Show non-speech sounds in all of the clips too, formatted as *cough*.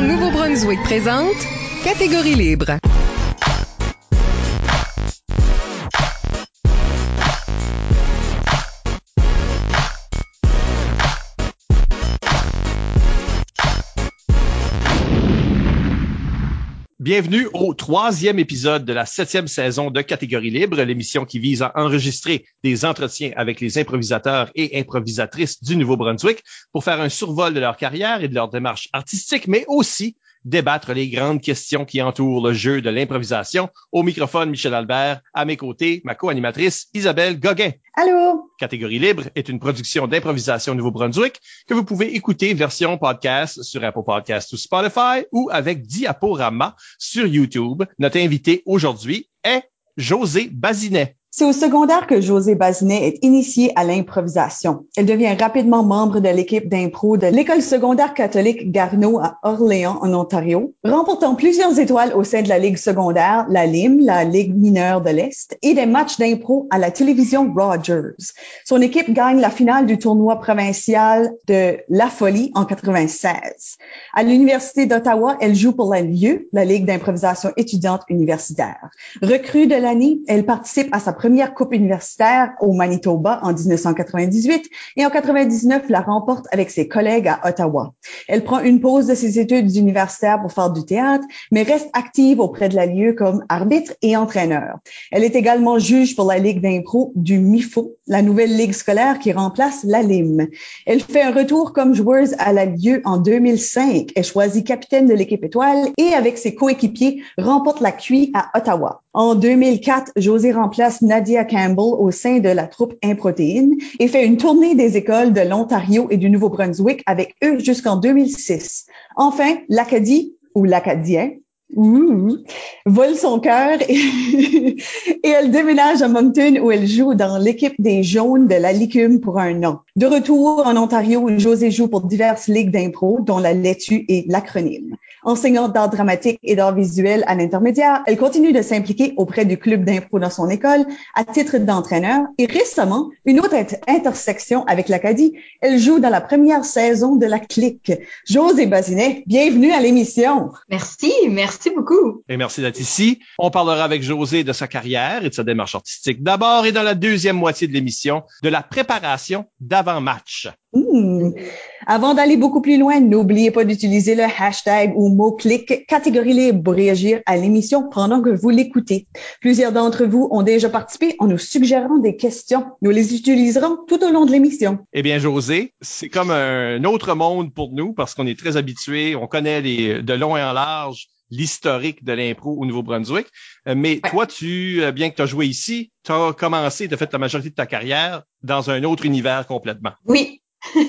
Nouveau-Brunswick présente Catégorie libre. Bienvenue au troisième épisode de la septième saison de Catégorie Libre, l'émission qui vise à enregistrer des entretiens avec les improvisateurs et improvisatrices du Nouveau-Brunswick pour faire un survol de leur carrière et de leur démarche artistique, mais aussi débattre les grandes questions qui entourent le jeu de l'improvisation. Au microphone, Michel Albert. À mes côtés, ma co-animatrice, Isabelle Gauguin. Allô? Catégorie libre est une production d'improvisation Nouveau-Brunswick que vous pouvez écouter version podcast sur Apple Podcasts ou Spotify ou avec Diaporama sur YouTube. Notre invité aujourd'hui est José Bazinet. C'est au secondaire que José Bazinet est initiée à l'improvisation. Elle devient rapidement membre de l'équipe d'impro de l'école secondaire catholique Garneau à Orléans, en Ontario, remportant plusieurs étoiles au sein de la Ligue secondaire, la LIM, la Ligue mineure de l'Est, et des matchs d'impro à la télévision Rogers. Son équipe gagne la finale du tournoi provincial de La Folie en 96. À l'Université d'Ottawa, elle joue pour la LIEU, la Ligue d'improvisation étudiante universitaire. Recrue de l'année, elle participe à sa première coupe universitaire au Manitoba en 1998 et en 99 la remporte avec ses collègues à Ottawa. Elle prend une pause de ses études universitaires pour faire du théâtre, mais reste active auprès de la lieu comme arbitre et entraîneur. Elle est également juge pour la Ligue d'impro du MIFO, la nouvelle ligue scolaire qui remplace la LIM. Elle fait un retour comme joueuse à la lieu en 2005. Elle choisit capitaine de l'équipe étoile et avec ses coéquipiers remporte la QI à Ottawa. En 2004, José remplace Nadia Campbell au sein de la troupe Improtéine et fait une tournée des écoles de l'Ontario et du Nouveau-Brunswick avec eux jusqu'en 2006. Enfin, l'Acadie ou l'Acadien Ouh, vole son cœur *laughs* et, elle déménage à Moncton où elle joue dans l'équipe des jaunes de la Licume pour un an. De retour en Ontario, José joue pour diverses ligues d'impro, dont la laitue et l'acronyme. Enseignante d'art dramatique et d'art visuel à l'intermédiaire, elle continue de s'impliquer auprès du club d'impro dans son école à titre d'entraîneur et récemment, une autre intersection avec l'Acadie, elle joue dans la première saison de la Clique. José Bazinet, bienvenue à l'émission. Merci, merci beaucoup. Et merci d'être ici. On parlera avec José de sa carrière et de sa démarche artistique d'abord et dans la deuxième moitié de l'émission, de la préparation d'avant-match. Mmh. Avant d'aller beaucoup plus loin, n'oubliez pas d'utiliser le hashtag ou mot-clic catégorie libre pour réagir à l'émission pendant que vous l'écoutez. Plusieurs d'entre vous ont déjà participé en nous suggérant des questions. Nous les utiliserons tout au long de l'émission. Eh bien, José, c'est comme un autre monde pour nous parce qu'on est très habitués, on connaît les, de long et en large l'historique de l'impro au Nouveau-Brunswick. Mais ouais. toi, tu, bien que tu as joué ici, tu as commencé, as fait la majorité de ta carrière dans un autre univers complètement. Oui. *laughs*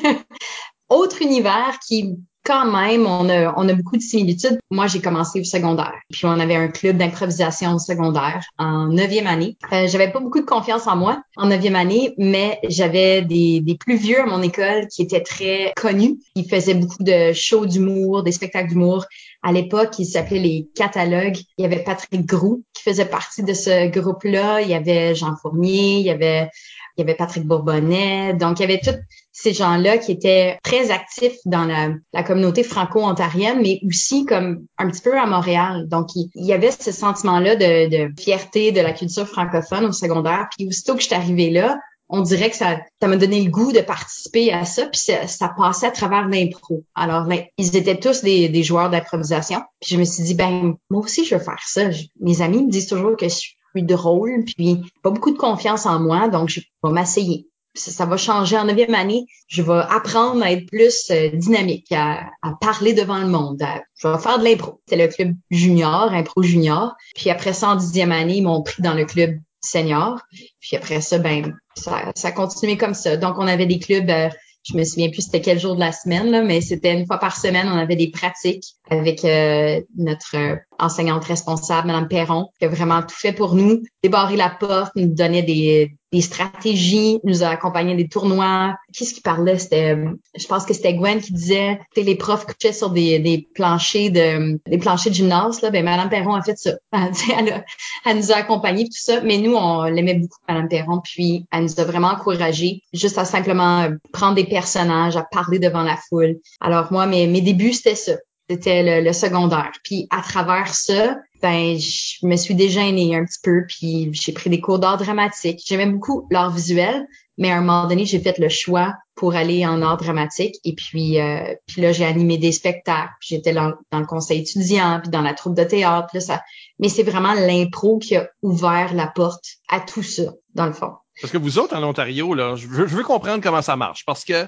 Autre univers qui, quand même, on a, on a beaucoup de similitudes. Moi, j'ai commencé au secondaire. Puis on avait un club d'improvisation au secondaire en neuvième année. Euh, j'avais pas beaucoup de confiance en moi en neuvième année, mais j'avais des, des plus vieux à mon école qui étaient très connus. Ils faisaient beaucoup de shows d'humour, des spectacles d'humour. À l'époque, ils s'appelaient les catalogues. Il y avait Patrick Groux qui faisait partie de ce groupe-là. Il y avait Jean Fournier, il y avait il y avait Patrick Bourbonnet. Donc, il y avait tous ces gens-là qui étaient très actifs dans la, communauté franco-ontarienne, mais aussi comme un petit peu à Montréal. Donc, il, y avait ce sentiment-là de, fierté de la culture francophone au secondaire. Puis, aussitôt que je suis arrivée là, on dirait que ça ça m'a donné le goût de participer à ça, puis ça, passait à travers l'impro. Alors, ben, ils étaient tous des, joueurs d'improvisation. Puis je me suis dit, ben moi aussi, je veux faire ça. Mes amis me disent toujours que je suis drôle, puis pas beaucoup de confiance en moi, donc je vais m'essayer. Ça, va changer en neuvième année. Je vais apprendre à être plus euh, dynamique, à, parler devant le monde. Je vais faire de l'impro. C'est le club junior, impro junior. Puis après ça, en dixième année, ils m'ont pris dans le club senior. Puis après ça, ben ça, ça a continué comme ça. Donc on avait des clubs. Euh, je me souviens plus c'était quel jour de la semaine, là, mais c'était une fois par semaine, on avait des pratiques avec euh, notre euh, enseignante responsable, Madame Perron, qui a vraiment tout fait pour nous, débarrer la porte, nous donnait des, des stratégies, nous a accompagné des tournois. Qu'est-ce qui parlait? C'était, je pense que c'était Gwen qui disait, les profs couchaient sur des, des planchers de, des planchers de gymnase, là. Ben, Madame Perron a fait ça. *laughs* Elle, a, elle nous a accompagnés tout ça. Mais nous, on l'aimait beaucoup, Madame Perron. Puis, elle nous a vraiment encouragés juste à simplement prendre des personnages, à parler devant la foule. Alors, moi, mes, mes débuts, c'était ça C'était le, secondaire. Puis à travers ça, ben je me suis déjeunée un petit peu, puis j'ai pris des cours d'art dramatique. J'aimais beaucoup l'art visuel, mais à un moment donné, j'ai fait le choix pour aller en art dramatique. Et puis, euh, puis là, j'ai animé des spectacles. J'étais dans, le conseil étudiant, puis dans la troupe de théâtre. Là, ça... Mais c'est vraiment l'impro qui a ouvert la porte à tout ça, dans le fond. Parce que vous autres en Ontario, là, je veux, comprendre comment ça marche. Parce que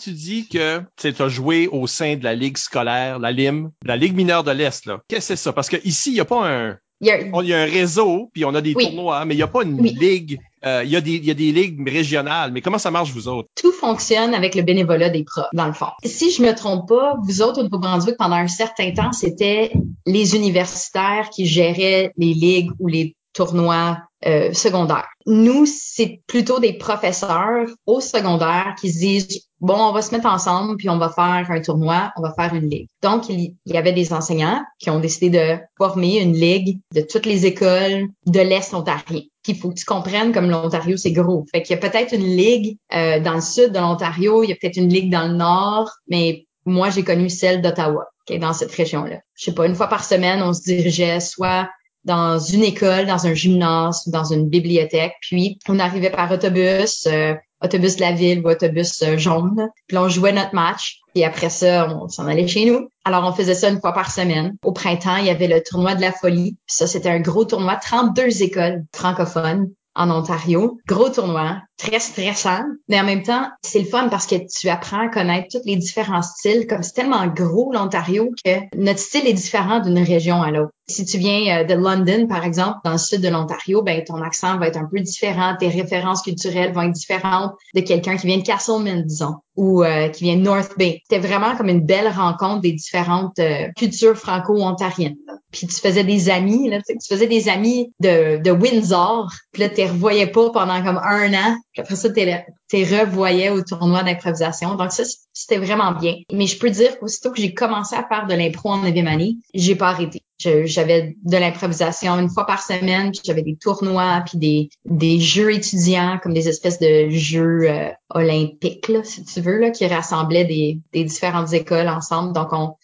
tu dis que tu as joué au sein de la Ligue scolaire, la LIM, la Ligue mineure de l'Est. Qu'est-ce que c'est ça? Parce que ici, il n'y a pas un. Il y, a... un réseau, puis on a des tournois, mais il n'y a pas une ligue. Euh, il, y a des, il y a des ligues régionales. Mais comment ça marche, vous autres? Tout fonctionne avec le bénévolat des profs, dans le fond. Si je me trompe pas, vous autres au Nouveau-Brunswick, pendant un certain temps, c'était les universitaires qui géraient les ligues ou les tournois euh, secondaires. Nous, c'est plutôt des professeurs au secondaire qui se disent bon, on va se mettre ensemble puis on va faire un tournoi, on va faire une ligue. Donc il y avait des enseignants qui ont décidé de former une ligue de toutes les écoles de l'est ontarien. Puis faut que tu comprennes comme l'Ontario c'est gros. Fait qu'il y a peut-être une ligue euh, dans le sud de l'Ontario, il y a peut-être une ligue dans le nord, mais moi j'ai connu celle d'Ottawa, qui est dans cette région-là. Je sais pas, une fois par semaine, on se dirigeait soit dans une école, dans un gymnase, dans une bibliothèque. Puis on arrivait par autobus, euh, autobus de la ville ou autobus euh, jaune. Puis on jouait notre match. Et après ça, on s'en allait chez nous. Alors on faisait ça une fois par semaine. Au printemps, il y avait le tournoi de la folie. Puis ça, c'était un gros tournoi, 32 écoles francophones en Ontario. Gros tournoi, très stressant, mais en même temps, c'est le fun parce que tu apprends à connaître tous les différents styles. Comme c'est tellement gros l'Ontario que notre style est différent d'une région à l'autre. Si tu viens euh, de London, par exemple, dans le sud de l'Ontario, ben ton accent va être un peu différent, tes références culturelles vont être différentes de quelqu'un qui vient de Castleman, disons, ou euh, qui vient de North Bay. C'était vraiment comme une belle rencontre des différentes euh, cultures franco-ontariennes. Puis tu faisais des amis, là, tu, faisais des amis de, Windsor, puis là, tu revoyais pas pendant comme un an après ça, tu revoyais au tournoi d'improvisation. Donc ça, c'était vraiment bien. Mais je peux dire qu'aussitôt que j'ai commencé à faire de l'impro en neuvième année, j'ai pas arrêté. J'avais de l'improvisation une fois par semaine, puis j'avais des tournois, puis des, des jeux étudiants, comme des espèces de jeux euh, olympiques, là, si tu veux, là, qui rassemblaient des, des différentes écoles ensemble. Donc, on,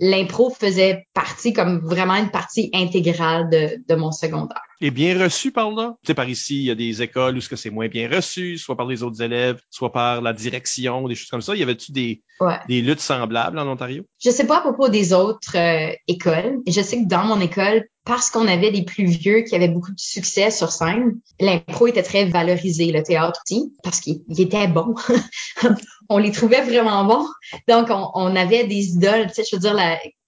l'impro faisait partie comme vraiment une partie intégrale de, de mon secondaire. Et bien reçu par là? Tu sais, par ici, il y a des écoles où ce que c'est moins bien reçu, soit par les autres élèves, soit par la direction, des choses comme ça. Y avait-tu des, des luttes semblables en Ontario? Je sais pas à propos des autres euh, écoles. Je sais que dans mon école, parce qu'on avait des plus vieux qui avaient beaucoup de succès sur scène, l'impro était très valorisé, le théâtre aussi, parce qu'il était bon. *laughs* on les trouvait vraiment bons. Donc, on, avait des idoles. Tu sais, je veux dire,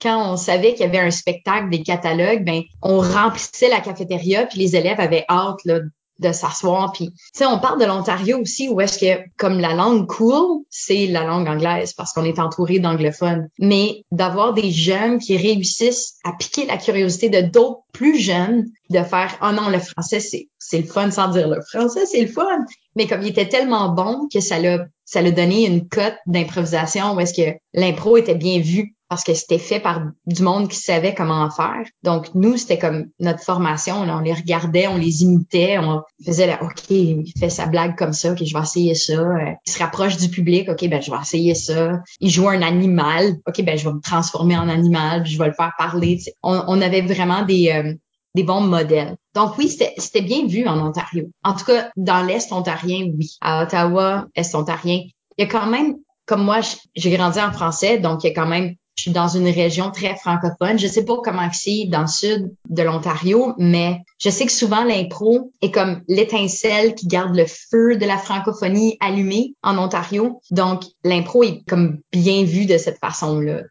quand on savait qu'il y avait un spectacle, des catalogues, ben, on remplissait la cafétéria, puis les élèves avaient hâte là, de s'asseoir. Puis, tu sais, on parle de l'Ontario aussi, où est-ce que, comme la langue cool, c'est la langue anglaise, parce qu'on est entouré d'anglophones. Mais d'avoir des jeunes qui réussissent à piquer la curiosité de d'autres plus jeunes, de faire, oh non, le français, c'est, c'est le fun sans dire le français, c'est le fun. Mais comme il était tellement bon que ça l'a, ça l'a donné une cote d'improvisation où est-ce que l'impro était bien vu parce que c'était fait par du monde qui savait comment en faire. Donc nous, c'était comme notre formation. on les regardait, on les imitait, on faisait là, ok, il fait sa blague comme ça, ok, je vais essayer ça. Euh, il se rapproche du public, ok, ben je vais essayer ça. Il joue un animal, ok, ben je vais me transformer en animal, je vais le faire parler. On, avait vraiment des euh, des bons modèles. Donc oui, c'était bien vu en Ontario. En tout cas, dans l'Est ontarien, oui. À Ottawa, Est ontarien, il y a quand même, comme moi, j'ai grandi en français, donc il y a quand même je suis dans une région très francophone. Je sais pas comment c'est dans le sud de l'Ontario, mais je sais que souvent l'impro est comme l'étincelle qui garde le feu de la francophonie allumé en Ontario. Donc l'impro est comme bien vu de cette façon-là.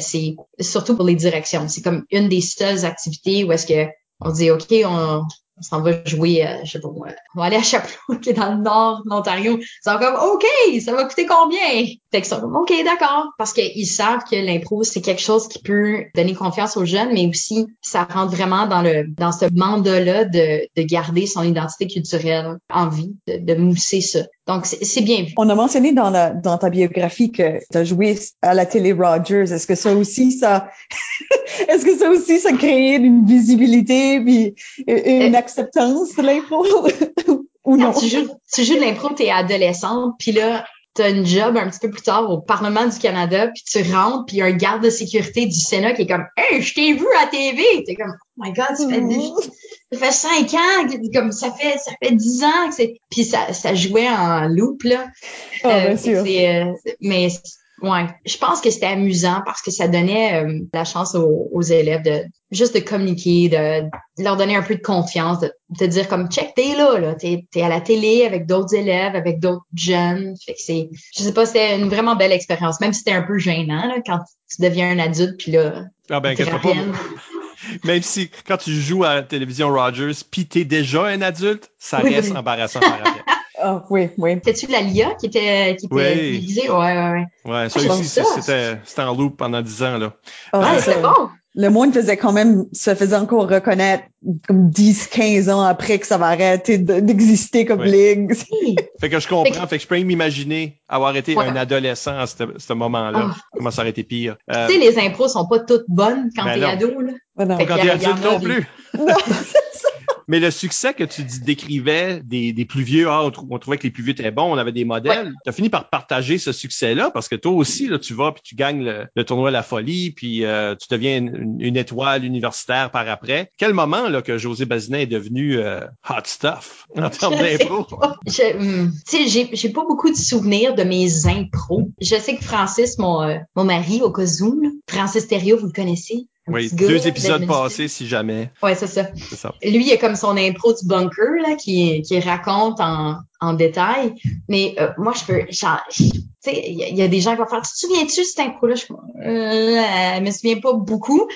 C'est surtout pour les directions. C'est comme une des seules activités où est-ce que on dit OK, on, on s'en va jouer, euh, je sais pas moi, on va aller à Chapleau, *laughs* qui est dans le nord de l'Ontario. Ils sont comme, OK, ça va coûter combien? Fait qu'ils sont comme, OK, d'accord. Parce qu'ils savent que l'impro, c'est quelque chose qui peut donner confiance aux jeunes, mais aussi, ça rentre vraiment dans le, dans ce mandat-là de, de garder son identité culturelle en vie, de, de mousser ça. Donc, c'est bien vu. On a mentionné dans, la, dans ta biographie que tu as joué à la télé Rogers. Est-ce que ça aussi, ça, *laughs* est-ce que ça aussi, ça crée une visibilité puis une euh, acceptance de l'impro *laughs* ou non? tu joues, tu joues de l'impro, t'es adolescente, puis là, t'as une job un petit peu plus tard au Parlement du Canada, puis tu rentres, puis il y a un garde de sécurité du Sénat qui est comme « Hey, je t'ai vu à TV! » T'es comme « Oh my God, ça fait, ça fait cinq ans! » Comme ça fait ça fait dix ans que c'est... Puis ça, ça jouait en loop, là. Oh, bien sûr. Euh, mais Ouais, je pense que c'était amusant parce que ça donnait euh, la chance aux, aux, élèves de juste de communiquer, de, leur donner un peu de confiance, de, de dire comme check t'es là, là, t'es es à la télé avec d'autres élèves, avec d'autres jeunes. Fait que c'est, je sais pas, c'était une vraiment belle expérience, même si c'était un peu gênant là, quand tu deviens un adulte puis là. Ah ben, pas. *laughs* Même si quand tu joues à la télévision Rogers, puis t'es déjà un adulte, ça reste embarrassant par. Ah, oui, oui. C'était-tu la LIA qui était, qui était oui. Ouais, ouais, ouais. Ouais, ça aussi, c'était, c'était en loop pendant dix ans, là. Ah, ouais, c'est bon. Le monde faisait quand même, se faisait encore reconnaître comme 10, 15 ans après que ça va arrêter d'exister comme Oui. ligue. *laughs* Fait que je comprends, fait que je peux même m'imaginer avoir été Ouais. un adolescent à ce, moment-là. Ah. Comment ça aurait été pire? Euh, Tu sais, les impros sont pas toutes bonnes quand Ben t'es ado, là. Ah non. Fait quand t'es adulte non plus. *laughs* *laughs* Non. Mais le succès que tu décrivais des, des plus vieux, ah, on, trou- on trouvait que les plus vieux étaient bons, on avait des modèles. Tu as fini par partager ce succès-là parce que toi aussi, là, tu vas puis tu gagnes le, le tournoi La Folie, puis euh, tu deviens une, une étoile universitaire par après. Quel moment là que José Bazinet est devenu euh, hot stuff en termes d'impro? sais, j'ai, j'ai pas beaucoup de souvenirs de mes impros. Je sais que Francis, mon, euh, mon mari au cas où, là, Francis Thériault, vous le connaissez? Oui, deux épisodes de- passés si jamais. Ouais, c'est ça. Lui, il a comme son impro du bunker, là, qui, qui raconte en, en détail. Mais euh, moi, je peux... genre, Tu sais, il y, a- il y a des gens qui vont faire « Tu te souviens-tu de cette impro-là? » Je euh, je me souviens pas beaucoup.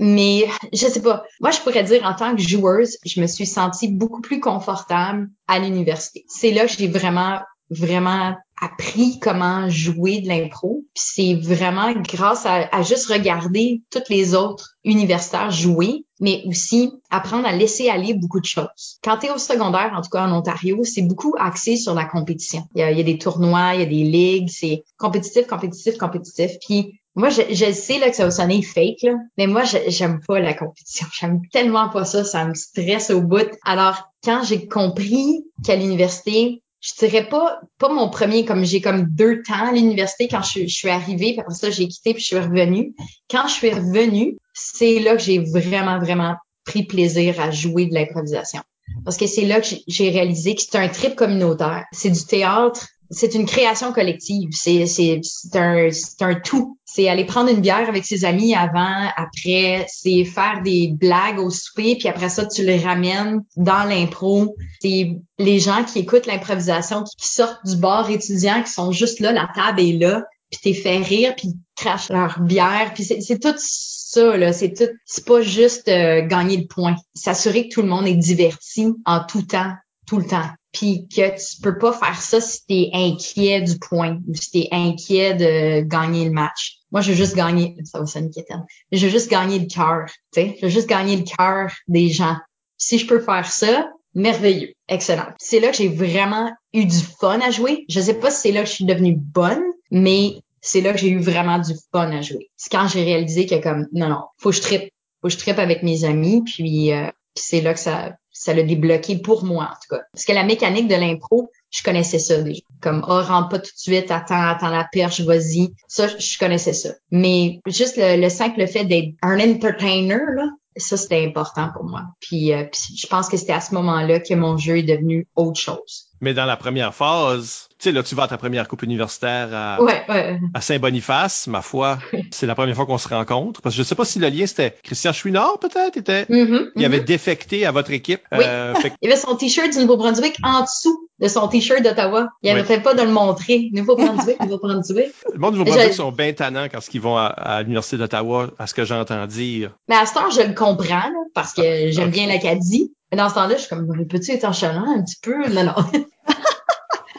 Mais je sais pas. Moi, je pourrais dire en tant que joueuse, je me suis sentie beaucoup plus confortable à l'université. C'est là que j'ai vraiment, vraiment appris comment jouer de l'impro. Puis c'est vraiment grâce à, à juste regarder toutes les autres universitaires jouer, mais aussi apprendre à laisser aller beaucoup de choses. Quand tu es au secondaire, en tout cas en Ontario, c'est beaucoup axé sur la compétition. Il y a, il y a des tournois, il y a des ligues, c'est compétitif, compétitif, compétitif. Puis moi, je, je sais là, que ça va sonner fake, là, mais moi, j'aime pas la compétition. J'aime tellement pas ça, ça me stresse au bout. Alors, quand j'ai compris qu'à l'université, je dirais pas pas mon premier comme j'ai comme deux temps à l'université quand je, suis- je suis arrivée puis après ça j'ai quitté puis je suis revenue. Quand je suis revenue c'est là que j'ai vraiment vraiment pris plaisir à jouer de l'improvisation. Parce que c'est là que j'ai- j'ai réalisé que c'est un trip communautaire. C'est du théâtre c'est une création collective. C'est c'est c'est un c'est un tout. C'est aller prendre une bière avec ses amis avant après c'est faire des blagues au souper puis après ça tu les ramènes dans l'impro. C'est les gens qui écoutent l'improvisation, qui, sortent du bar étudiant, qui sont juste là, la table est là, puis t'es fait rire, puis crachent leur bière, puis c'est c'est tout ça là, c'est tout, c'est pas juste euh, gagner le point, s'assurer que tout le monde est diverti en tout temps, tout le temps, puis que tu peux pas faire ça si t'es inquiet du point, ou si t'es inquiet de gagner le match. Moi, veux juste gagner, ça va sonner quétaine, veux juste gagner le cœur, tu sais, juste gagner le cœur des gens. Si je peux faire ça, merveilleux, excellent. C'est là que j'ai vraiment eu du fun à jouer. Je sais pas si c'est là que je suis devenue bonne, mais c'est là que j'ai eu vraiment du fun à jouer. C'est quand j'ai réalisé que comme non non, faut que je trippe, faut que je trippe avec mes amis, puis, euh, c'est là que ça ça l'a débloqué pour moi en tout cas. Parce que la mécanique de l'impro, je connaissais ça déjà. Comme oh rentre pas tout de suite, attends attends la perche, vas-y. Ça je connaissais ça. Mais juste le, le simple fait d'être un entertainer là, ça c'était important pour moi. Puis, euh, puis je pense que c'était à ce moment-là que mon jeu est devenu autre chose. Mais dans la première phase, tu sais, là, tu vas à ta première coupe universitaire à, Ouais, ouais. à Saint-Boniface, ma foi. *laughs* C'est la première fois qu'on se rencontre. Parce que je sais pas si le lien, c'était Christian Chouinard, peut-être, était, Mhm, il avait défecté à votre équipe. Oui. Euh, fait *laughs* Il avait son t-shirt du Nouveau-Brunswick en dessous de son t-shirt d'Ottawa. Il avait Oui. fait pas de le montrer. Nouveau-Brunswick, *laughs* Nouveau-Brunswick. le monde du Nouveau-Brunswick sont bien tannants quand ils vont à, à l'Université d'Ottawa, à ce que j'entends dire. Mais à ce temps, je le comprends, là, parce que j'aime ok. bien l'Acadie. Mais dans ce temps-là, je suis comme, peux-tu être enchaînant un petit peu? Non, non. *laughs*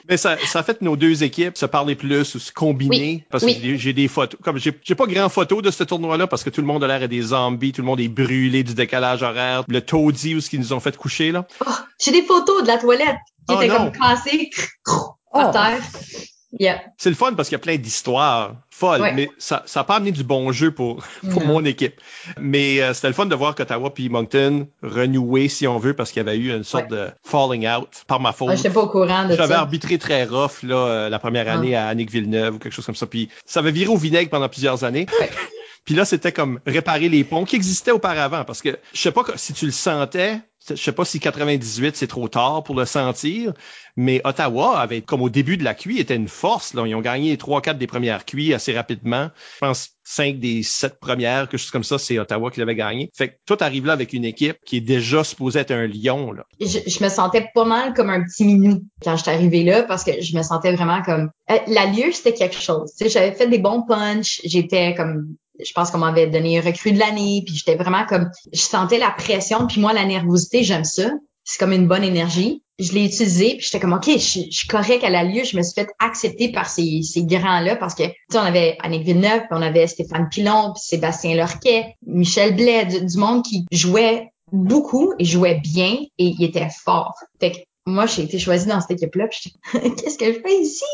Mais ça, ça a fait nos deux équipes se parler plus ou se combiner. Oui, Parce que oui. j'ai- j'ai des photos. Comme j'ai pas grand photo de ce tournoi-là parce que tout le monde a l'air des zombies, tout le monde est brûlé du décalage horaire. Le taudis où ce qu'ils nous ont fait coucher, là. Oh, J'ai des photos de la toilette qui Oh étaient non. comme cassées par Oh. terre. Yeah. C'est le fun parce qu'il y a plein d'histoires folles, Ouais. mais ça n'a pas amené du bon jeu pour, pour Non. mon équipe. Mais euh, c'était le fun de voir qu'Ottawa puis Moncton renouer, si on veut, parce qu'il y avait eu une sorte de falling out par ma faute. Ah, j'étais pas au courant de J'avais ça. arbitré très rough là, euh, la première Ah. année à Annick Villeneuve ou quelque chose comme ça. Puis ça avait viré au vinaigre pendant plusieurs années. Puis là, c'était comme réparer les ponts qui existaient auparavant. Parce que je sais pas si tu le sentais, je sais pas si 98 c'est trop tard pour le sentir, mais Ottawa avait, comme au début de la QI, était une force. Là. Ils ont gagné trois, quatre des premières QI assez rapidement. Je pense cinq des sept premières, quelque chose comme ça, c'est Ottawa qui l'avait gagné. Fait que toi, t'arrives là avec une équipe qui est déjà supposée être un lion. Là. je, je me sentais pas mal comme un petit minou quand j'étais arrivée là parce que je me sentais vraiment comme euh, la lieu c'était quelque chose. J'avais fait des bons punchs, j'étais comme je pense qu'on m'avait donné recrue de l'année, puis j'étais vraiment comme je sentais la pression, puis moi la nervosité, j'aime ça. C'est comme une bonne énergie. Je l'ai utilisé, puis j'étais comme OK, je, suis à la lieu. Je me suis fait accepter par ces, grands-là parce que tu sais, on avait Annick Villeneuve, puis on avait Stéphane Pilon, puis Sébastien Lorquet, Michel Blais, du, monde qui jouait beaucoup et jouait bien et il était fort. Moi, j'ai été choisie dans cette équipe-là, *laughs* qu'est-ce que je fais ici?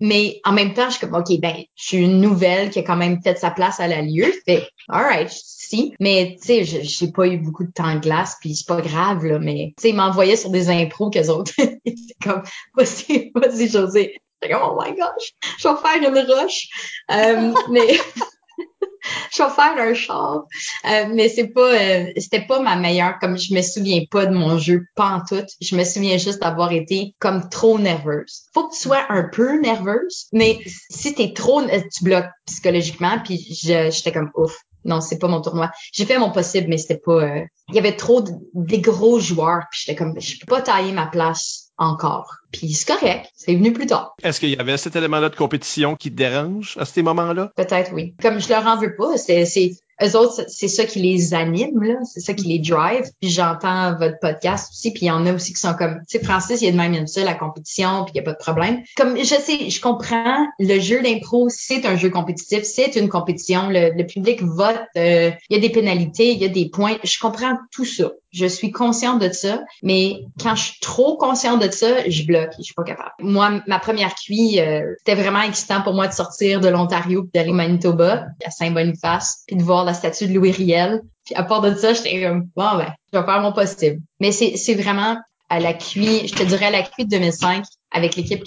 Mais en même temps, je suis comme, OK, ben, je suis une nouvelle qui a quand même fait sa place à la lieu. Fait, alright, si. Mais, tu sais, je- j'ai pas eu beaucoup de temps de glace, puis c'est pas grave, là, mais, tu sais, ils m'envoyaient sur des impros qu'eux autres. *laughs* Étaient comme, vas-y, vas-y, José. J'étais comme, oh my gosh, je vais faire une roche. Euh, mais, *laughs* je vais faire un char. Euh, mais c'est pas, euh, c'était pas ma meilleure, comme je me souviens pas de mon jeu, pas en tout. Je me souviens juste d'avoir été comme trop nerveuse. Faut que tu sois un peu nerveuse, mais si t'es trop, euh, tu bloques psychologiquement, puis je- j'étais comme ouf. Non, c'est pas mon tournoi. J'ai fait mon possible, mais c'était pas. Il y avait trop de, des gros joueurs, puis j'étais comme, je peux pas tailler ma place encore. Puis c'est correct, c'est venu plus tard. Est-ce qu'il y avait cet élément-là de compétition qui te dérange à ces moments-là? Peut-être oui. Comme je leur en veux pas, c'est c'est eux autres, c'est- ça qui les anime là, c'est ça qui les drive. Puis j'entends votre podcast aussi, puis il y en a aussi qui sont comme, tu sais, Francis, il y a de même aime ça la compétition, puis il y a pas de problème. Comme je sais, je comprends, le jeu d'impro, c'est un jeu compétitif, c'est une compétition, le, le public vote, euh, il y a des pénalités, il y a des points. Je comprends tout ça. Je suis consciente de ça, mais quand je suis trop consciente de ça, je bloque, je suis pas capable. Moi, ma première cuit, euh, c'était vraiment excitant pour moi de sortir de l'Ontario puis d'aller au Manitoba, à Saint-Boniface, puis de voir la statue de Louis Riel. Puis à part de ça, j'étais comme bon ben, je vais faire mon possible. Mais c'est c'est vraiment à la cuit, je te dirais à la cuit de 2005 avec l'équipe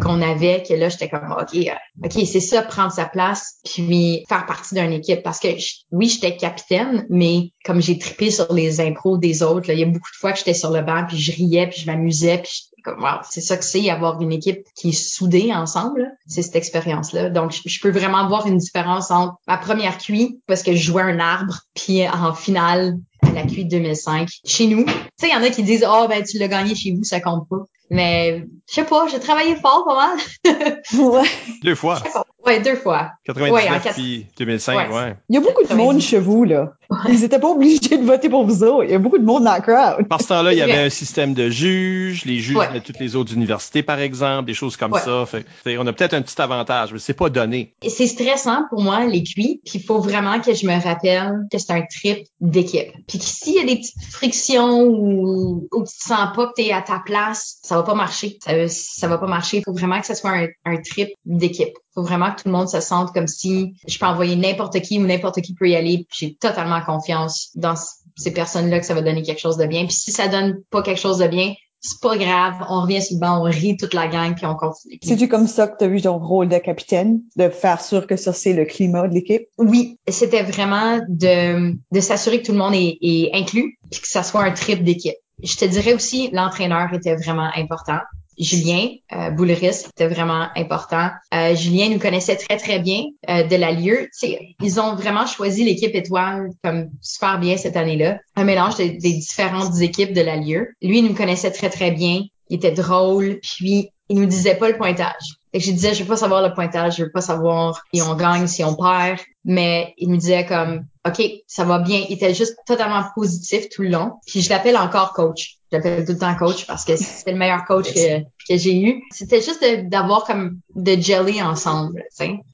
qu'on avait que là j'étais comme OK euh, OK, c'est ça prendre sa place puis faire partie d'une équipe parce que oui, j'étais capitaine mais comme j'ai trippé sur les impros des autres, là, il y a beaucoup de fois que j'étais sur le banc puis je riais puis je m'amusais puis comme c'est ça que c'est avoir une équipe qui est soudée ensemble, c'est cette expérience là. Donc je, peux vraiment voir une différence entre ma première cuit parce que je jouais un arbre puis en finale la cuite 2005 chez nous. Tu sais, il y en a qui disent "Ah ben tu l'as gagné chez vous, ça compte pas." Mais je sais pas, j'ai travaillé fort pas mal. *laughs* Ouais. Deux fois. ouais, deux fois. 99 Ouais, puis 2005, Ouais. ouais. Il y a beaucoup de monde chez vous, là. Ils étaient pas obligés de voter pour vous autres. Il y a beaucoup de monde dans la crowd. Par ce temps-là, il y avait un système de juges, les juges Ouais. de toutes les autres universités, par exemple, des choses comme Ouais. ça. Fait, fait, on a peut-être un petit avantage, mais c'est pas donné. C'est stressant pour moi, les cuits. Puis il faut vraiment que je me rappelle que c'est un trip d'équipe. Puis que s'il y a des petites frictions ou, ou que tu te sens pas que t'es à ta place, ça va pas marcher. Ça, ça va pas marcher. Il faut vraiment que ce soit un, un trip d'équipe. faut vraiment que tout le monde se sente comme si je peux envoyer n'importe qui ou n'importe qui peut y aller. J'ai totalement confiance dans ces personnes-là que ça va donner quelque chose de bien. Puis si ça donne pas quelque chose de bien, c'est pas grave. On revient sur le banc, on rit toute la gang, puis on continue. C'est-tu comme ça que tu as vu ton rôle de capitaine, de faire sûr que ça, c'est le climat de l'équipe? Oui, c'était vraiment de, de s'assurer que tout le monde est, est inclus puis que ça soit un trip d'équipe. Je te dirais aussi, l'entraîneur était vraiment important. Julien euh, Boulris était vraiment important. Euh, Julien nous connaissait très, très bien euh, de la lieu. Ils ont vraiment choisi l'équipe étoile comme super bien cette année-là. Un mélange de- des différentes équipes de la lieu. Lui, il nous connaissait très, très bien. Il était drôle, puis il nous disait pas le pointage. Que je disais, je veux pas savoir le pointage, je veux pas savoir si on gagne, si on perd. Mais il me disait comme, OK, ça va bien. Il était juste totalement positif tout le long. Puis je l'appelle encore coach. Je l'appelle tout le temps coach parce que c'est le meilleur coach que, que j'ai eu. C'était juste d'avoir comme de jelly ensemble.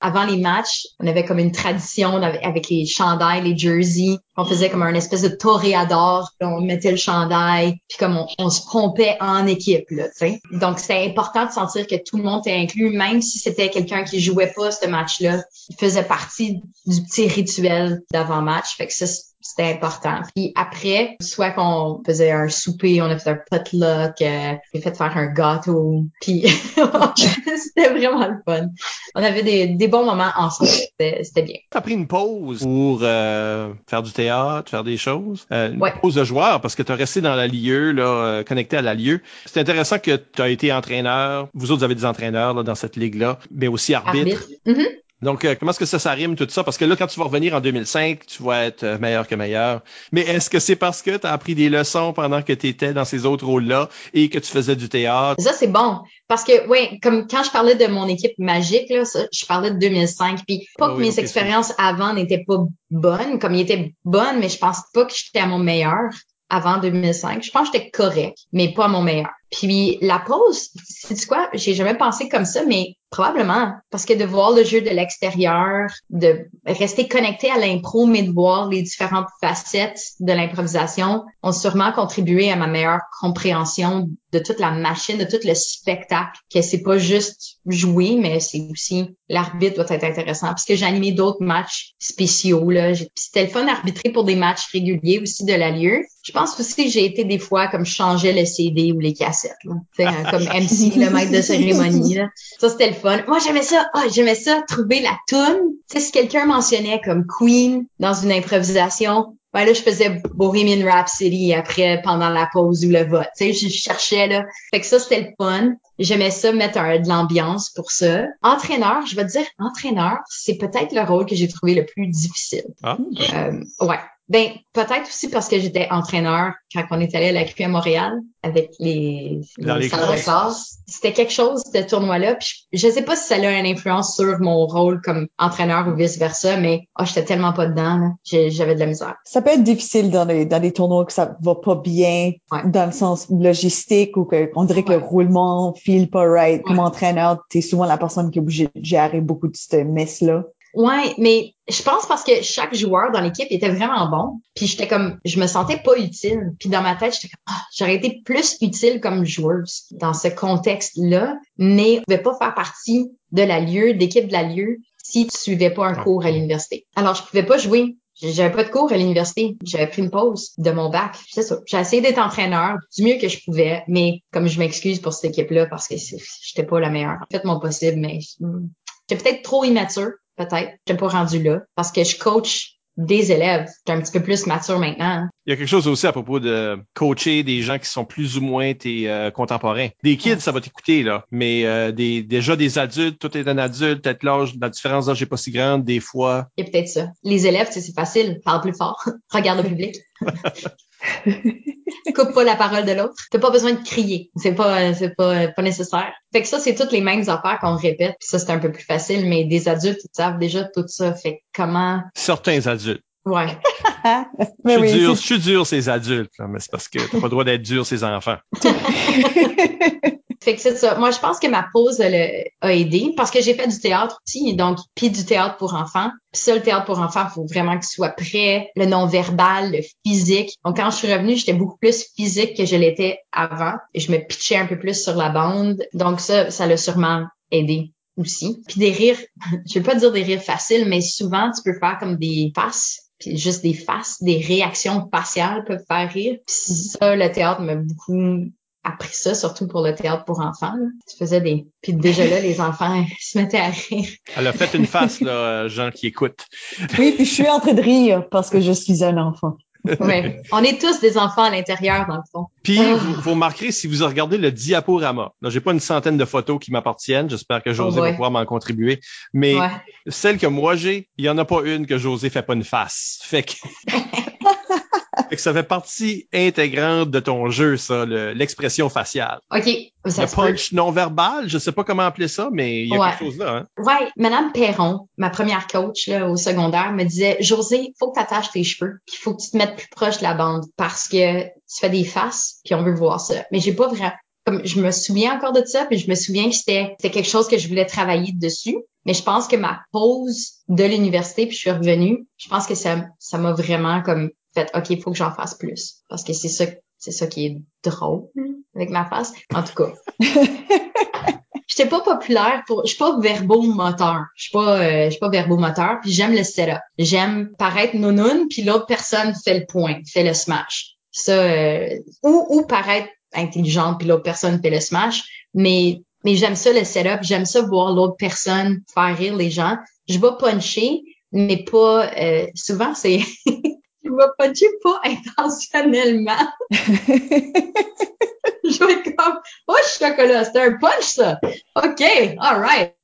Avant les matchs, on avait comme une tradition avec les chandails, les jerseys. On faisait comme un espèce de toréador. On mettait le chandail, puis comme on, on se pompait en équipe. Là. Donc c'était important de sentir que tout le monde était inclus, même si c'était quelqu'un qui jouait pas ce match-là. Il faisait partie du petit rituel d'avant match. Fait que ça, c'était important. Puis après, soit qu'on faisait un souper, on a fait un potluck, euh, j'ai fait faire un gâteau, puis *laughs* c'était vraiment le fun. On avait des, des bons moments ensemble, c'était bien. T'as pris une pause pour euh, faire du théâtre, faire des choses, euh, une pause de joueur parce que t'as resté dans la lieu, là, euh, connecté à la lieu. C'est intéressant que tu as été entraîneur. Vous autres avez des entraîneurs là, dans cette ligue-là, mais aussi arbitre. arbitre. Mm-hmm. Donc, euh, comment est-ce que ça s'arrime tout ça? Parce que là, quand tu vas revenir en 2005, tu vas être euh, meilleur que meilleur. Mais est-ce que c'est parce que tu as appris des leçons pendant que tu étais dans ces autres rôles-là et que tu faisais du théâtre? Ça, c'est bon. Parce que, oui, comme quand je parlais de mon équipe magique, là, je parlais de 2005. Puis, pas que mes expériences avant n'étaient pas bonnes, comme ils étaient bonnes, mais je pense pas que j'étais à mon meilleur avant 2005. Je pense que j'étais correct, mais pas à mon meilleur. Puis la pause, c'est quoi? J'ai jamais pensé comme ça, mais probablement parce que de voir le jeu de l'extérieur, de rester connecté à l'impro, mais de voir les différentes facettes de l'improvisation, ont sûrement contribué à ma meilleure compréhension de toute la machine, de tout le spectacle. Que c'est pas juste jouer, mais c'est aussi l'arbitre doit être intéressant parce que j'ai animé d'autres matchs spéciaux là. C'était le fun d'arbitrer pour des matchs réguliers aussi de la lieu. Je pense aussi que j'ai été des fois comme changer le CD ou les cassettes comme MC, le maître de cérémonie. Ça, c'était le fun. Moi, j'aimais ça. Ah, j'aimais ça, trouver la toune. Tu sais, si quelqu'un mentionnait comme Queen dans une improvisation, ben là, je faisais Bohemian Rhapsody après, pendant la pause ou le vote. Tu sais, je cherchais, là. Fait que ça, c'était le fun. J'aimais ça, mettre un, de l'ambiance pour ça. Entraîneur, je vais te dire, entraîneur, c'est peut-être le rôle que j'ai trouvé le plus difficile. Ah. Euh, ouais. Ben, peut-être aussi parce que j'étais entraîneur quand on est allé à la QP à Montréal avec les, les, C'était quelque chose, ce tournoi-là. Puis je, sais pas si ça a une influence sur mon rôle comme entraîneur ou vice-versa, mais oh, j'étais tellement pas dedans. J'avais de la misère. Ça peut être difficile dans les, dans les tournois que ça va pas bien dans le sens logistique ou qu'on dirait que le roulement file pas right. Comme entraîneur, tu es souvent la personne qui est obligée de gérer beaucoup de cette messe-là. Ouais, mais je pense parce que chaque joueur dans l'équipe était vraiment bon. Puis j'étais comme, je me sentais pas utile. Puis dans ma tête, j'étais comme, ah, j'aurais été plus utile comme joueuse dans ce contexte-là, mais je pouvais pas faire partie de la lieu, d'équipe de la lieu, si tu suivais pas un cours à l'université. Alors je pouvais pas jouer. J'avais pas de cours à l'université. J'avais pris une pause de mon bac. C'est ça. J'ai essayé d'être entraîneur du mieux que je pouvais, mais comme je m'excuse pour cette équipe-là parce que j'étais pas la meilleure. J'ai fait mon possible, mais j'étais peut-être trop immature peut-être. Je suis pas rendu là parce que je coach des élèves. Je suis un petit peu plus mature maintenant. Hein. Il y a quelque chose aussi à propos de coacher des gens qui sont plus ou moins tes euh, contemporains. Des kids, ça va t'écouter, là. Mais euh, des, déjà des adultes, tout est un adulte, peut-être l'âge, la différence d'âge n'est pas si grande, des fois. Il y a peut-être ça. Les élèves, c'est facile. Parle plus fort. *laughs* Regarde le public. *laughs* *laughs* Coupe pas la parole de l'autre. T'as pas besoin de crier. C'est pas, c'est pas, pas nécessaire. Fait que ça, c'est toutes les mêmes affaires qu'on répète. Puis ça, c'est un peu plus facile, mais des adultes, ils savent déjà tout ça. Fait comment? Certains adultes. Ouais. *laughs* je, suis dur, je suis dur, ces adultes, mais c'est parce que t'as pas le droit d'être dur, ces enfants. *laughs* Fait que c'est ça. Moi, je pense que ma pause a aidé parce que j'ai fait du théâtre aussi, donc puis du théâtre pour enfants. Puis ça, le théâtre pour enfants, il faut vraiment qu'il soit prêt, le non-verbal, le physique. Donc quand je suis revenue, j'étais beaucoup plus physique que je l'étais avant et je me pitchais un peu plus sur la bande. Donc ça, ça l'a sûrement aidé aussi. Puis des rires, *laughs* je vais pas dire des rires faciles, mais souvent tu peux faire comme des faces puis juste des faces, des réactions faciales peuvent faire rire. Puis ça, le théâtre m'a beaucoup appris ça, surtout pour le théâtre pour enfants. Tu faisais des... Puis déjà là, les enfants *laughs* se mettaient à rire. Elle a fait une face, là, gens qui écoutent. Oui, puis je suis en train de rire parce que je suis un enfant. oui, on est tous des enfants à l'intérieur, dans le fond. Puis, ah. vous, vous, remarquerez, si vous regardez le diaporama, là, j'ai pas une centaine de photos qui m'appartiennent, j'espère que José va pouvoir m'en contribuer, mais celle que moi j'ai, il y en a pas une que José fait pas une face. Fait que... *laughs* Fait que ça fait partie intégrante de ton jeu, ça, le- l'expression faciale. OK, ça le peut. punch non verbal, je sais pas comment appeler ça, mais il y a Ouais. quelque chose là. Hein? Ouais, Madame Perron, ma première coach là, au secondaire, me disait José, faut que tu attaches tes cheveux, puis faut que tu te mettes plus proche de la bande parce que tu fais des faces, puis on veut voir ça. Mais j'ai pas vraiment comme je me souviens encore de ça, puis je me souviens que c'était c'était quelque chose que je voulais travailler dessus. Mais je pense que ma pause de l'université, puis je suis revenue, je pense que ça ça m'a vraiment comme fait OK, il faut que j'en fasse plus. Parce que c'est ça c'est ça qui est drôle avec ma face. En tout cas, *laughs* j'étais pas populaire pour je suis pas verbomoteur. Je suis pas euh, je suis pas verbomoteur puis j'aime le setup. J'aime paraître nounoun puis l'autre personne fait le point fait le smash. Ça euh, ou ou paraître intelligente puis l'autre personne fait le smash. Mais mais j'aime ça le setup. J'aime ça voir l'autre personne faire rire les gens. Je vais puncher mais pas euh, souvent c'est *laughs* je vais puncher pas intentionnellement *laughs* je vais comme Oh, chocolat, c'est un punch, ça. OK, all right.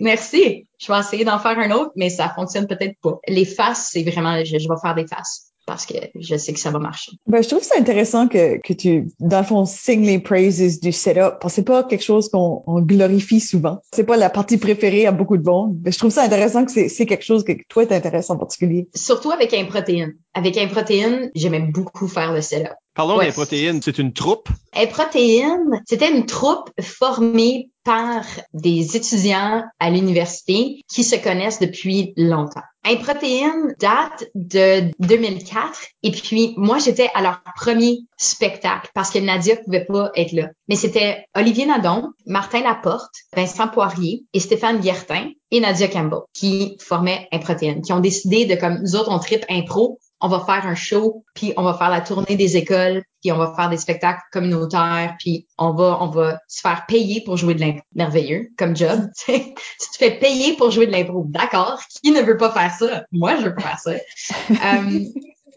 Merci. Je vais essayer d'en faire un autre, mais ça fonctionne peut-être pas. Les faces, c'est vraiment, je, je vais faire des faces parce que je sais que ça va marcher. Ben, je trouve ça intéressant que, que tu, dans le fond, signes les praises du setup. Parce que c'est pas quelque chose qu'on on glorifie souvent. C'est pas la partie préférée à beaucoup de monde. Mais je trouve ça intéressant que c'est, c'est quelque chose que toi t'intéresse en particulier. Surtout avec un protéine. Avec un protéine, j'aimais beaucoup faire le setup. Parlons Ouais. des protéines. C'est une troupe? Un protéine, c'était une troupe formée par des étudiants à l'université qui se connaissent depuis longtemps. Un protéine date de 2004 et puis moi j'étais à leur premier spectacle parce que Nadia pouvait pas être là. Mais c'était Olivier Nadon, Martin Laporte, Vincent Poirier et Stéphane Guertin et Nadia Campbell qui formaient un protéine, qui ont décidé de comme nous autres on tripe impro, on va faire un show, puis on va faire la tournée des écoles, puis on va faire des spectacles communautaires, puis on va on va se faire payer pour jouer de l'impro. Merveilleux comme job. *laughs* si tu fais payer pour jouer de l'impro, d'accord. Qui ne veut pas faire ça? Moi, je veux faire ça. *laughs* Euh,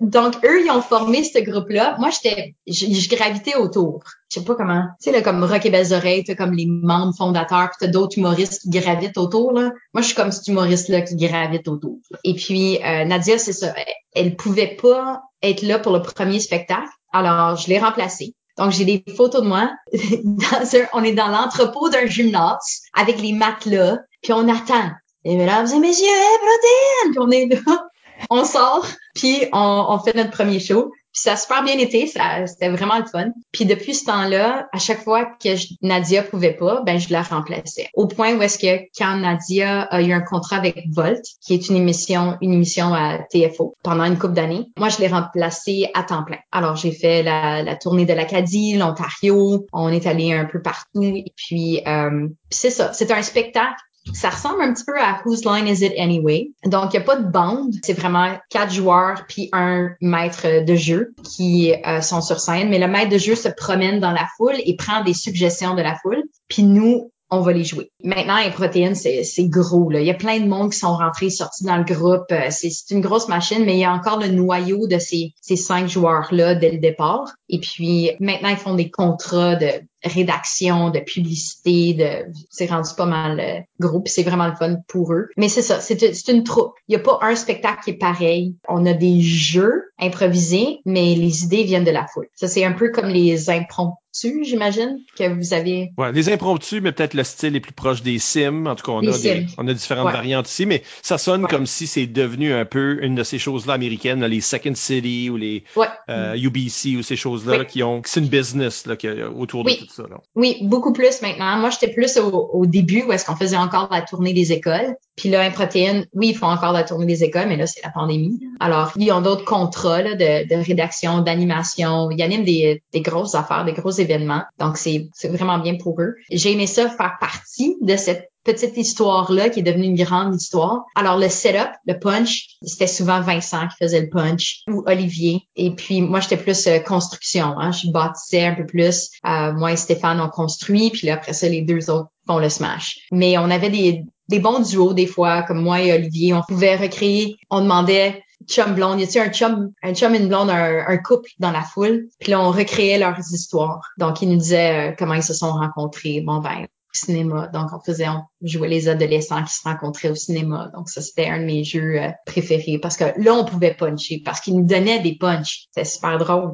donc eux, ils ont formé ce groupe-là. Moi, j'étais, je, je gravitais autour. Je sais pas comment. Tu sais là, comme Rock et Belles Oreilles, t'as comme les membres fondateurs, puis t'as d'autres humoristes qui gravitent autour. Moi, je suis comme cet humoriste-là qui gravite autour. Et puis euh, Nadia, c'est ça. Elle, pouvait pas être là pour le premier spectacle, alors je l'ai remplacée. Donc, j'ai des photos de moi. *laughs* Dans on est dans l'entrepôt d'un gymnase avec les matelas, puis on attend. Et mesdames et messieurs, protéines! Puis on est là, on sort, puis on, fait notre premier show. Puis ça a super bien été, ça, c'était vraiment le fun. Puis depuis ce temps-là, à chaque fois que je- Nadia pouvait pas, ben je la remplaçais. Au point où est-ce que quand Nadia a eu un contrat avec Volt, qui est une émission, une émission à TFO pendant une couple d'années, moi je l'ai remplacée à temps plein. Alors j'ai fait la, la tournée de l'Acadie, l'Ontario, on est allé un peu partout. Et puis, euh, puis c'est ça, c'est un spectacle ça ressemble un petit peu à Whose Line Is It Anyway? Donc, il n'y a pas de bande. C'est vraiment quatre joueurs puis un maître de jeu qui euh, sont sur scène. Mais le maître de jeu se promène dans la foule et prend des suggestions de la foule. Puis nous, on va les jouer. Maintenant, les protéines, c'est gros. Là. Il y a plein de monde qui sont rentrés, sortis dans le groupe. Euh, C'est c'est une grosse machine, mais il y a encore le noyau de ces, ces cinq joueurs-là dès le départ. Et puis, maintenant, ils font des contrats de rédaction, de publicité, de c'est rendu pas mal euh, gros, puis c'est vraiment le fun pour eux. Mais c'est ça, c'est une troupe. Il y a pas un spectacle qui est pareil. On a des jeux improvisés, mais les idées viennent de la foule. Ça c'est un peu comme les impromptus, j'imagine, que vous avez. Ouais, les impromptus, mais peut-être le style est plus proche des sims. En tout cas, on, Les a, des, on a différentes Ouais. variantes ici, mais ça sonne Ouais. comme si c'est devenu un peu une de ces choses-là américaines, les Second City ou les Ouais. euh, UBC ou ces choses-là Oui. qui ont. C'est une business là, qui- autour Oui. de tout ça. Là. Oui, beaucoup plus maintenant. Moi, j'étais plus au, au début où est-ce qu'on faisait encore la tournée des écoles. Puis là, Improtéine, oui, ils font encore la tournée des écoles, mais là, c'est la pandémie. Alors, ils ont d'autres contrats là, de, de rédaction, d'animation. Ils animent des, des grosses affaires, des gros événements. Donc, c'est c'est vraiment bien pour eux. J'ai aimé ça faire partie de cette petite histoire-là qui est devenue une grande histoire. Alors, le setup, le punch, c'était souvent Vincent qui faisait le punch ou Olivier. Et puis, moi, j'étais plus euh, construction. Hein? Je bâtissais un peu plus. Euh, moi et Stéphane, on construit. Puis là, après ça, les deux autres font le smash. Mais on avait des, des bons duos des fois, comme moi et Olivier. On pouvait recréer. On demandait chum blonde, y a-t-il un chum, un chum et une blonde, un, un couple dans la foule? Puis là, on recréait leurs histoires. Donc, ils nous disaient euh, comment ils se sont rencontrés. Bon, ben, cinéma. Donc, on faisait, on jouait les adolescents qui se rencontraient au cinéma. Donc, ça, c'était un de mes jeux euh, préférés parce que là, on pouvait puncher parce qu'ils nous donnaient des punches. C'était super drôle.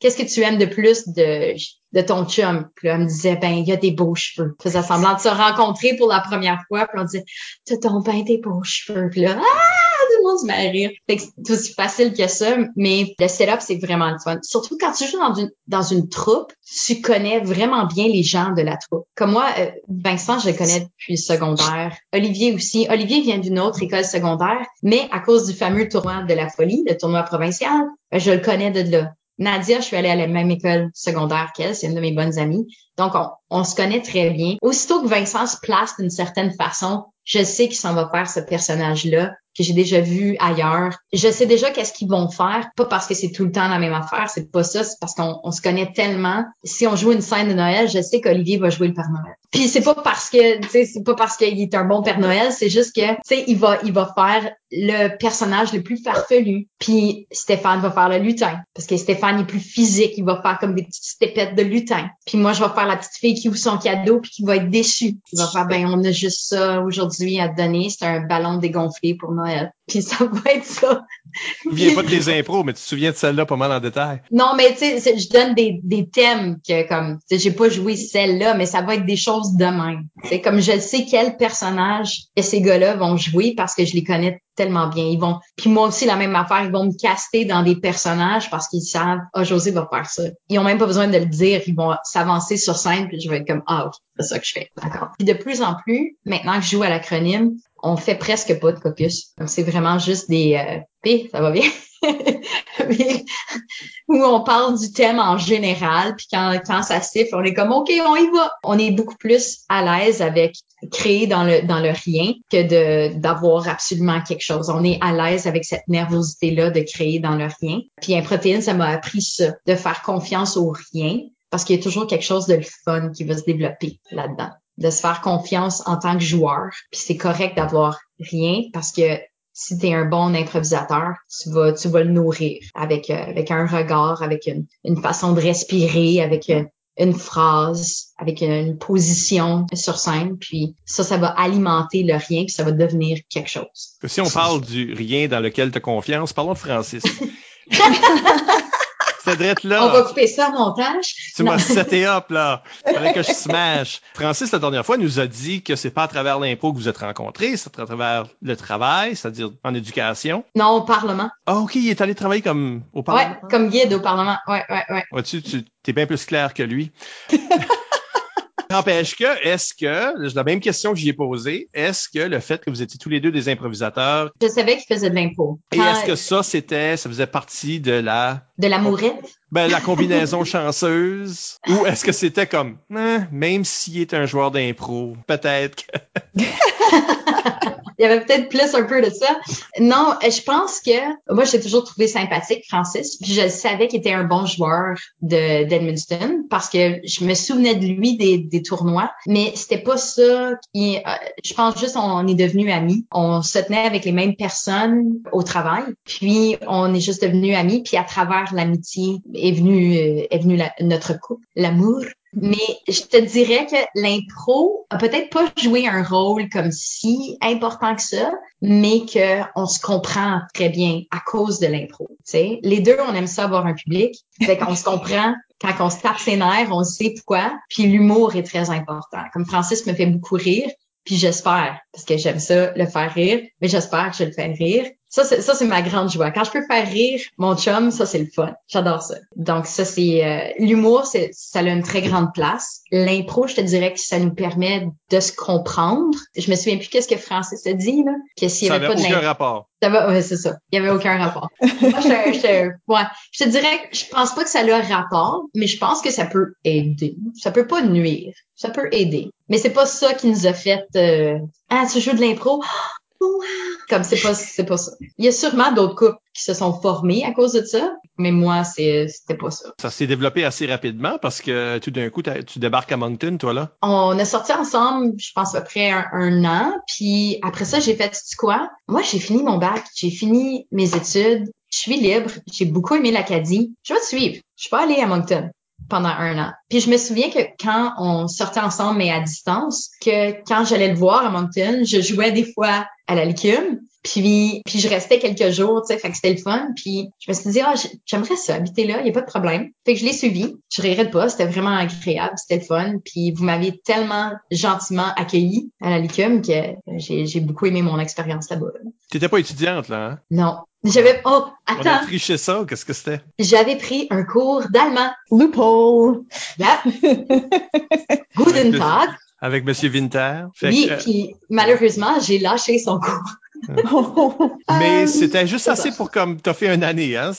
Qu'est-ce que tu aimes de plus de de ton chum? Puis là, elle me disait, ben, il y a des beaux cheveux. faisait semblant de se rencontrer pour la première fois. Puis on disait, t'as ton ben des beaux cheveux. Puis là, ah, monde se c'est aussi facile que ça, mais le setup, c'est vraiment le fun. Surtout quand tu joues dans une, dans une troupe, tu connais vraiment bien les gens de la troupe. Comme moi, euh, Vincent, je le connais depuis secondaire. Olivier aussi. Olivier vient d'une autre école secondaire, mais à cause du fameux tournoi de la folie, le tournoi provincial, ben, je le connais de là. Nadia, je suis allée à la même école secondaire qu'elle, c'est une de mes bonnes amies. Donc, on, on, se connaît très bien. Aussitôt que Vincent se place d'une certaine façon, je sais qu'il s'en va faire ce personnage-là que j'ai déjà vu ailleurs. Je sais déjà qu'est-ce qu'ils vont faire, pas parce que c'est tout le temps la même affaire, c'est pas ça, c'est parce qu'on se connaît tellement. Si on joue une scène de Noël, je sais qu'Olivier va jouer le Père Noël. Puis c'est pas parce que, c'est pas parce qu'il est un bon Père Noël, c'est juste que, tu sais, il va, il va faire le personnage le plus farfelu. Puis Stéphane va faire le lutin, parce que Stéphane est plus physique, il va faire comme des petites stépettes de lutin. Puis moi, je vais faire la petite fille qui ouvre son cadeau puis qui va être déçue. Il va faire, ben, on a juste ça aujourd'hui à donner, c'est un ballon dégonflé pour Noël. Puis ça va être ça. Tu te souviens pas de *laughs* tes impros, mais tu te souviens de celle-là pas mal en détail. Non, mais tu sais, je donne des, des thèmes que comme, j'ai pas joué celle-là, mais ça va être des choses de même. C'est comme je sais quel personnage que ces gars-là vont jouer parce que je les connais tellement bien. Ils vont, puis moi aussi la même affaire, ils vont me caster dans des personnages parce qu'ils savent, ah José va faire ça. Ils ont même pas besoin de le dire, ils vont s'avancer sur scène puis je vais être comme ah ok, c'est ça que je fais. D'accord. Puis de plus en plus, maintenant que je joue à l'acronyme, on fait presque pas de caucus. C'est vraiment juste des euh, P, ça va bien? *laughs* où on parle du thème en général, puis quand, ça siffle, on est comme OK, on y va. On est beaucoup plus à l'aise avec créer dans le dans le rien que d'avoir absolument quelque chose. On est à l'aise avec cette nervosité là de créer dans le rien. Puis un protéine, ça m'a appris ça, de faire confiance au rien, parce qu'il y a toujours quelque chose de fun qui va se développer là-dedans de se faire confiance en tant que joueur. Puis c'est correct d'avoir rien parce que si tu es un bon improvisateur, tu vas tu vas le nourrir avec euh, avec un regard, avec une, une façon de respirer, avec une, une phrase, avec une, position sur scène, puis ça, ça va alimenter le rien, puis ça va devenir quelque chose. Si on parle du rien dans lequel tu as confiance, parlons de Francis. *laughs* là. On va couper ça au montage? Tu m'as seté up, là. *laughs* Fallait que je smash. Francis, la dernière fois, nous a dit que c'est pas à travers l'impôt que vous êtes rencontrés, c'est à travers le travail, c'est-à-dire en éducation. Non, au Parlement. Ah, OK, il est allé travailler comme au Parlement. Ouais, comme guide au Parlement. Ouais, ouais, ouais. Vois-tu, tu es bien plus clair que lui. *laughs* N'empêche que, est-ce que, la même question que j'y ai posée, est-ce que le fait que vous étiez tous les deux des improvisateurs. Je savais qu'il faisait de l'impro. Et est-ce que ça, c'était, ça faisait partie de la. De la mourette? Ben, la combinaison *laughs* chanceuse. Ou est-ce que c'était comme, hein, même s'il est un joueur d'impro, peut-être que. *laughs* Il y avait peut-être plus un peu de ça. Non, je pense que moi, j'ai toujours trouvé sympathique Francis. Puis je savais qu'il était un bon joueur de d'Edmundston parce que je me souvenais de lui des, des tournois, mais c'était pas ça. Qui, euh, je pense juste on est devenus amis. On se tenait avec les mêmes personnes au travail, puis on est juste devenus amis. Puis à travers l'amitié est venu euh, est venu notre couple, l'amour. Mais je te dirais que l'impro a peut-être pas joué un rôle comme si important que ça, mais qu'on se comprend très bien à cause de l'impro. Les deux, on aime ça avoir un public. Fait qu'on se comprend quand on se tape ses nerfs, on sait pourquoi. Puis l'humour est très important. Comme Francis me fait beaucoup rire, puis j'espère, parce que j'aime ça, le faire rire, mais j'espère que je le fais rire. Ça, c'est, ça, c'est ma grande joie. Quand je peux faire rire mon chum, ça, c'est le fun. J'adore ça. Donc, ça, c'est euh, l'humour, c'est, ça a une très grande place. L'impro, je te dirais que ça nous permet de se comprendre. Je me souviens plus qu'est-ce que Francis a dit, là. Que s'il y avait, pas aucun rapport. Ça va, ouais, c'est ça. Il y avait aucun rapport. *laughs* Moi, je, je, ouais. je te dirais que je pense pas que ça a rapport, mais je pense que ça peut aider. Ça peut pas nuire. Ça peut aider. Mais c'est pas ça qui nous a fait, euh, ah, tu joues de l'impro? Comme c'est pas c'est pas ça. Il y a sûrement d'autres couples qui se sont formés à cause de ça, mais moi c'est c'était pas ça. Ça s'est développé assez rapidement parce que tout d'un coup tu débarques à Moncton toi là. On a sorti ensemble, je pense à peu près un, an, puis après ça j'ai fait tu quoi? Moi j'ai fini mon bac, j'ai fini mes études, je suis libre, j'ai beaucoup aimé l'Acadie. Je vais te suivre. Je vais aller à Moncton. Pendant un an. Puis je me souviens que quand on sortait ensemble, mais à distance, que quand j'allais le voir à Moncton, je jouais des fois à la licume. Puis, puis je restais quelques jours, tu sais, fait que c'était le fun. Puis je me suis dit, ah, j'aimerais ça, habiter là, il y a pas de problème. Fait que je l'ai suivi. Je regrette pas, c'était vraiment agréable, c'était le fun. Puis vous m'aviez tellement gentiment accueilli à la Licume que j'ai beaucoup aimé mon expérience là-bas. T'étais pas étudiante, là, hein? Non. J'avais, oh, attends. On a triché ça ou qu'est-ce que c'était? J'avais pris un cours d'allemand. Loophole. Yep. Guten Tag. Avec Monsieur Winter. oui, puis malheureusement, j'ai lâché son cours. Mais euh, c'était juste assez pour comme t'as fait une année, hein?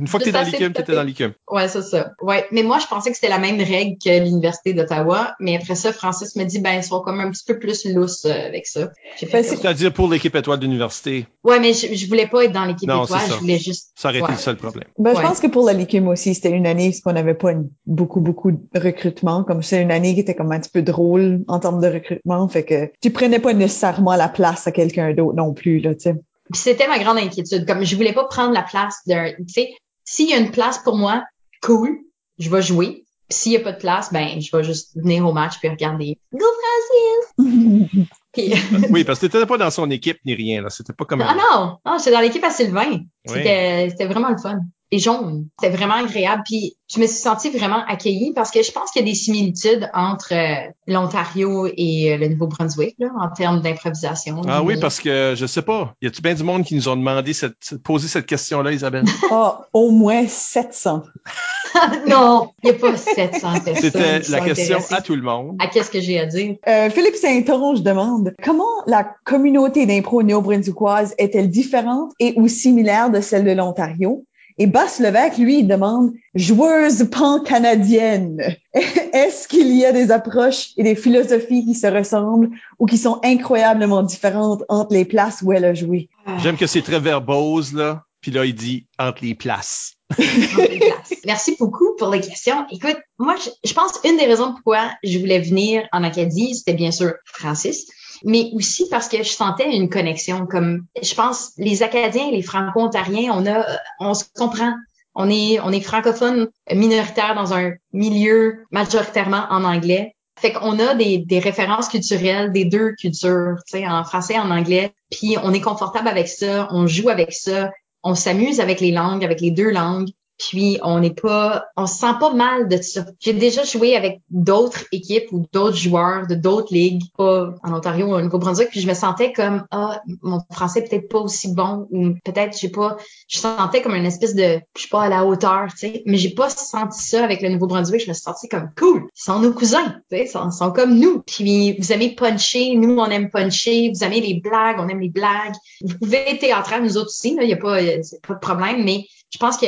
Une fois que t'es dans l'ICUM, t'étais dans l'ICUM. Ouais, c'est ça. Ouais. Mais moi, je pensais que c'était la même règle que l'Université d'Ottawa. Mais après ça, Francis me dit, ben, ils sont comme un petit peu plus lousses euh, avec ça. Ben, C'est-à-dire pour l'équipe étoile d'université. Ouais, mais je, je voulais pas être dans l'équipe étoile. Je voulais juste. Ça aurait été le seul problème. Ben, je pense que pour la LICUM aussi, c'était une année parce qu'on n'avait pas beaucoup, beaucoup de recrutement. Comme c'est une année qui était comme un petit peu drôle en termes de recrutement. Fait que tu prenais pas nécessairement la place à quelqu'un d'autre non plus, là, tu sais. Puis c'était ma grande inquiétude. Comme je voulais pas prendre la place d'un, tu sais, s'il y a une place pour moi, cool, je vais jouer. Puis s'il y a pas de place, ben je vais juste venir au match puis regarder. Go Francis! *laughs* *laughs* oui, parce que t'étais pas dans son équipe ni rien là. C'était pas comme. Ah non, non, j'étais dans l'équipe à Sylvain. C'était, c'était vraiment le fun et jaune. C'était vraiment agréable. Puis je me suis sentie vraiment accueillie parce que je pense qu'il y a des similitudes entre euh, l'Ontario et euh, le Nouveau-Brunswick là, en termes d'improvisation. Ah oui, parce que je sais pas. Y a-tu bien du monde qui nous ont demandé cette, poser cette question-là, Isabelle? *laughs* Ah, au moins 700. *laughs* non, il n'y a pas 700 personnes. C'était la question à tout le monde. À qu'est-ce que j'ai à dire? Euh, Philippe Saint-Onge demande comment la communauté d'impro néo-brunswickoise est-elle différente et ou similaire de celle de l'Ontario? Et Levesque, lui, il demande joueuse pan-canadienne. *laughs* Est-ce qu'il y a des approches et des philosophies qui se ressemblent ou qui sont incroyablement différentes entre les places où elle a joué? J'aime que c'est très verbose, là. Puis là, il dit entre les places. *laughs* Merci beaucoup pour les questions. Écoute, moi, je, je pense une des raisons pourquoi je voulais venir en Acadie, c'était bien sûr Francis mais aussi parce que je sentais une connexion. Comme je pense, les Acadiens, les Franco-Ontariens, on a, on se comprend. On est, on est francophone minoritaire dans un milieu majoritairement en anglais. Fait qu'on a des, des références culturelles des deux cultures, tu sais, en français en anglais. Puis on est confortable avec ça, on joue avec ça, on s'amuse avec les langues, avec les deux langues. Puis on n'est pas, on se sent pas mal de ça. J'ai déjà joué avec d'autres équipes ou d'autres joueurs de d'autres ligues, pas en Ontario ou au Nouveau-Brunswick, puis je me sentais comme ah mon français peut-être pas aussi bon ou peut-être je sais pas, je sentais comme une espèce de je suis pas à la hauteur, tu sais, mais j'ai pas senti ça avec le Nouveau-Brunswick, je me suis comme cool, ils sont nos cousins, tu sais, ils sont, comme nous. Puis vous aimez puncher, nous on aime puncher, vous aimez les blagues, on aime les blagues. Vous pouvez être théâtral nous autres aussi, il y a pas pas de problème, mais je pense que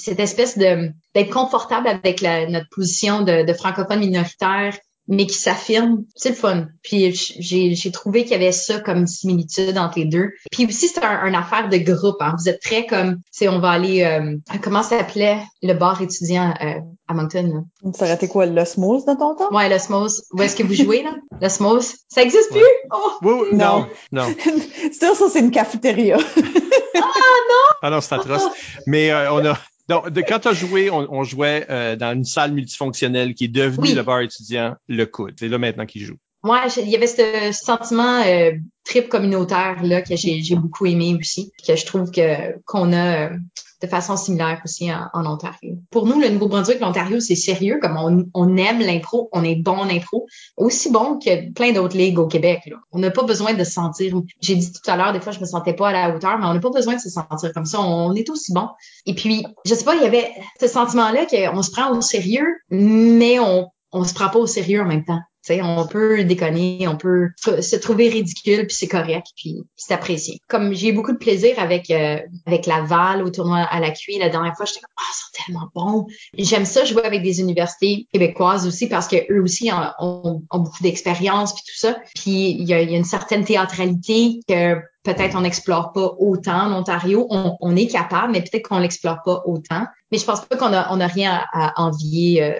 cette espèce de d'être confortable avec la, notre position de, de francophone minoritaire, mais qui s'affirme, c'est le fun. Puis j'ai trouvé qu'il y avait ça comme similitude entre les deux. Puis aussi, c'est un, une affaire de groupe. Hein. Vous êtes très comme, c'est on va aller, euh, comment ça s'appelait? Le bar étudiant euh, à Moncton? Là? Ça aurait été quoi, l'osmose dans ton temps? Ouais, l'osmose. Où est-ce que vous jouez, là? *laughs* L'osmose. Ça existe plus? Oh! Oui, oui, non. Non. non. *laughs* ça, c'est une cafétéria. ah non! Ah non, c'est atroce. Mais euh, on a donc, de, quand tu as joué, on, jouait euh, dans une salle multifonctionnelle qui est devenue le bar étudiant Le Coude. C'est là maintenant qu'il joue. Moi, il y avait ce sentiment euh, trip communautaire là que j'ai beaucoup aimé aussi, que je trouve que qu'on a euh, de façon similaire aussi en, Ontario. Pour nous, le Nouveau-Brunswick, l'Ontario, c'est sérieux, comme on, aime l'impro, on est bon en impro, aussi bon que plein d'autres ligues au Québec. Là. On n'a pas besoin de se sentir, j'ai dit tout à l'heure, des fois, je me sentais pas à la hauteur, mais on n'a pas besoin de se sentir comme ça, on, est aussi bon. Et puis, je sais pas, il y avait ce sentiment-là qu'on se prend au sérieux, mais on on se prend pas au sérieux en même temps on peut déconner, on peut se trouver ridicule, puis c'est correct, puis c'est apprécié. Comme j'ai beaucoup de plaisir avec euh, avec Laval au tournoi à la cuit la dernière fois, j'étais comme ah c'est tellement bon. J'aime ça jouer avec des universités québécoises aussi parce que eux aussi ont, beaucoup d'expérience puis tout ça. Puis il y a, une certaine théâtralité que peut-être on n'explore pas autant en Ontario. On, est capable, mais peut-être qu'on l'explore pas autant. Mais je pense pas qu'on a on a rien à, envier. Euh,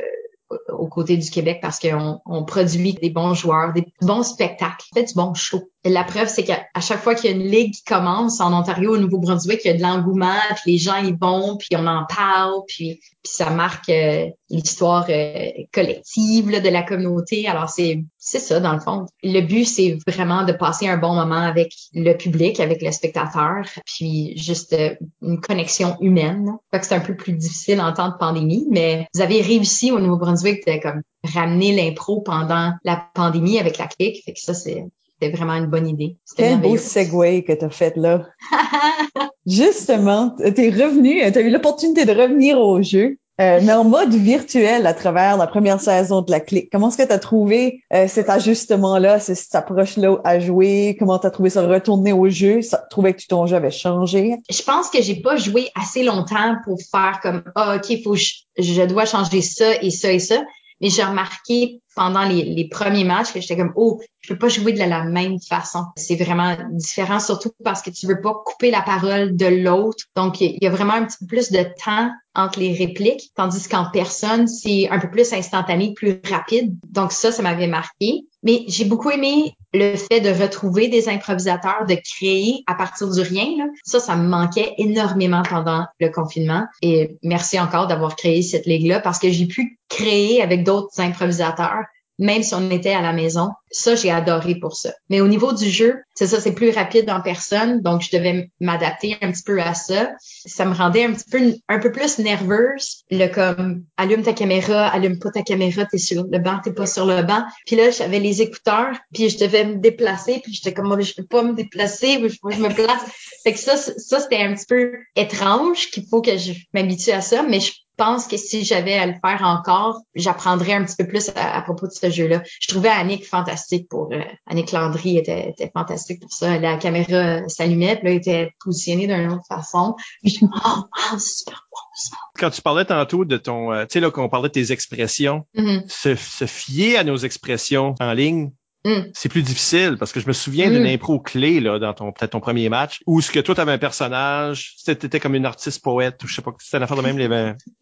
aux côtés du Québec parce qu'on on produit des bons joueurs, des bons spectacles, fait du bon show. La preuve, c'est qu'à chaque fois qu'il y a une ligue qui commence en Ontario, au Nouveau-Brunswick, il y a de l'engouement, puis les gens y vont, puis on en parle, puis, ça marque euh, l'histoire euh, collective là, de la communauté. Alors c'est c'est ça dans le fond. Le but, c'est vraiment de passer un bon moment avec le public, avec le spectateur, puis juste euh, une connexion humaine. Fait que c'est un peu plus difficile en temps de pandémie, mais vous avez réussi au Nouveau-Brunswick de comme ramener l'impro pendant la pandémie avec la clique. Fait que ça, c'est c'était vraiment une bonne idée. Quel beau segue que tu as fait là. *laughs* Justement, tu es revenu, tu as eu l'opportunité de revenir au jeu. Euh, mais en mode virtuel à travers la première saison de la clique. Comment est-ce que tu as trouvé euh, cet ajustement-là, cette approche-là à jouer? Comment tu as trouvé ça retourner au jeu? Ça trouvais que ton jeu avait changé? Je pense que j'ai pas joué assez longtemps pour faire comme ah, OK, faut je, je dois changer ça et ça et ça. Mais j'ai remarqué pendant les, premiers matchs que j'étais comme oh je peux pas jouer de la, même façon. C'est vraiment différent surtout parce que tu veux pas couper la parole de l'autre. Donc il y a vraiment un petit peu plus de temps entre les répliques tandis qu'en personne c'est un peu plus instantané plus rapide. Donc ça ça m'avait marqué mais j'ai beaucoup aimé le fait de retrouver des improvisateurs, de créer à partir du rien. Là. Ça, ça me manquait énormément pendant le confinement. Et merci encore d'avoir créé cette ligue-là parce que j'ai pu créer avec d'autres improvisateurs même si on était à la maison. Ça, j'ai adoré pour ça. Mais au niveau du jeu, c'est ça, c'est plus rapide en personne, donc je devais m'adapter un petit peu à ça. Ça me rendait un petit peu un peu plus nerveuse, le comme allume ta caméra, allume pas ta caméra, t'es sur le banc, t'es pas sur le banc. Puis là, j'avais les écouteurs, puis je devais me déplacer, puis j'étais comme je peux pas me déplacer, je, je me place. Fait que ça, ça c'était un petit peu étrange, qu'il faut que je m'habitue à ça, mais je pense que si j'avais à le faire encore, j'apprendrais un petit peu plus à, propos de ce jeu-là. Je trouvais Annick fantastique pour euh, Annick Landry était, était, fantastique pour ça. La caméra s'allumait, puis là, elle était positionnée d'une autre façon. Puis je me oh, oh super bon Quand tu parlais tantôt de ton, euh, tu sais là, qu'on parlait de tes expressions, mm-hmm. se, se fier à nos expressions en ligne, Mm. C'est plus difficile parce que je me souviens d'une mm. impro clé là dans ton peut-être ton premier match où ce que toi t'avais un personnage, c'était comme une artiste poète ou je sais pas, c'était une affaire de même les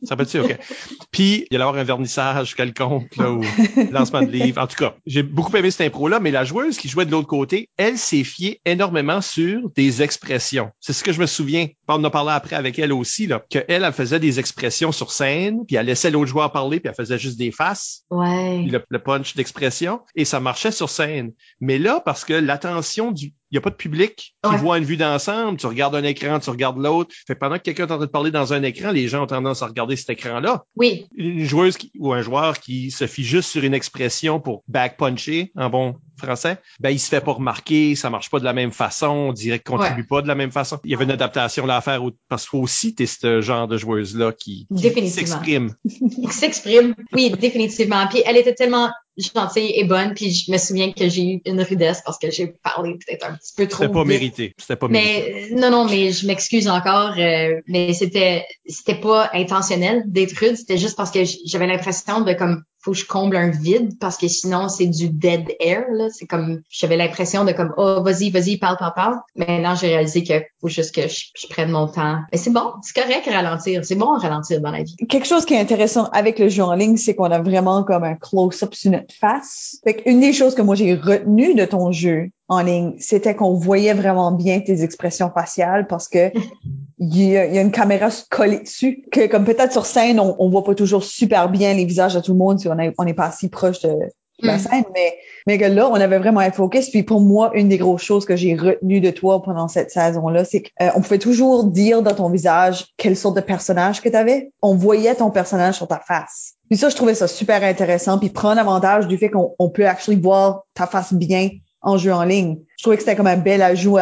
ça peut-tu OK. *laughs* Puis il y allait avoir un vernissage quelconque là ou lancement de livre. En tout cas, j'ai beaucoup aimé cette impro là, mais la joueuse qui jouait de l'autre côté, elle s'est fiée énormément sur des expressions. C'est ce que je me souviens. On en a parlé après avec elle aussi là, que elle, elle faisait des expressions sur scène, puis elle laissait l'autre joueur parler, puis elle faisait juste des faces. Ouais. Puis le, le punch d'expression et ça marchait sur scène. Mais là, parce que l'attention du, il n'y a pas de public qui voit une vue d'ensemble. Tu regardes un écran, tu regardes l'autre. Fait pendant que quelqu'un est en train de parler dans un écran, les gens ont tendance à regarder cet écran-là. Oui. Une joueuse ou un joueur qui se fie juste sur une expression pour back puncher en bon français, ben il se fait pas remarquer, ça marche pas de la même façon, on dirait qu'il contribue pas de la même façon. Il y avait une adaptation là à faire parce qu'il faut aussi t'es ce genre de joueuse là qui, qui s'exprime. *laughs* Qui s'exprime. Oui, définitivement. Puis elle était tellement gentille et bonne, puis je me souviens que j'ai eu une rudesse parce que j'ai parlé peut-être un petit peu trop. C'était pas mérité. C'était pas mérité. Mais non, non, mais je m'excuse encore. Euh, mais c'était c'était pas intentionnel d'être rude. C'était juste parce que j'avais l'impression de comme faut que je comble un vide parce que sinon c'est du dead air là. C'est comme j'avais l'impression de comme oh vas-y vas-y parle parle parle. Mais non j'ai réalisé que faut juste que je, prenne mon temps. Mais c'est bon c'est correct ralentir. C'est bon ralentir dans la vie. Quelque chose qui est intéressant avec le jeu en ligne c'est qu'on a vraiment comme un close-up sur notre face. Fait une des choses que moi j'ai retenu de ton jeu en ligne, c'était qu'on voyait vraiment bien tes expressions faciales parce que *laughs* il y, a, une caméra collée dessus que comme peut-être sur scène on, on voit pas toujours super bien les visages de tout le monde si on n'est on est pas si proche de, la mm. scène mais mais que là on avait vraiment un focus. Puis pour moi une des grosses choses que j'ai retenu de toi pendant cette saison là c'est qu'on euh, pouvait toujours dire dans ton visage quelle sorte de personnage que tu avais on voyait ton personnage sur ta face. Puis ça je trouvais ça super intéressant. Puis prendre avantage du fait qu'on peut actually voir ta face bien en jeu en ligne. Je trouvais que c'était comme un bel ajout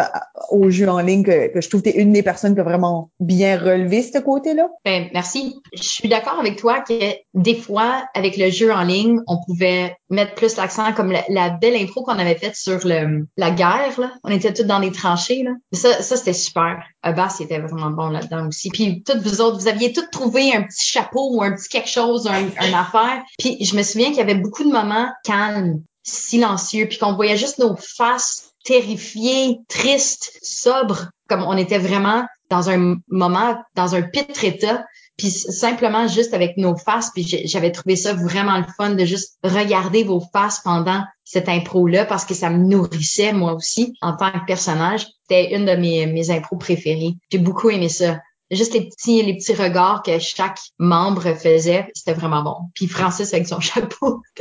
au jeu en ligne que, je trouve que tu es une des personnes qui a vraiment bien relevé ce côté-là. Ben, merci. Je suis d'accord avec toi que des fois, avec le jeu en ligne, on pouvait mettre plus l'accent comme la, belle intro qu'on avait faite sur le, la guerre. Là. On était tous dans les tranchées. Là. Ça, ça c'était super. Abbas, était vraiment bon là-dedans aussi. Puis toutes vous autres, vous aviez tous trouvé un petit chapeau ou un petit quelque chose, un, un affaire. Puis je me souviens qu'il y avait beaucoup de moments calmes silencieux, puis qu'on voyait juste nos faces terrifiées, tristes, sobres, comme on était vraiment dans un moment, dans un pitre état. puis simplement juste avec nos faces, puis j'avais trouvé ça vraiment le fun de juste regarder vos faces pendant cette impro-là parce que ça me nourrissait moi aussi en tant que personnage. C'était une de mes, mes impros préférées. J'ai beaucoup aimé ça juste les petits les petits regards que chaque membre faisait, c'était vraiment bon. Puis Francis avec son chapeau, *laughs*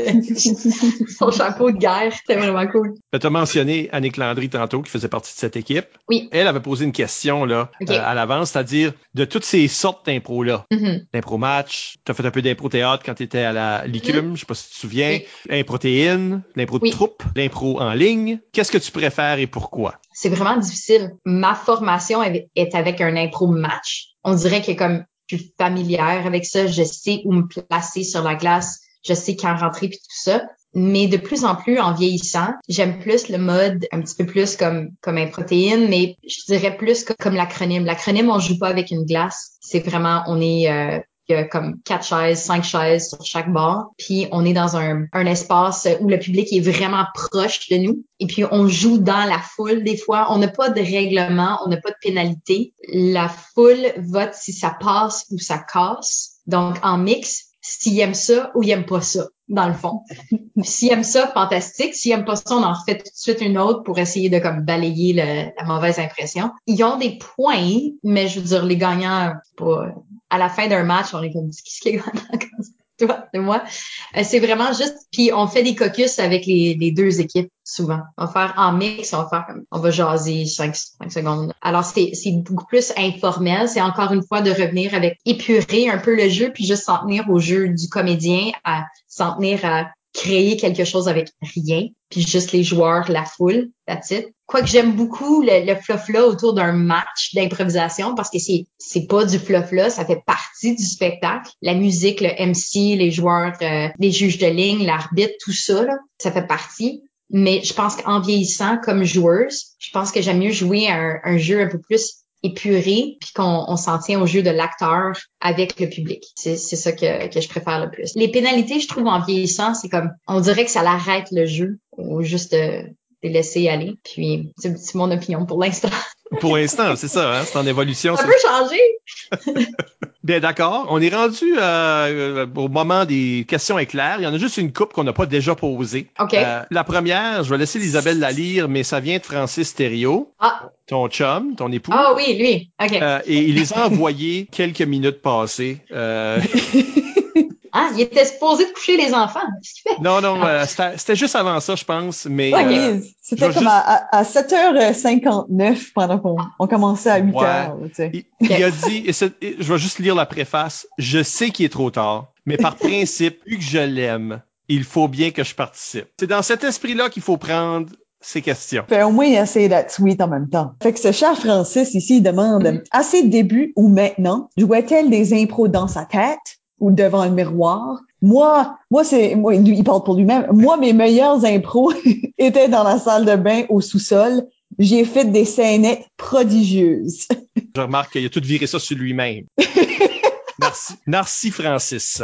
son chapeau de guerre, c'était vraiment cool. Tu as mentionné Annick Landry tantôt qui faisait partie de cette équipe. Oui. Elle avait posé une question là euh, à l'avance, c'est-à-dire de toutes ces sortes d'impro là, mm-hmm. l'impro match, tu as fait un peu d'impro théâtre quand tu étais à la Licume, mm-hmm. je sais pas si tu te souviens, oui. improtéine, l'impro de troupe, l'impro en ligne. Qu'est-ce que tu préfères et pourquoi? C'est vraiment difficile. Ma formation est avec un impro match. On dirait que comme je suis familière avec ça, je sais où me placer sur la glace, je sais quand rentrer puis tout ça. Mais de plus en plus, en vieillissant, j'aime plus le mode un petit peu plus comme comme un protéine, mais je dirais plus comme l'acronyme. L'acronyme, on joue pas avec une glace. C'est vraiment, on est euh, y a comme quatre chaises, cinq chaises sur chaque bord. Puis on est dans un, un espace où le public est vraiment proche de nous. Et puis on joue dans la foule des fois. On n'a pas de règlement, on n'a pas de pénalité. La foule vote si ça passe ou ça casse. Donc en mix, s'il aime ça ou il aime pas ça, dans le fond. *laughs* s'il aime ça, fantastique. S'il aime pas ça, on en refait tout de suite une autre pour essayer de comme balayer la mauvaise impression. Ils ont des points, mais je veux dire, les gagnants, pas, à la fin d'un match, on est comme, qu'est-ce qui est gagnant *laughs* toi et moi. Euh, c'est vraiment juste, puis on fait des caucus avec les, deux équipes souvent. On va faire en mix, on va faire comme, on va jaser 5, secondes. Alors c'est, c'est beaucoup plus informel. C'est encore une fois de revenir avec épurer un peu le jeu, puis juste s'en tenir au jeu du comédien, à s'en tenir à créer quelque chose avec rien, puis juste les joueurs, la foule, that's it. Quoique j'aime beaucoup le, le fluff-là autour d'un match d'improvisation parce que c'est c'est pas du fluff-là, ça fait partie du spectacle. La musique, le MC, les joueurs, euh, les juges de ligne, l'arbitre, tout ça, là, ça fait partie. Mais je pense qu'en vieillissant comme joueuse, je pense que j'aime mieux jouer un, un jeu un peu plus épuré, puis qu'on on s'en tient au jeu de l'acteur avec le public. C'est, c'est ça que, que je préfère le plus. Les pénalités, je trouve, en vieillissant, c'est comme, on dirait que ça l'arrête le jeu, ou juste euh, de laisser aller. Puis, c'est, mon opinion pour l'instant. *laughs* Pour l'instant, c'est ça, hein? c'est en évolution. Ça peut changer. *laughs* Bien d'accord. On est rendu euh, au moment des questions éclairs. Il y en a juste une coupe qu'on n'a pas déjà posée. Okay. Euh, la première, je vais laisser Isabelle la lire, mais ça vient de Francis Thériault, ah. ton chum, ton époux. Ah oui, lui. OK. Euh, et il les a envoyés *laughs* quelques minutes passées. Euh, il était supposé de coucher les enfants. Non, non, euh, c'était juste avant ça, je pense. Mais okay. euh, c'était comme à, à, 7h59 pendant qu'on on commençait à 8h. tu sais. il, il, a dit, et je vais juste lire la préface. Je sais qu'il est trop tard, mais par *laughs* principe, vu que je l'aime, il faut bien que je participe. C'est dans cet esprit-là qu'il faut prendre ces questions. Fait au moins essayer d'être sweet en même temps. Fait que ce cher Francis ici il demande mm -hmm. à ses débuts ou maintenant, jouait-elle des impros dans sa tête? Ou devant un miroir. Moi, moi c'est moi il parle pour lui-même. Moi mes meilleurs impros *laughs* étaient dans la salle de bain au sous-sol. J'ai fait des scénettes prodigieuses. Je remarque qu'il a tout viré ça sur lui-même. *laughs* Merci, merci Francis.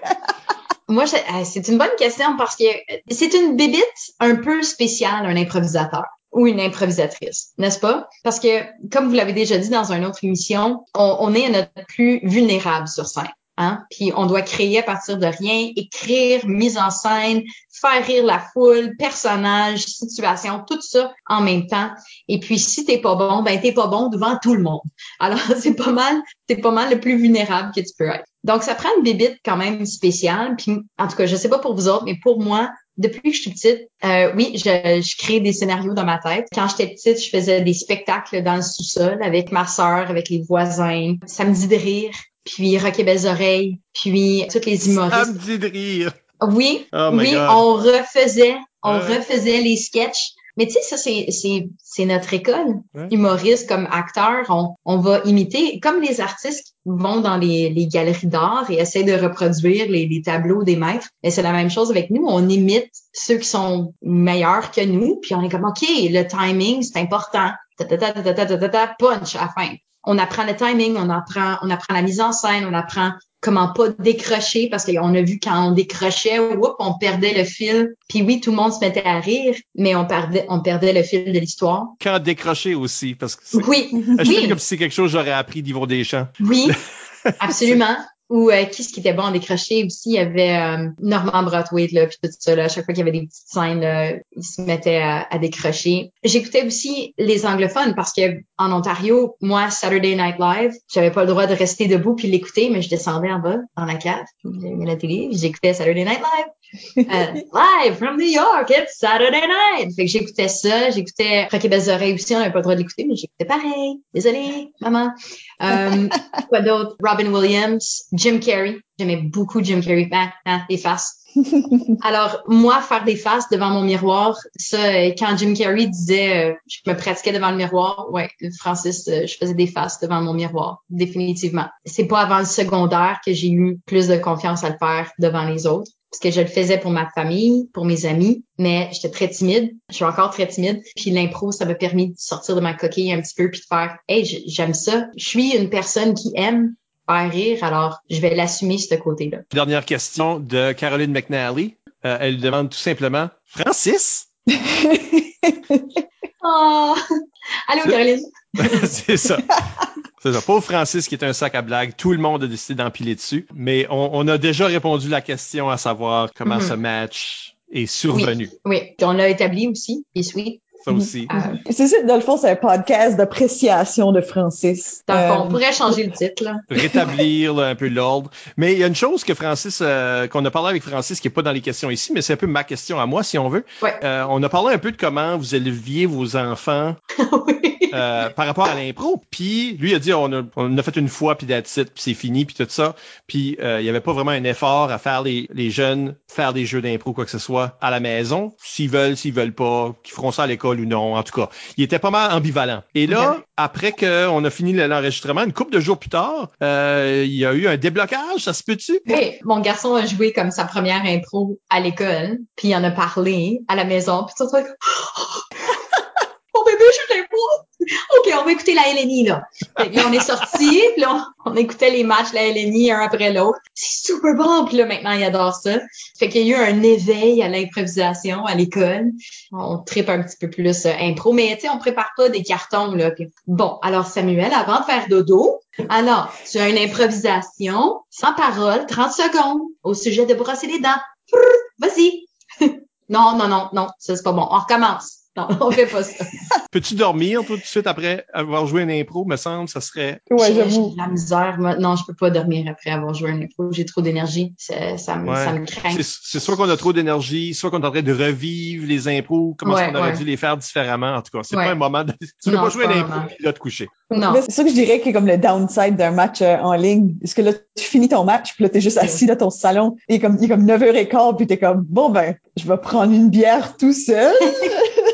*laughs* Moi, c'est une bonne question parce que c'est une bébite un peu spéciale, un improvisateur ou une improvisatrice, n'est-ce pas? Parce que, comme vous l'avez déjà dit dans une autre émission, on, on est notre plus vulnérable sur scène. Hein? Puis on doit créer à partir de rien, écrire, mise en scène, faire rire la foule, personnage, situation, tout ça en même temps. Et puis si t'es pas bon, ben t'es pas bon devant tout le monde. Alors *laughs* c'est pas mal, c'est pas mal le plus vulnérable que tu peux être. Donc ça prend une bébite quand même spéciale. Puis en tout cas, je sais pas pour vous autres, mais pour moi, depuis que je suis petite, euh, oui, je, je crée des scénarios dans ma tête. Quand j'étais petite, je faisais des spectacles dans le sous-sol avec ma sœur, avec les voisins. Ça me dit de rire puis Rock et Belles Oreilles, puis toutes les humoristes. Ça me dit de rire. Oui, oh oui, God. on refaisait, on ouais. refaisait les sketchs. Mais tu sais, ça, c'est, c'est, c'est notre école. Ouais. Humoriste comme acteur, on, on va imiter, comme les artistes vont dans les, les galeries d'art et essaient de reproduire les, les tableaux des maîtres. Et c'est la même chose avec nous. On imite ceux qui sont meilleurs que nous, puis on est comme, OK, le timing, c'est important. Ta, ta, ta, ta, ta, ta, ta, ta, punch à la fin on apprend le timing, on apprend, on apprend la mise en scène, on apprend comment pas décrocher parce qu'on a vu quand on décrochait, whoop, on perdait le fil. Puis oui, tout le monde se mettait à rire, mais on perdait, on perdait le fil de l'histoire. Quand décrocher aussi, parce que oui, *laughs* je oui. comme si c'est quelque chose que j'aurais appris d'Yvon Deschamps. Oui. *laughs* Absolument. Ou euh, qui ce qui était bon en décroché aussi, il y avait euh, Norman Broadway là, puis tout ça là, à chaque fois qu'il y avait des petites scènes, là, il se mettait à, à décrocher. J'écoutais aussi les anglophones parce que en Ontario, moi Saturday Night Live, j'avais pas le droit de rester debout puis l'écouter, mais je descendais en bas dans la cave, il la télé, j'écoutais Saturday Night Live. Euh, live from New York, it's Saturday night. Fait que j'écoutais ça, j'écoutais Rocky Belles Oreilles aussi, on n'avait pas le droit de l'écouter, mais j'écoutais pareil. Désolée, maman. Euh, *laughs* quoi d'autre? Robin Williams, Jim Carrey. J'aimais beaucoup Jim Carrey. Ah, ah, des faces. Alors, moi, faire des faces devant mon miroir, ça, euh, quand Jim Carrey disait, euh, je me pratiquais devant le miroir, ouais, Francis, euh, je faisais des faces devant mon miroir, définitivement. C'est pas avant le secondaire que j'ai eu plus de confiance à le faire devant les autres parce que je le faisais pour ma famille, pour mes amis, mais j'étais très timide. Je suis encore très timide. Puis l'impro, ça m'a permis de sortir de ma coquille un petit peu puis de faire, hey, j'aime ça. Je suis une personne qui aime faire rire, alors je vais l'assumer ce côté-là. Dernière question de Caroline McNally. Euh, elle demande tout simplement, Francis? *laughs* oh. Allô, Caroline? *laughs* C'est ça. C'est ça. Pauvre Francis qui est un sac à blagues. Tout le monde a décidé d'empiler dessus. Mais on, on, a déjà répondu la question à savoir comment mm -hmm. ce match est survenu. Oui, oui. on l'a établi aussi. Et oui. Ça aussi. Euh, c'est ça, dans le fond, c'est un podcast d'appréciation de Francis. Dans le fond, on pourrait changer le titre. Là. *laughs* Rétablir là, un peu l'ordre. Mais il y a une chose que Francis, euh, qu'on a parlé avec Francis, qui est pas dans les questions ici, mais c'est un peu ma question à moi, si on veut. Ouais. Euh, on a parlé un peu de comment vous éleviez vos enfants *laughs* oui. euh, par rapport à l'impro. Puis lui a dit, on a, on a fait une fois, puis that's it, puis c'est fini, puis tout ça. Puis il y avait pas vraiment un effort à faire les, les jeunes faire des jeux d'impro, quoi que ce soit, à la maison. S'ils veulent, s'ils veulent pas, qu'ils feront ça à l'école ou non. En tout cas, il était pas mal ambivalent. Et là, okay. après qu'on a fini l'enregistrement, une couple de jours plus tard, euh, il y a eu un déblocage, ça se peut-tu? Oui, mon garçon a joué comme sa première impro à l'école, puis il en a parlé à la maison, puis tout ça, mon bébé joue de l'impro! On va écouter la LNI, là. Fait là, on est sorti, *laughs* puis là, on, écoutait les matchs la LNI un après l'autre. C'est super bon, puis là, maintenant, il adore ça. Fait qu'il y a eu un éveil à l'improvisation à l'école. On tripe un petit peu plus euh, impro, mais tu sais, on prépare pas des cartons, là. Bon, alors Samuel, avant de faire dodo, alors, tu as une improvisation sans parole, 30 secondes, au sujet de brosser les dents. Vas-y. *laughs* non, non, non, non, ça c'est pas bon. On recommence. Non, *laughs* on fait pas ça. Peux-tu dormir tout de suite après avoir joué un impro, me semble, ça serait. Ouais, j'avoue. la misère. Non, je peux pas dormir après avoir joué un impro. J'ai trop d'énergie. Ça, ça, me, ouais. ça me craint. C'est soit qu'on a trop d'énergie, soit qu'on est en train de revivre les impros, comment ouais, est-ce qu'on aurait ouais. dû les faire différemment. En tout cas, c'est pas un moment de. *laughs* Tu veux pas jouer un impro et là te coucher. Non. C'est ça que je dirais qui est comme le downside d'un match euh, en ligne. Parce que là, tu finis ton match, puis là, t'es juste assis dans ton salon, et il est comme, il est comme 9h15, puis t'es comme, bon ben, je vais prendre une bière tout seul. *laughs*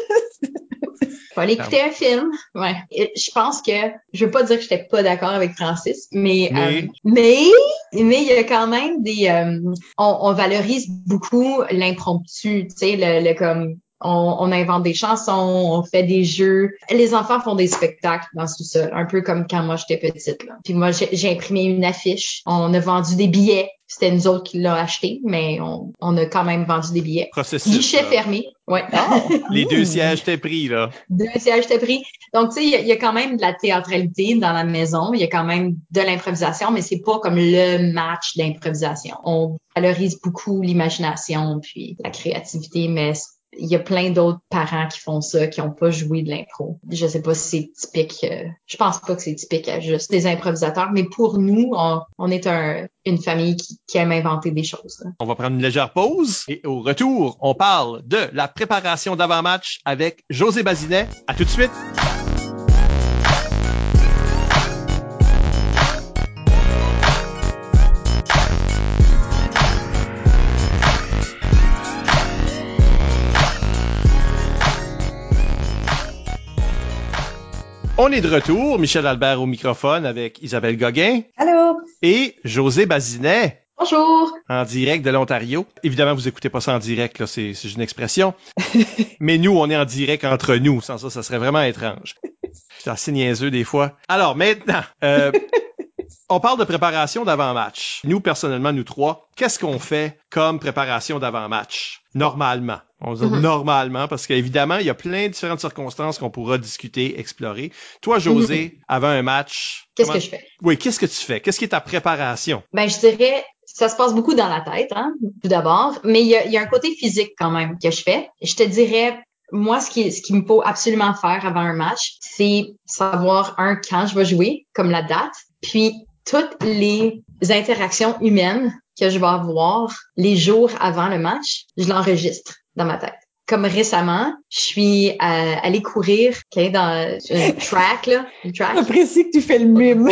Faut aller écouter un film. Ouais. Et je pense que je veux pas dire que j'étais pas d'accord avec Francis, mais mais euh, mais, mais il y a quand même des euh, on, on, valorise beaucoup l'impromptu, tu sais le, le comme on, on, invente des chansons, on fait des jeux. Les enfants font des spectacles dans tout ça, un peu comme quand moi j'étais petite. Là. Puis moi, j'ai imprimé une affiche. On a vendu des billets. C'était nous autres qui l'ont acheté, mais on, on, a quand même vendu des billets. Processus. Guichet là. fermé. Ouais. Oh. *laughs* Les deux sièges étaient pris, là. Deux sièges étaient pris. Donc, tu sais, il y, y, a quand même de la théâtralité dans la maison. Il y a quand même de l'improvisation, mais c'est pas comme le match d'improvisation. On valorise beaucoup l'imagination puis la créativité, mais il y a plein d'autres parents qui font ça, qui n'ont pas joué de l'impro. Je sais pas si c'est typique. Euh, je pense pas que c'est typique à juste des improvisateurs, mais pour nous, on, on est un, une famille qui, qui, aime inventer des choses. On va prendre une légère pause et au retour, on parle de la préparation d'avant-match avec José Bazinet. À tout de suite. On est de retour, Michel Albert au microphone avec Isabelle Gauguin. Allô? Et José Bazinet. Bonjour. En direct de l'Ontario. Évidemment, vous écoutez pas ça en direct, là, c'est, c'est une expression. *laughs* Mais nous, on est en direct entre nous. Sans ça, ça serait vraiment étrange. C'est assez niaiseux des fois. Alors, maintenant, euh, On parle de préparation d'avant-match. Nous, personnellement, nous trois, qu'est-ce qu'on fait comme préparation d'avant-match? Normalement. On va dire Mhm. normalement parce qu'évidemment, il y a plein de différentes circonstances qu'on pourra discuter, explorer. Toi, José, avant un match, Mhm. Qu'est-ce comment- que je fais? Oui, qu'est-ce que tu fais? Qu'est-ce qui est ta préparation? Ben, je dirais, ça se passe beaucoup dans la tête, hein, tout d'abord, mais il y a, il y a un côté physique quand même que je fais. Je te dirais, moi, ce qui, ce qu'il me faut absolument faire avant un match, c'est savoir, un, quand je vais jouer, comme la date, puis toutes les interactions humaines que je vais avoir les jours avant le match, je l'enregistre dans ma tête. Comme récemment, je suis euh, allée courir dans un track, là, un track. J'apprécie que tu fais le mime.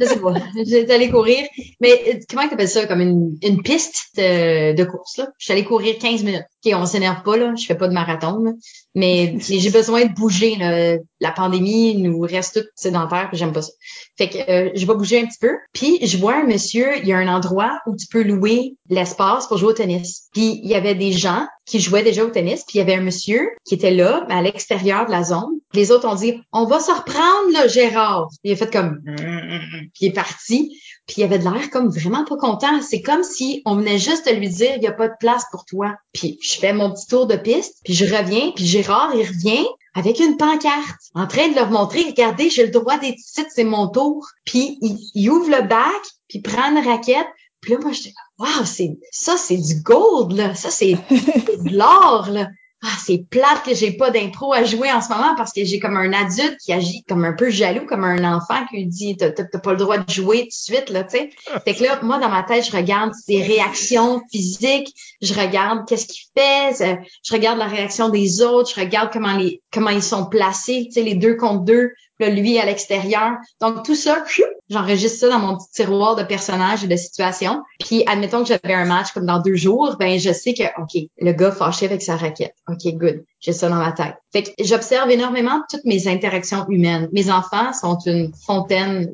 Je sais pas. J'étais allée courir. Mais euh, comment tu appelles ça? Comme une, une piste de, de course, là. Je suis allée courir 15 minutes. OK, on s'énerve pas, là. Je fais pas de marathon, là. Mais, *laughs* j'ai besoin de bouger, là. La pandémie nous reste tout sédentaire, puis j'aime pas ça. Fait que euh, je vais bouger un petit peu. Puis je vois un monsieur, il y a un endroit où tu peux louer l'espace pour jouer au tennis. Puis il y avait des gens qui jouaient déjà au tennis, puis il y avait un monsieur qui était là, mais à l'extérieur de la zone. Les autres ont dit "On va se reprendre là, Gérard." Il a fait comme puis il est parti, puis il avait de l'air comme vraiment pas content. C'est comme si on venait juste de lui dire "Il y a pas de place pour toi." Puis je fais mon petit tour de piste, puis je reviens, puis Gérard, il revient avec une pancarte, en train de leur montrer, regardez, j'ai le droit des titres, c'est mon tour. Puis il, ouvre le bac, puis il prend une raquette. Puis là, moi, j'étais comme, wow, ça, c'est du gold, là. Ça, c'est de l'or, là. Ah, c'est plate que j'ai pas d'impro à jouer en ce moment parce que j'ai comme un adulte qui agit comme un peu jaloux, comme un enfant qui lui dit t'as, pas le droit de jouer tout de suite, là, tu sais. Fait que là, moi, dans ma tête, je regarde ses réactions physiques, je regarde qu'est-ce qu'il fait, je regarde la réaction des autres, je regarde comment les comment ils sont placés, tu sais, les deux contre deux, là, lui à l'extérieur. Donc tout ça, j'enregistre ça dans mon petit tiroir de personnages et de situations. Puis admettons que j'avais un match comme dans deux jours, ben je sais que OK, le gars fâché avec sa raquette. OK, good. J'ai ça dans ma tête. Fait que j'observe énormément toutes mes interactions humaines. Mes enfants sont une fontaine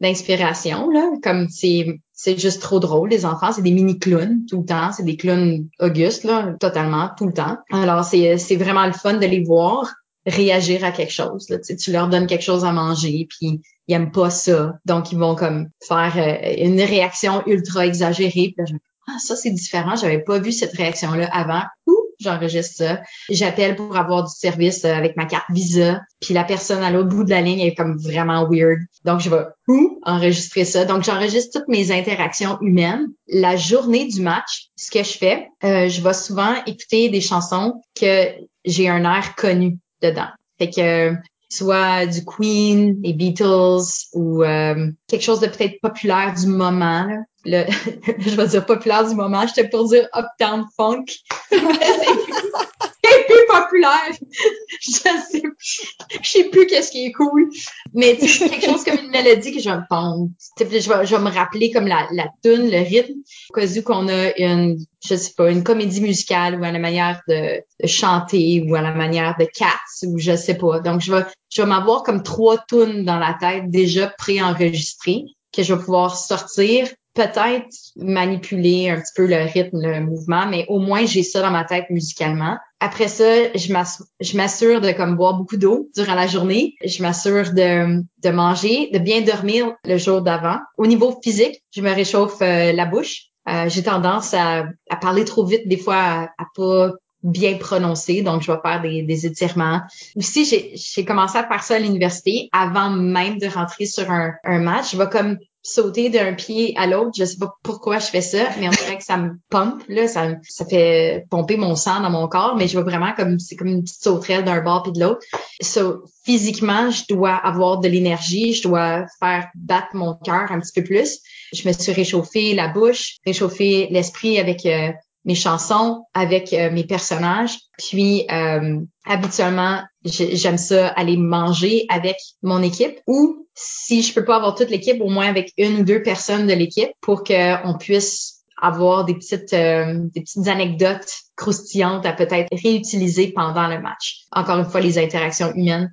d'inspiration là, comme c'est c'est juste trop drôle, les enfants. C'est des mini-clowns tout le temps. C'est des clowns augustes, là, totalement, tout le temps. Alors, c'est, c'est vraiment le fun de les voir réagir à quelque chose. Là. Tu, sais, leur donnes quelque chose à manger, puis ils aiment pas ça. Donc, ils vont comme faire euh, une réaction ultra exagérée. Puis là, je me dis, ah, ça, c'est différent. J'avais pas vu cette réaction-là avant. Ouh, j'enregistre ça. J'appelle pour avoir du service euh, avec ma carte Visa. Puis la personne à l'autre bout de la ligne est comme vraiment weird. Donc, je vais ouh, enregistrer ça. Donc, j'enregistre toutes mes interactions humaines. La journée du match, ce que je fais, euh, je vais souvent écouter des chansons que j'ai un air connu dedans. Fait que euh, soit du Queen, des Beatles ou euh, quelque chose de peut-être populaire du moment. Là. *laughs* Je vais dire populaire du moment, j'étais pour dire Uptown Funk. *laughs* plus populaire. *laughs* Je sais, je sais plus qu'est-ce qui est cool. Mais tu sais, quelque chose comme une mélodie que je vais me pondre. Je vais, je vais me rappeler comme la, la tune, le rythme. Au cas où qu'on a une, je sais pas, une comédie musicale ou à la manière de, de chanter ou à la manière de Cats ou je sais pas. Donc, je vais, je vais m'avoir comme trois tunes dans la tête déjà préenregistrées que je vais pouvoir sortir peut-être manipuler un petit peu le rythme, le mouvement, mais au moins j'ai ça dans ma tête musicalement. Après ça, je m'assure de comme boire beaucoup d'eau durant la journée. Je m'assure de, de manger, de bien dormir le jour d'avant. Au niveau physique, je me réchauffe euh, la bouche. Euh, j'ai tendance à, à, parler trop vite, des fois à, à pas bien prononcer, donc je vais faire des, des étirements. Aussi, j'ai commencé à faire ça à l'université avant même de rentrer sur un, un match. Je vais comme sauter d'un pied à l'autre. Je sais pas pourquoi je fais ça, mais on dirait que ça me pompe, là, ça, ça fait pomper mon sang dans mon corps, mais je vais vraiment comme, c'est comme une petite sauterelle d'un bord puis de l'autre. So, physiquement, je dois avoir de l'énergie, je dois faire battre mon cœur un petit peu plus. Je me suis réchauffé la bouche, réchauffé l'esprit avec euh, mes chansons, avec euh, mes personnages. Puis euh, habituellement, j'aime ça aller manger avec mon équipe ou si je peux pas avoir toute l'équipe, au moins avec une ou deux personnes de l'équipe pour qu'on puisse avoir des petites euh, des petites anecdotes croustillantes à peut-être réutiliser pendant le match. Encore une fois, les interactions humaines,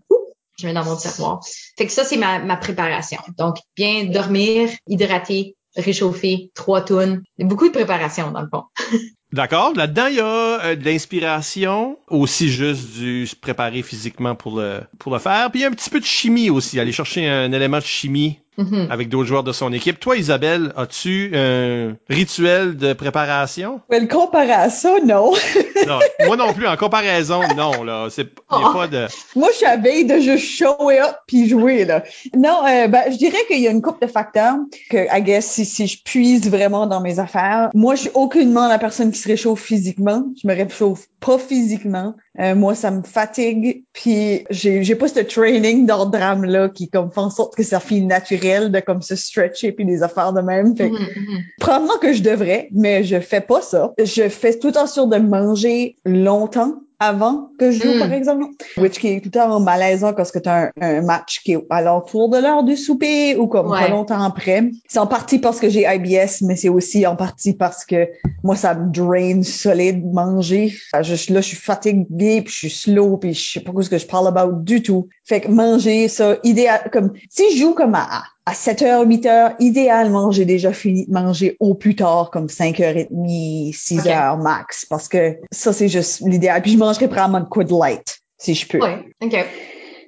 je mets dans mon tiroir. Fait que ça, c'est ma, ma préparation. Donc, bien dormir, hydrater, réchauffer, trois tonnes. Beaucoup de préparation, dans le fond. *laughs* D'accord. Là-dedans, il y a euh, de l'inspiration, aussi juste du se préparer physiquement pour le pour le faire. Puis il y a un petit peu de chimie aussi, aller chercher un élément de chimie Mhm. avec d'autres joueurs de son équipe. Toi, Isabelle, as-tu un rituel de préparation? À ça, non. *laughs* Non, moi non plus. En comparaison, non. Là, c'est il y a Oh. pas de. Moi, je suis à veille de juste show up puis jouer, là. Non, euh, ben, je dirais qu'il y a une couple de facteurs que, I guess, si, si je puise vraiment dans mes affaires, moi, je suis aucunement la personne qui se réchauffe physiquement. Je me réchauffe pas physiquement. Euh, moi, ça me fatigue, puis j'ai j'ai pas ce training d'ordre drame là qui comme fait en sorte que ça finit naturel de comme se stretcher puis des affaires de même. Fait que Mhm, mhm. Probablement que je devrais, mais je fais pas ça. Je fais tout en sorte de manger longtemps avant que je joue, Mm. par exemple. Which qui est tout le temps malaisant parce que tu as un, un match qui est à l'entour de l'heure du souper ou comme pas longtemps après. C'est en partie parce que j'ai IBS, mais c'est aussi en partie parce que moi, ça me drain solide manger. Je- là, je suis fatiguée, puis je suis slow, puis je sais pas ce que je parle about du tout. Fait que manger ça, idéal, comme, si je joue comme à, à 7h, 8h, idéalement, j'ai déjà fini de manger au plus tard, comme 5h30, 6h max, parce que ça, c'est juste l'idéal. Puis je mangerai probablement de quoi de light, si je peux. Ouais, ok.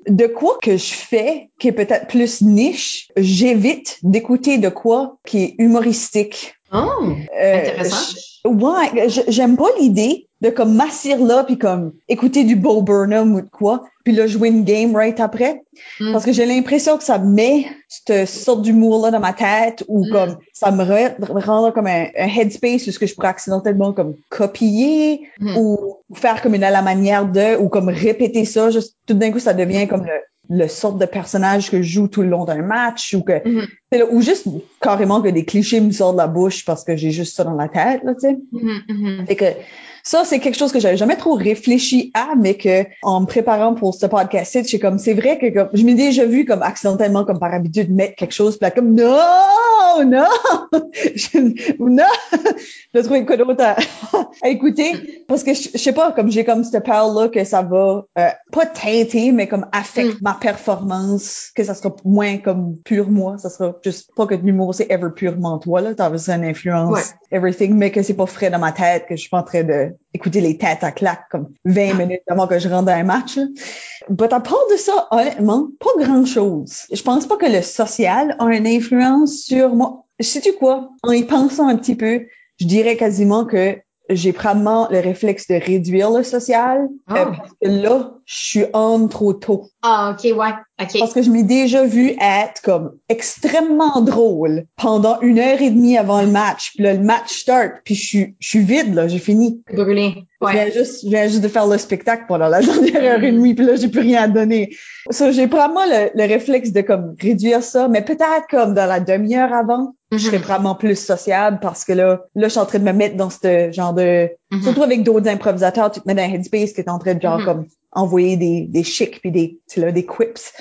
De quoi que je fais, qui est peut-être plus niche, j'évite d'écouter de quoi qui est humoristique. Oh, Euh, intéressant. je- ouais, j'aime pas l'idée de comme m'assire là puis comme écouter du Bo Burnham ou de quoi, puis là jouer une game right après. Mm. Parce que j'ai l'impression que ça met cette sorte d'humour là dans ma tête ou Mm. comme ça me re- rend comme un, un headspace où ce que je pourrais accidentellement comme copier Mm. ou faire comme une à la manière de ou comme répéter ça juste tout d'un coup ça devient comme le le sorte de personnage que je joue tout le long d'un match ou que Mhm. c'est là, ou juste carrément que des clichés me sortent de la bouche parce que j'ai juste ça dans la tête là tu sais Mhm, mhm. fait que ça, c'est quelque chose que j'avais jamais trop réfléchi à, mais que en me préparant pour ce podcast, c'est comme c'est vrai que comme, je m'ai déjà vu comme accidentellement, comme par habitude, mettre quelque chose, puis là, comme non, non, *laughs* Je- non, *laughs* je trouvé quoi d'autre à, *laughs* à écouter parce que je, je sais pas, comme j'ai comme cette peur là que ça va euh, pas teinter, mais comme affecter Mm. ma performance, que ça sera moins comme pur moi, ça sera juste pas que l'humour c'est ever purement toi là, t'as une influence Ouais. everything, mais que c'est pas frais dans ma tête, que je suis pas en train de écouter les têtes à claque comme 20 minutes avant que je rentre dans un match. But à part de ça, honnêtement, pas grand chose. Je pense pas que le social a une influence sur moi. Sais-tu quoi? En y pensant un petit peu, je dirais quasiment que j'ai probablement le réflexe de réduire le social. Ah. euh, parce que là, je suis en trop tôt. Ah, ok, ouais, ok. Parce que je m'ai déjà vu être comme extrêmement drôle pendant une heure et demie avant le match. Puis là, le match start, puis je suis, je suis vide, là, j'ai fini. Brûlé. Je viens Ouais. juste, je viens juste de faire le spectacle pendant la *laughs* dernière heure et demie, puis là, j'ai plus rien à donner. Ça, j'ai probablement le, le réflexe de comme réduire ça, mais peut-être comme dans la demi-heure avant, je serais Mhm. probablement plus sociable parce que là, là, je suis en train de me mettre dans ce genre de, Mhm. surtout avec d'autres improvisateurs, tu te mets dans un headspace, tu es en train de genre Mhm. comme envoyer des, des chics puis des, tu sais, là, des quips.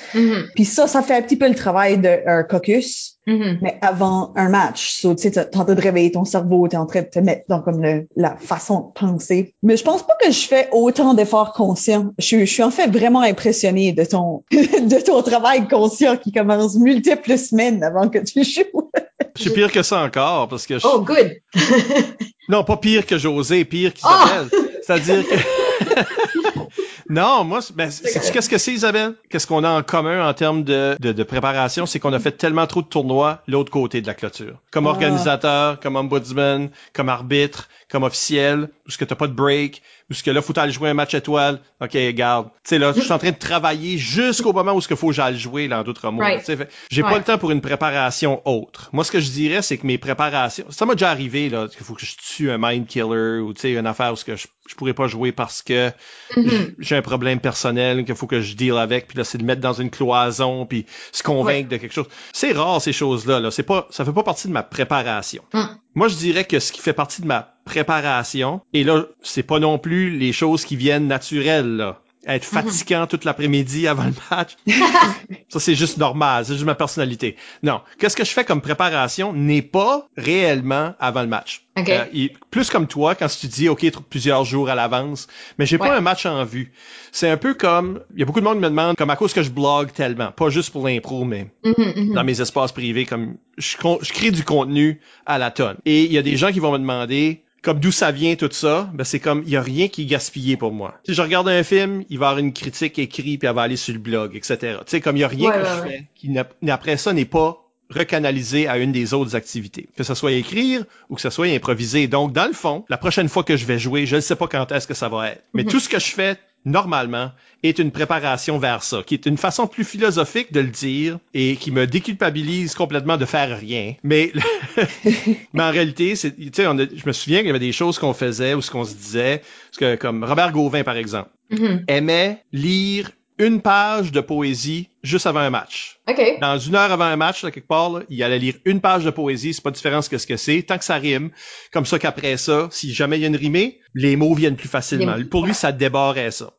Puis ça, ça fait un petit peu le travail d'un caucus, mais avant un match. So, tu sais, t'es en train de réveiller ton cerveau, t'es en train de te mettre dans comme le, la façon de penser. Mais je pense pas que je fais autant d'efforts conscients. Je, suis- je suis en fait vraiment impressionnée de ton, *laughs* de ton travail conscient qui commence multiples semaines avant que tu *laughs* joues. C'est pire que ça encore, parce que je- Oh, good. *laughs* non, pas pire que José, pire qu'Isabelle. C'est-à-dire que *laughs* non, moi, ben, qu'est-ce que c'est, Isabelle? Qu'est-ce qu'on a en commun en termes de, de, de préparation, c'est qu'on a fait tellement trop de tournois l'autre côté de la clôture, comme Ah. organisateur, comme ombudsman, comme arbitre, comme officiel, où ce que t'as pas de break, où ce que là faut aller jouer un match étoile. Ok, regarde, tu sais là, je suis en train de travailler jusqu'au moment où ce qu'il faut que j'aille jouer, là, en d'autres mots. Right. J'ai pas le temps pour une préparation autre. Moi, ce que je dirais, c'est que mes préparations, ça m'a déjà arrivé là, qu'il faut que je tue un mind killer ou tu sais une affaire où ce que je, je pourrais pas jouer parce que Mhm. j'ai un problème personnel qu'il faut que je deal avec, puis là c'est de mettre dans une cloison, puis se convaincre de quelque chose. C'est rare ces choses-là. Là, c'est pas, ça fait pas partie de ma préparation. Mm. Moi, je dirais que ce qui fait partie de ma préparation, et là, c'est pas non plus les choses qui viennent naturelles. Là. Être fatigant toute l'après-midi avant le match. *laughs* Ça, c'est juste normal. C'est juste ma personnalité. Non. Qu'est-ce que je fais comme préparation n'est pas réellement avant le match. OK. Euh, plus comme toi, quand tu dis, OK, plusieurs jours à l'avance, mais j'ai Ouais. pas un match en vue. C'est un peu comme, il y a beaucoup de monde qui me demande, comme à cause que je blogue tellement, pas juste pour l'impro, mais Mhm, mhm. dans mes espaces privés, comme je crée du contenu à la tonne. Et il y a des gens qui vont me demander, comme d'où ça vient tout ça, ben c'est comme il y a rien qui est gaspillé pour moi. Si je regarde un film, il va y avoir une critique écrite puis elle va aller sur le blog, etc. Tu sais comme il y a rien Ouais, que ouais, je ouais. fais qui après ça n'est pas recanaliser à une des autres activités. Que ce soit écrire ou que ce soit improviser. Donc, dans le fond, la prochaine fois que je vais jouer, je ne sais pas quand est-ce que ça va être. Mais Mhm. tout ce que je fais normalement est une préparation vers ça, qui est une façon plus philosophique de le dire et qui me déculpabilise complètement de faire rien. Mais, *laughs* mais en réalité, c'est, tu sais, on a- je me souviens qu'il y avait des choses qu'on faisait ou ce qu'on se disait, parce que comme Robert Gauvin par exemple Mhm. aimait lire une page de poésie juste avant un match. OK. Dans une heure avant un match, là, quelque part, là, il allait lire une page de poésie, c'est pas différent que ce que c'est, tant que ça rime. Comme ça qu'après ça, si jamais il y a une rimée, les mots viennent plus facilement. Pour lui, ça débarrait ça.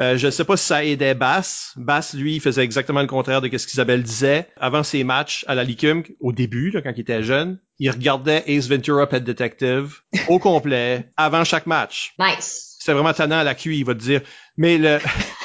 Euh, je sais pas si ça aidait Bass. Bass, lui, il faisait exactement le contraire de ce qu'Isabelle disait. Avant ses matchs à la Licume, au début, là, quand il était jeune, il regardait Ace Ventura Pet Detective au complet *laughs* avant chaque match Nice. c'est vraiment tannant à la QI, il va te dire. Mais le. *laughs*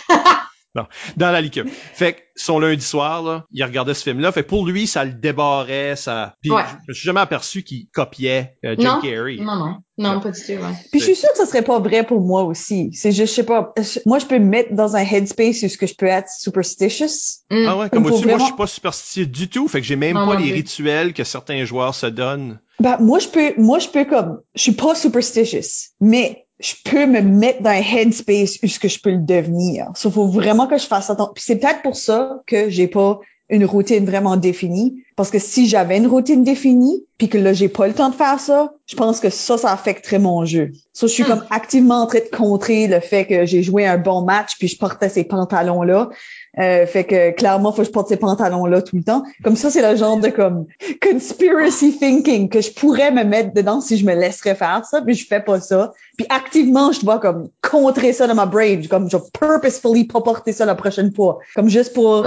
non, dans la liqueur. Fait que son lundi soir, là, il regardait ce film-là. Fait que pour lui, ça le débarrait, ça. Puis Ouais. je me suis jamais aperçu qu'il copiait euh, Jim Non. Carrey. Non, non. Non, Non. pas du tout, ouais. Puis je suis sûre que ça serait pas vrai pour moi aussi. C'est juste, je sais pas, je- moi je peux me mettre dans un headspace où ce que je peux être superstitious. Mm. Ah ouais, comme Faut vois-tu, moi, je vraiment- suis pas superstitieux du tout. Fait que j'ai même Non, pas non les rituels que certains joueurs se donnent. Ben, moi je peux, moi je peux comme, je suis pas superstitious, mais je peux me mettre dans un headspace où ce que je peux le devenir. Sauf faut vraiment que je fasse attention. Puis c'est peut-être pour ça que j'ai pas une routine vraiment définie. Parce que si j'avais une routine définie, puis que là, j'ai pas le temps de faire ça, je pense que ça, ça affecterait mon jeu. Ça, je suis Hmm. comme activement en train de contrer le fait que j'ai joué un bon match, puis je portais ces pantalons-là. Euh, fait que clairement, faut que je porte ces pantalons-là tout le temps. Comme ça, c'est le genre de comme conspiracy thinking que je pourrais me mettre dedans si je me laisserais faire ça, mais je fais pas ça. Puis activement, je dois comme contrer ça dans ma brain, comme je vais purposefully pas porter ça la prochaine fois, comme juste pour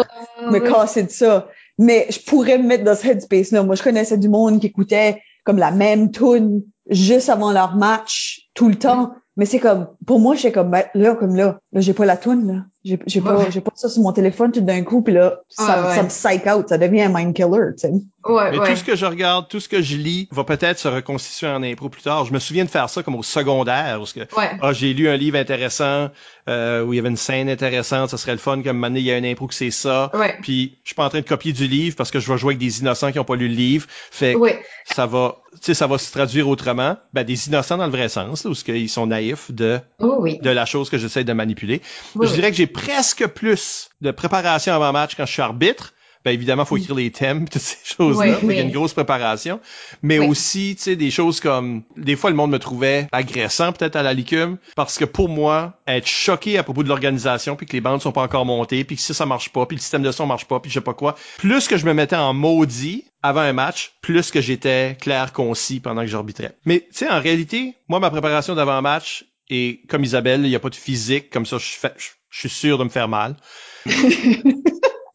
me oui. casser de ça. Mais je pourrais me mettre dans ce headspace-là. Moi, je connaissais du monde qui écoutait comme la même tune juste avant leur match tout le temps. Mais c'est comme, pour moi, j'étais comme, ben, là, comme là, là, j'ai pas la tune, là. J'ai, j'ai pas, Ouais. j'ai pas ça sur mon téléphone tout d'un coup, puis là, ça, Ouais, ouais. ça me psych out, ça devient un mind killer, tu sais. Ouais, Mais ouais. tout ce que je regarde, tout ce que je lis va peut-être se reconstituer en impro plus tard. Je me souviens de faire ça comme au secondaire, parce que Ouais. Ah, j'ai lu un livre intéressant euh, où il y avait une scène intéressante, ça serait le fun comme année il y a un impro que c'est ça. Ouais. Puis je suis pas en train de copier du livre parce que je vais jouer avec des innocents qui ont pas lu le livre. Fait que Ouais. ça va, tu sais, ça va se traduire autrement. Ben des innocents dans le vrai sens, là, où ce qu'ils sont naïfs de Oh, oui. de la chose que j'essaie de manipuler. Oui, je dirais que j'ai presque plus de préparation avant match quand je suis arbitre. Ben évidemment, faut écrire les thèmes, toutes ces choses-là. Oui, qu'il y a une grosse préparation. Mais Oui. aussi, tu sais, des choses comme des fois le monde me trouvait agressant peut-être à la licume parce que pour moi, être choqué à propos de l'organisation puis que les bandes sont pas encore montées puis que si ça marche pas puis le système de son marche pas puis je sais pas quoi, plus que je me mettais en maudit avant un match, plus que j'étais clair concis pendant que j'arbitrais. Mais tu sais en réalité, moi ma préparation d'avant match et comme Isabelle, il y a pas de physique comme ça je fais je je suis sûr de me faire mal. *laughs*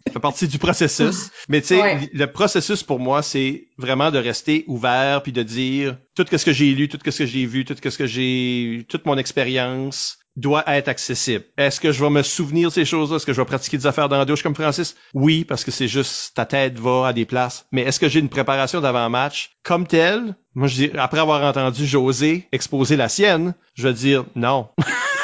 Ça fait partie du processus. Mais tu sais, Ouais. le processus pour moi, c'est vraiment de rester ouvert puis de dire tout ce que j'ai lu, tout ce que j'ai vu, tout ce que j'ai, toute mon expérience doit être accessible. Est-ce que je vais me souvenir de ces choses-là? Est-ce que je vais pratiquer des affaires dans la douche comme Francis? Oui, parce que c'est juste ta tête va à des places. Mais est-ce que j'ai une préparation d'avant-match comme telle? Moi, je dis, après avoir entendu José exposer la sienne, je vais dire non. *laughs*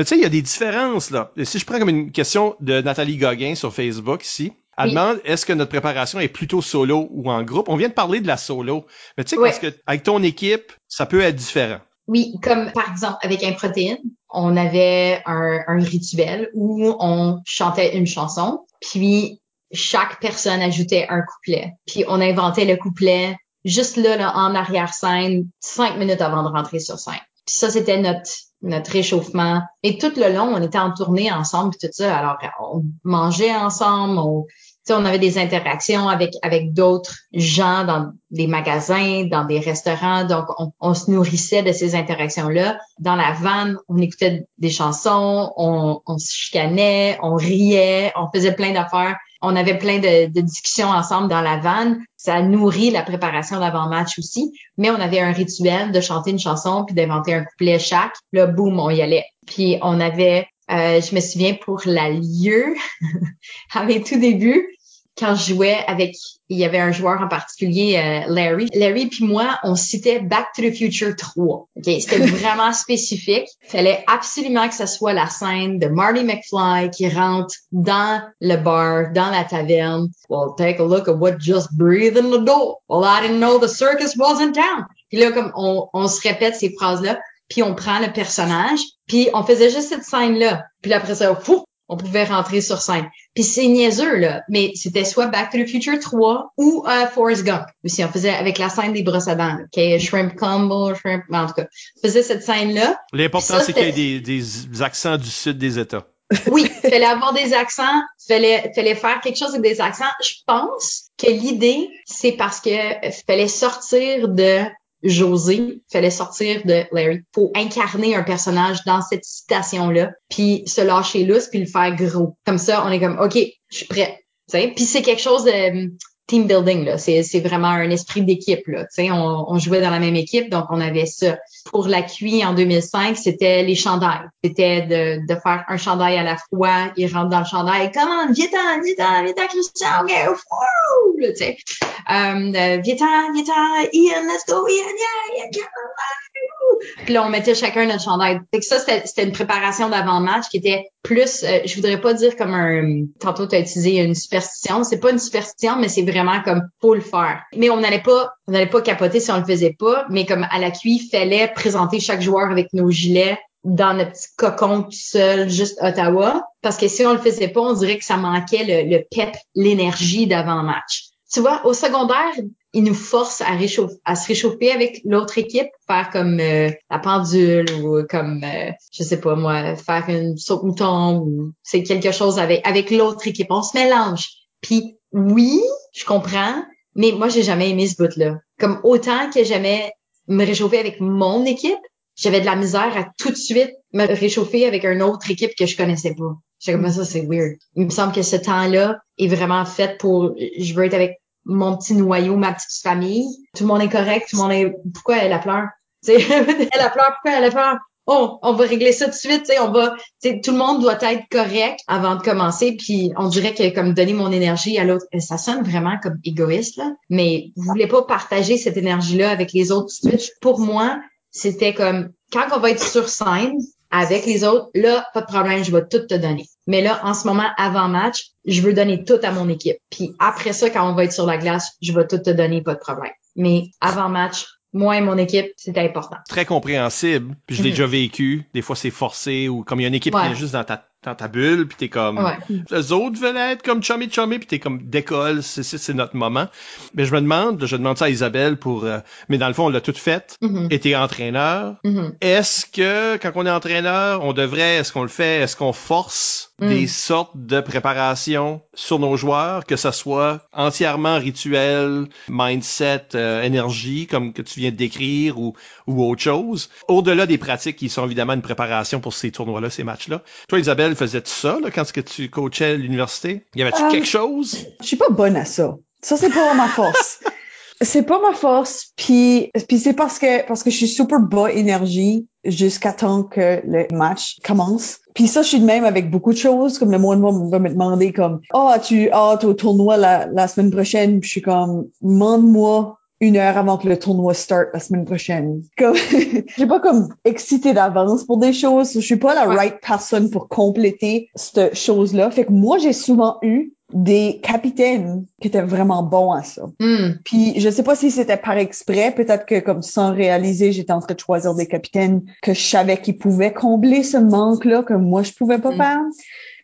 Mais tu sais, il y a des différences, là. Et si je prends comme une question de Nathalie Gauguin sur Facebook ici, elle Oui. demande est-ce que notre préparation est plutôt solo ou en groupe? On vient de parler de la solo. Mais tu sais, parce que avec ton équipe, ça peut être différent. Oui, comme par exemple avec un protéine, on avait un, un rituel où on chantait une chanson, puis chaque personne ajoutait un couplet, puis on inventait le couplet juste là, là en arrière-scène, cinq minutes avant de rentrer sur scène. Puis ça, c'était notre notre réchauffement. Et tout le long, on était en tournée ensemble, tout ça. Alors, on mangeait ensemble, on, on avait des interactions avec avec d'autres gens dans des magasins, dans des restaurants. Donc, on, on se nourrissait de ces interactions-là. Dans la vanne, on écoutait des chansons, on, on se chicanait, on riait, on faisait plein d'affaires. On avait plein de, de discussions ensemble dans la vanne. Ça nourrit la préparation d'avant-match aussi. Mais on avait un rituel de chanter une chanson puis d'inventer un couplet chaque. Là, boum, on y allait. Puis on avait, euh, je me souviens pour la lieu, *laughs* avec tout début, quand je jouais avec, il y avait un joueur en particulier, euh, Larry. Larry puis moi, on citait Back to the Future 3. Okay? C'était *laughs* vraiment spécifique. Fallait absolument que ce soit la scène de Marty McFly qui rentre dans le bar, dans la taverne. Well, take a look at what just breathed in the door. Well, I didn't know the circus was in town. Puis là, comme on, on se répète ces phrases-là, puis on prend le personnage, puis on faisait juste cette scène-là. Puis après ça, fou, on pouvait rentrer sur scène. Puis c'est niaiseux, là, mais c'était soit Back to the Future 3 ou euh, Forrest Gump. si on faisait avec la scène des brosses à dents, OK? Shrimp Combo, Shrimp... En tout cas, on faisait cette scène-là. L'important, c'est qu'il y ait des, des accents du sud des États. *laughs* oui, fallait avoir des accents, fallait fallait faire quelque chose avec des accents. Je pense que l'idée c'est parce que fallait sortir de José, fallait sortir de Larry. Faut incarner un personnage dans cette citation-là, puis se lâcher lousse, puis le faire gros. Comme ça, on est comme, OK, je suis prêt. Puis c'est quelque chose de team building là. C'est, c'est vraiment un esprit d'équipe là. On, on jouait dans la même équipe, donc on avait ça. Pour la QI en 2005, c'était les chandails. C'était de, faire un chandail à la fois. Il rentre dans le chandail. Comment, viens-t'en, viens-t'en, Christian, ok, tu sais. Um, Ian, let's go, Ian, yeah, yeah, puis là, on mettait chacun notre chandail. Fait que ça, c'était une préparation d'avant-match qui était plus, euh, je voudrais pas dire comme un, tantôt tu as utilisé une superstition, c'est pas une superstition, mais c'est vraiment comme pour le faire. Mais on n'allait pas, on n'allait pas capoter si on le faisait pas, mais comme à la cuit, fallait présenter chaque joueur avec nos gilets dans notre petit cocon tout seul, juste Ottawa. Parce que si on le faisait pas, on dirait que ça manquait le, le pep, l'énergie d'avant-match. Tu vois, au secondaire, il nous force à, réchauffer, à se réchauffer avec l'autre équipe, faire comme euh, la pendule ou comme euh, je sais pas moi, faire une saute mouton ou c'est quelque chose avec avec l'autre équipe. On se mélange. Puis oui, je comprends, mais moi j'ai jamais aimé ce bout là. Comme autant que j'aimais me réchauffer avec mon équipe, j'avais de la misère à tout de suite me réchauffer avec une autre équipe que je connaissais pas. J'étais comme ça, c'est weird. Il me semble que ce temps-là est vraiment fait pour, je veux être avec mon petit noyau, ma petite famille. Tout le monde est correct, tout le monde est. Pourquoi elle a peur? *laughs* elle a peur, pourquoi elle a peur? Oh, on va régler ça tout de suite, sais, on va, tout le monde doit être correct avant de commencer, puis on dirait que comme donner mon énergie à l'autre, ça sonne vraiment comme égoïste là, mais vous voulez pas partager cette énergie-là avec les autres tout de suite. Pour moi, c'était comme quand on va être sur scène, avec les autres, là, pas de problème, je vais tout te donner. Mais là, en ce moment, avant match, je veux donner tout à mon équipe. Puis après ça, quand on va être sur la glace, je vais tout te donner, pas de problème. Mais avant match, moi et mon équipe, c'était important. Très compréhensible. Puis je l'ai mhm. déjà vécu. Des fois, c'est forcé ou comme il y a une équipe qui est juste dans ta dans ta bulle, puis t'es comme, ouais. les autres veulent être comme chummy chummy, puis t'es comme décolle, c'est c'est notre moment. Mais je me demande, je demande ça à Isabelle pour, euh, mais dans le fond on l'a tout fait. Mm Et t'es entraîneur. Mm-hmm. Est-ce que quand on est entraîneur, on devrait, est-ce qu'on le fait, est-ce qu'on force mm. des sortes de préparation sur nos joueurs, que ce soit entièrement rituel, mindset, euh, énergie, comme que tu viens de décrire, ou ou autre chose, au-delà des pratiques qui sont évidemment une préparation pour ces tournois-là, ces matchs-là. Toi, Isabelle faisait ça là, quand que tu coachais l'université? Y avait-tu quelque euh, chose? Je suis pas bonne à ça. Ça, c'est pas ma force. *laughs* c'est pas ma force, puis puis c'est parce que parce que je suis super bas énergie jusqu'à temps que le match commence. Puis ça, je suis de même avec beaucoup de choses, comme le monde va me demander comme « Ah, oh, tu hâte au tournoi la, la semaine prochaine? » je suis comme « Demande-moi une heure avant que le tournoi start la semaine prochaine. Comme, *laughs* j'ai pas comme excité d'avance pour des choses. Je suis pas la right personne pour compléter cette chose-là. Fait que moi, j'ai souvent eu des capitaines qui étaient vraiment bons à ça. Hmm. Puis je sais pas si c'était par exprès, peut-être que comme sans réaliser, j'étais en train de choisir des capitaines que je savais qu'ils pouvaient combler ce manque-là que moi je pouvais pas hmm. faire.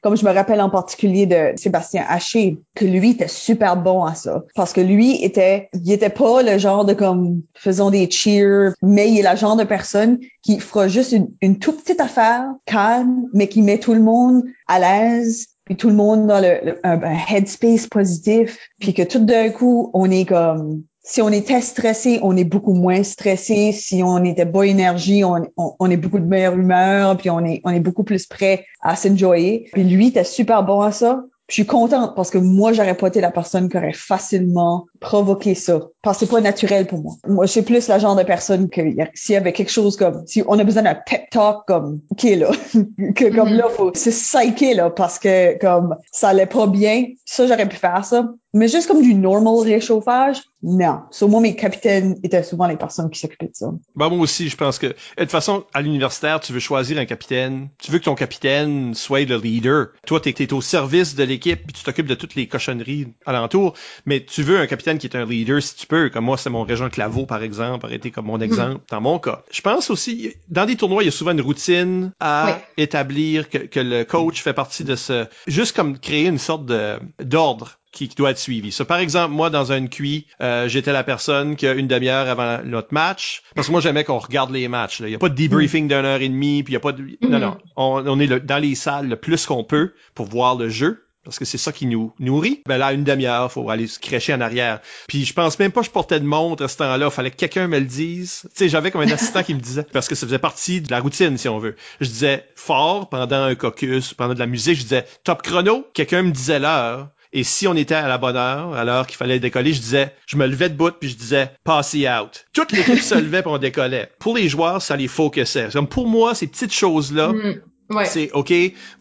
Comme je me rappelle en particulier de Sébastien Haché, que lui était super bon à ça. Parce que lui était, il était pas le genre de comme, faisons des cheers, mais il est le genre de personne qui fera juste une, une toute petite affaire, calme, mais qui met tout le monde à l'aise, puis tout le monde dans le, un, headspace positif, puis que tout d'un coup, on est comme si on était stressé, on est beaucoup moins stressé. Si on était bas énergie, on, on, est beaucoup de meilleure humeur, puis on est, on est beaucoup plus prêt à s'enjoyer. Puis lui, était super bon à ça. je suis contente parce que moi, j'aurais pas été la personne qui aurait facilement provoqué ça. Parce que c'est pas naturel pour moi. Moi, je suis plus la genre de personne que s'il y avait quelque chose comme, si on a besoin d'un pep talk comme, ok, là, *laughs* que comme Mhm. là, faut se psycher, là, parce que comme ça allait pas bien, ça, j'aurais pu faire ça. Mais juste comme du normal réchauffage, non. Sur moi, mes capitaines étaient souvent les personnes qui s'occupaient de ça. Ben, moi aussi, je pense que, de toute façon, à l'universitaire, tu veux choisir un capitaine. Tu veux que ton capitaine soit le leader. Toi, t'es, t'es au service de l'équipe, puis tu t'occupes de toutes les cochonneries alentour. Mais tu veux un capitaine qui est un leader si tu peux. Comme moi, c'est mon régent Claveau, par exemple, aurait été comme mon exemple dans mon cas. Je pense aussi, dans des tournois, il y a souvent une routine à Oui. établir que, que le coach fait partie de ce, juste comme créer une sorte de, d'ordre qui, qui doit être suivi. So, par exemple, moi, dans un QI, euh, j'étais la personne qui a une demi-heure avant notre match. Parce que moi, j'aimais qu'on regarde les matchs. Il n'y a pas de debriefing d'une heure et demie, puis il y a pas de... Non, non. On, on est le- dans les salles le plus qu'on peut pour voir le jeu. Parce que c'est ça qui nous nourrit. Ben là, une demi-heure, faut aller se crêcher en arrière. Puis je pense même pas que je portais de montre à ce temps-là. Fallait que quelqu'un me le dise. Tu sais, j'avais comme un assistant qui me disait. Parce que ça faisait partie de la routine, si on veut. Je disais fort pendant un caucus, pendant de la musique, je disais top chrono. Quelqu'un me disait l'heure. Et si on était à la bonne heure, à l'heure qu'il fallait décoller, je disais, je me levais de bout puis je disais, passy out. Toute l'équipe se levait puis on décollait. Pour les joueurs, ça les focusait. Comme pour moi, ces petites choses-là, Mm. Ouais. c'est OK,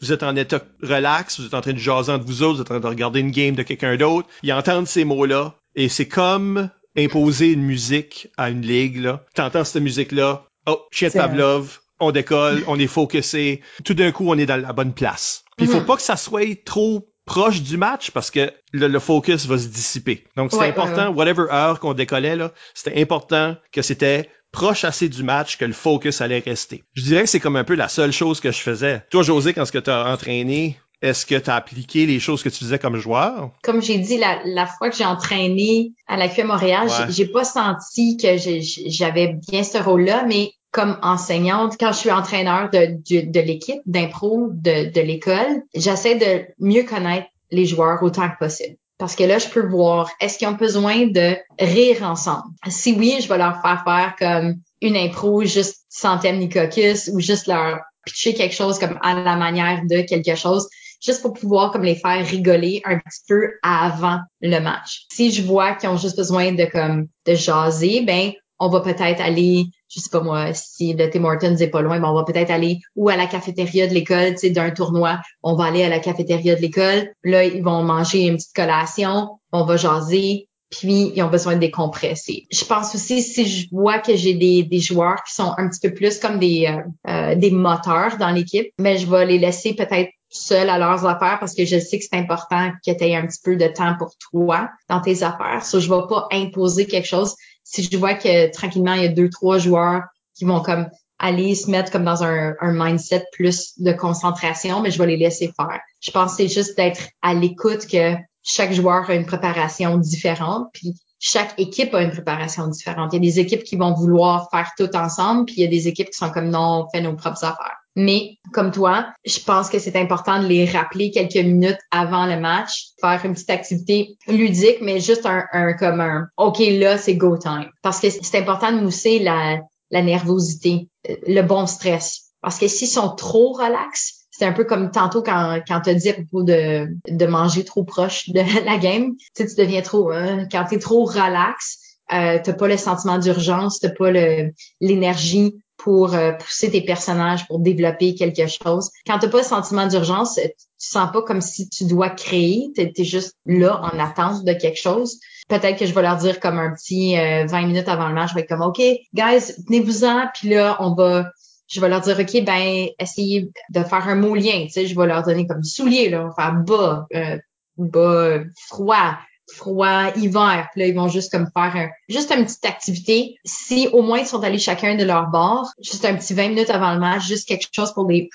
vous êtes en état relax, vous êtes en train de jaser entre vous autres, vous êtes en train de regarder une game de quelqu'un d'autre. Ils entendent ces mots-là et c'est comme imposer une musique à une ligue. là. T'entends cette musique-là, oh, chien de Pavlov, on décolle, on est focusé. Tout d'un coup, on est dans la bonne place. Puis il faut Mhm. pas que ça soit trop proche du match parce que le, le focus va se dissiper. Donc c'est Ouais, important, ouais, whatever heure qu'on décollait là, c'était important que c'était proche assez du match que le focus allait rester. Je dirais que c'est comme un peu la seule chose que je faisais. Toi, José, quand ce que tu as entraîné, est-ce que tu as appliqué les choses que tu faisais comme joueur? Comme j'ai dit, la, la fois que j'ai entraîné à la QM Montréal, Ouais. j'ai- pas senti que j'avais bien ce rôle-là, mais comme enseignante, quand je suis entraîneur de, de, de l'équipe d'impro de, de l'école, j'essaie de mieux connaître les joueurs autant que possible. Parce que là, je peux voir, est-ce qu'ils ont besoin de rire ensemble? Si oui, je vais leur faire faire comme une impro juste sans thème ni caucus ou juste leur pitcher quelque chose comme à la manière de quelque chose juste pour pouvoir comme les faire rigoler un petit peu avant le match. Si je vois qu'ils ont juste besoin de comme de jaser, ben on va peut-être aller, je sais pas moi, si le Tim Hortons est pas loin, ben on va peut-être aller ou à la cafétéria de l'école, tu sais, d'un tournoi, on va aller à la cafétéria de l'école. Là, ils vont manger une petite collation, on va jaser, puis ils ont besoin de décompresser. Je pense aussi si je vois que j'ai des, des joueurs qui sont un petit peu plus comme des euh, euh, des moteurs dans l'équipe, mais je vais les laisser peut-être seuls à leurs affaires parce que je sais que c'est important que tu aies un petit peu de temps pour toi dans tes affaires. So, je vais pas imposer quelque chose. Si je vois que tranquillement, il y a deux, trois joueurs qui vont comme aller se mettre comme dans un, mindset plus de concentration, mais je vais les laisser faire. Je pense c'est juste d'être à l'écoute que chaque joueur a une préparation différente, puis chaque équipe a une préparation différente. Il y a des équipes qui vont vouloir faire tout ensemble, puis il y a des équipes qui sont comme non, on fait nos propres affaires. Mais comme toi, je pense que c'est important de les rappeler quelques minutes avant le match, faire une petite activité ludique, mais juste un, un comme un OK, là, c'est go time. Parce que c'est important de mousser la, la nervosité, le bon stress. Parce que s'ils sont trop relax, c'est un peu comme tantôt quand, quand as dit à propos de, de manger trop proche de *laughs* la game. Tu sais, tu deviens trop... euh, quand tu es trop relax, euh, t'as pas le sentiment d'urgence, t'as pas l'énergie pour euh, pousser tes personnages, pour développer quelque chose. Quand t'as pas le sentiment d'urgence, tu sens pas comme si tu dois créer, t'es es juste là en attente de quelque chose. Peut-être que je vais leur dire comme un petit euh, 20 minutes avant le match, je vais être comme OK, guys, tenez-vous-en, puis là on va je vais leur dire OK, ben essayez de faire un mot lien, tu sais, je vais leur donner comme soulier là, on va faire bas, euh, bas, froid, froid, hiver. Puis là, ils vont juste comme faire un, juste une petite activité. Si au moins ils sont allés chacun de leur bord, juste un petit 20 minutes avant le match, juste quelque chose pour les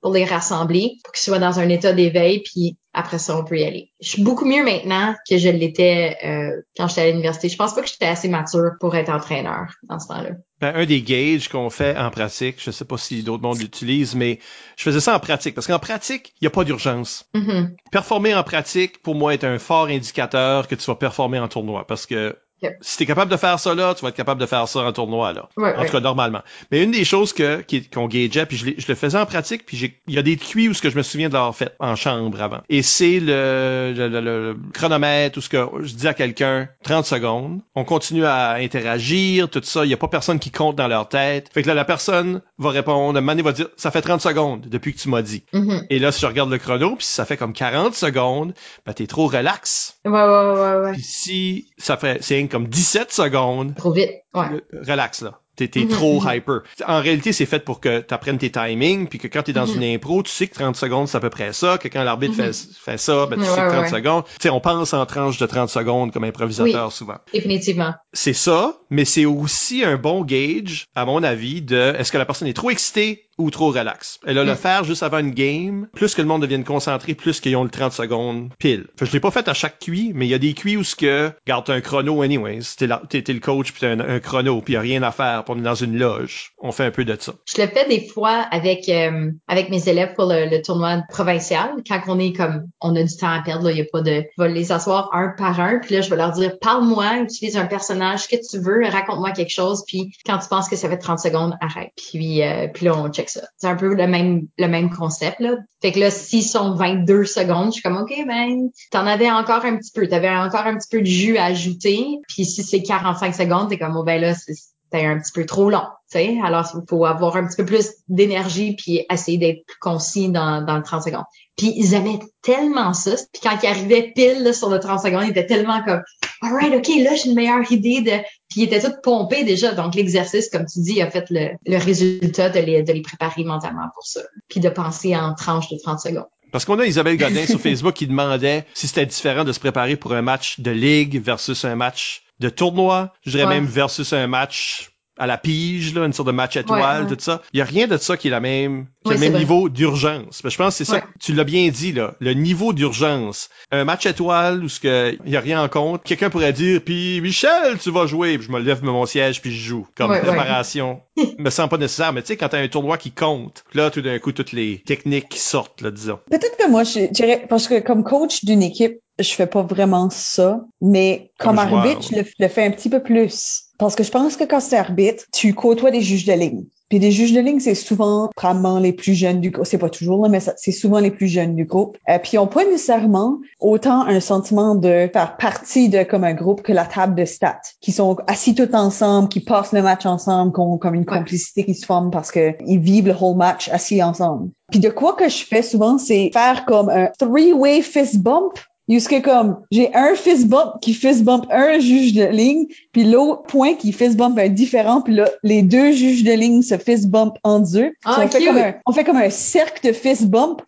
pour les rassembler, pour qu'ils soient dans un état d'éveil, puis après ça, on peut y aller. Je suis beaucoup mieux maintenant que je l'étais euh, quand j'étais à l'université. Je pense pas que j'étais assez mature pour être entraîneur dans ce temps-là. Ben, un des gauges qu'on fait en pratique, je sais pas si d'autres mondes l'utilisent, mais je faisais ça en pratique, parce qu'en pratique, il n'y a pas d'urgence. Mhm. Performer en pratique, pour moi, est un fort indicateur que tu vas performer en tournoi, parce que Si t'es capable de faire ça là, tu vas être capable de faire ça en tournoi là. Ouais, en ouais. tout cas, normalement. Mais une des choses que qu'on gageait, puis je, le faisais en pratique, puis il y a des cuits où ce que je me souviens de l'avoir fait en chambre avant. Et c'est le, le, le- le chronomètre où ce que je dis à quelqu'un 30 secondes. On continue à interagir, tout ça. Il y a pas personne qui compte dans leur tête. Fait que là, la personne va répondre, Mané va dire, ça fait 30 secondes depuis que tu m'as dit. Mhm. Et là, si je regarde le chrono, puis si ça fait comme 40 secondes, ben t'es trop relax. Ouais, ouais, ouais, ouais. Puis si ça fait, c'est comme 17 secondes, Trop vite. Ouais. euh, relax là. T'es, Mhm, trop mhm. hyper. En réalité, c'est fait pour que tu apprennes tes timings, puis que quand t'es dans Mhm. une impro, tu sais que 30 secondes, c'est à peu près ça, que quand l'arbitre fait, fait ça, ben tu Ouais, sais que 30 ouais. secondes. Tu sais, on pense en tranches de 30 secondes comme improvisateur souvent. Définitivement. C'est ça, mais c'est aussi un bon gauge, à mon avis, de est-ce que la personne est trop excitée ou trop relax. Et là, le Mm. faire juste avant une game, plus que le monde devienne concentré, plus qu'ils ont le 30 secondes pile. Fait je l'ai pas fait à chaque QI, mais il y a des QI où ce que, garde un chrono anyways, t'es, le coach puis t'as un, un chrono puis y a rien à faire pour dans une loge. On fait un peu de ça. Je le fais des fois avec euh, avec mes élèves pour le, le tournoi provincial. Quand on est comme on a du temps à perdre, il y a pas de. Je vais les asseoir un par un, puis là je vais leur dire parle-moi, utilise un personnage, que tu veux, raconte-moi quelque chose, puis quand tu penses que ça fait 30 secondes, arrête. Puis euh, puis là on check C'est un peu le même le même concept là. Fait que là s'ils sont 22 secondes, je suis comme OK ben t'en avais encore un petit peu, t'avais encore un petit peu de jus à ajouter. Puis si c'est 45 secondes, t'es comme oh ben là c'est un petit peu trop long, tu sais. Alors, il faut avoir un petit peu plus d'énergie puis essayer d'être plus concis dans, dans le 30 secondes. Puis ils aimaient tellement ça. Puis quand ils arrivaient pile là, sur le 30 secondes, ils étaient tellement comme Alright, OK, là, j'ai une meilleure idée de. Puis ils étaient tous pompés déjà. Donc, l'exercice, comme tu dis, a fait le, le résultat de les, de les préparer mentalement pour ça. Puis de penser en tranches de 30 secondes. Parce qu'on a Isabelle Godin sur Facebook qui demandait si c'était différent de se préparer pour un match de ligue versus un match de tournoi. Je dirais Ouais. même versus un match à la pige, là, une sorte de match étoile, Ouais, ouais. tout ça. Il y a rien de ça qui est la même, qui a Ouais, le c'est même niveau d'urgence. Mais Je pense que c'est ça, tu l'as bien dit, là. Le niveau d'urgence. Un match étoile où ce que, il y a rien en compte. Quelqu'un pourrait dire, puis Michel, tu vas jouer. Puis je me lève de mon siège puis je joue. Comme préparation. *laughs* me semble pas nécessaire. Mais tu sais, quand t'as un tournoi qui compte, là, tout d'un coup, toutes les techniques qui sortent, là, disons. Peut-être que moi, je dirais, parce que comme coach d'une équipe, je fais pas vraiment ça, mais Comme comme, joueur, arbitre, je le, le fais un petit peu plus. Parce que je pense que quand c'est arbitre, tu côtoies des juges de ligne. Puis des juges de ligne, c'est souvent probablement les plus jeunes du groupe. C'est pas toujours là, mais c'est souvent les plus jeunes du groupe. Euh, puis ils ont pas nécessairement autant un sentiment de faire partie de comme un groupe que la table de stats, qui sont assis tous ensemble, qui passent le match ensemble, qui ont comme une complicité qui se forme parce que ils vivent le whole match assis ensemble. Puis de quoi que je fais souvent, c'est faire comme un three-way fist bump. Jusque comme, j'ai un fist bump qui fist bump un juge de ligne, puis l'autre point qui fist bump un différent, puis là, les deux juges de ligne se fist bump en deux. Ah, on, fait comme un, on fait comme un cercle de fist bump.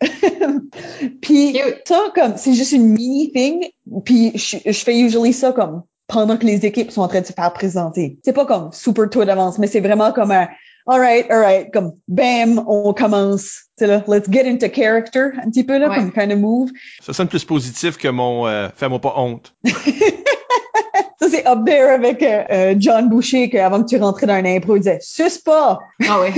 *laughs* puis ça, comme, c'est juste une mini thing, puis je, je fais usually ça comme pendant que les équipes sont en train de se faire présenter. C'est pas comme super tôt d'avance, mais c'est vraiment comme un alright, alright, comme bam, on commence. C'est là, let's get into character un petit peu là, Ouais. comme kind of move. Ça sonne plus positif que mon euh, fais-moi pas honte. *laughs* Ça, c'est up there avec euh, euh, John Boucher, qu'avant que tu rentrais dans un impro, il disait « Suce pas! Ah ouais.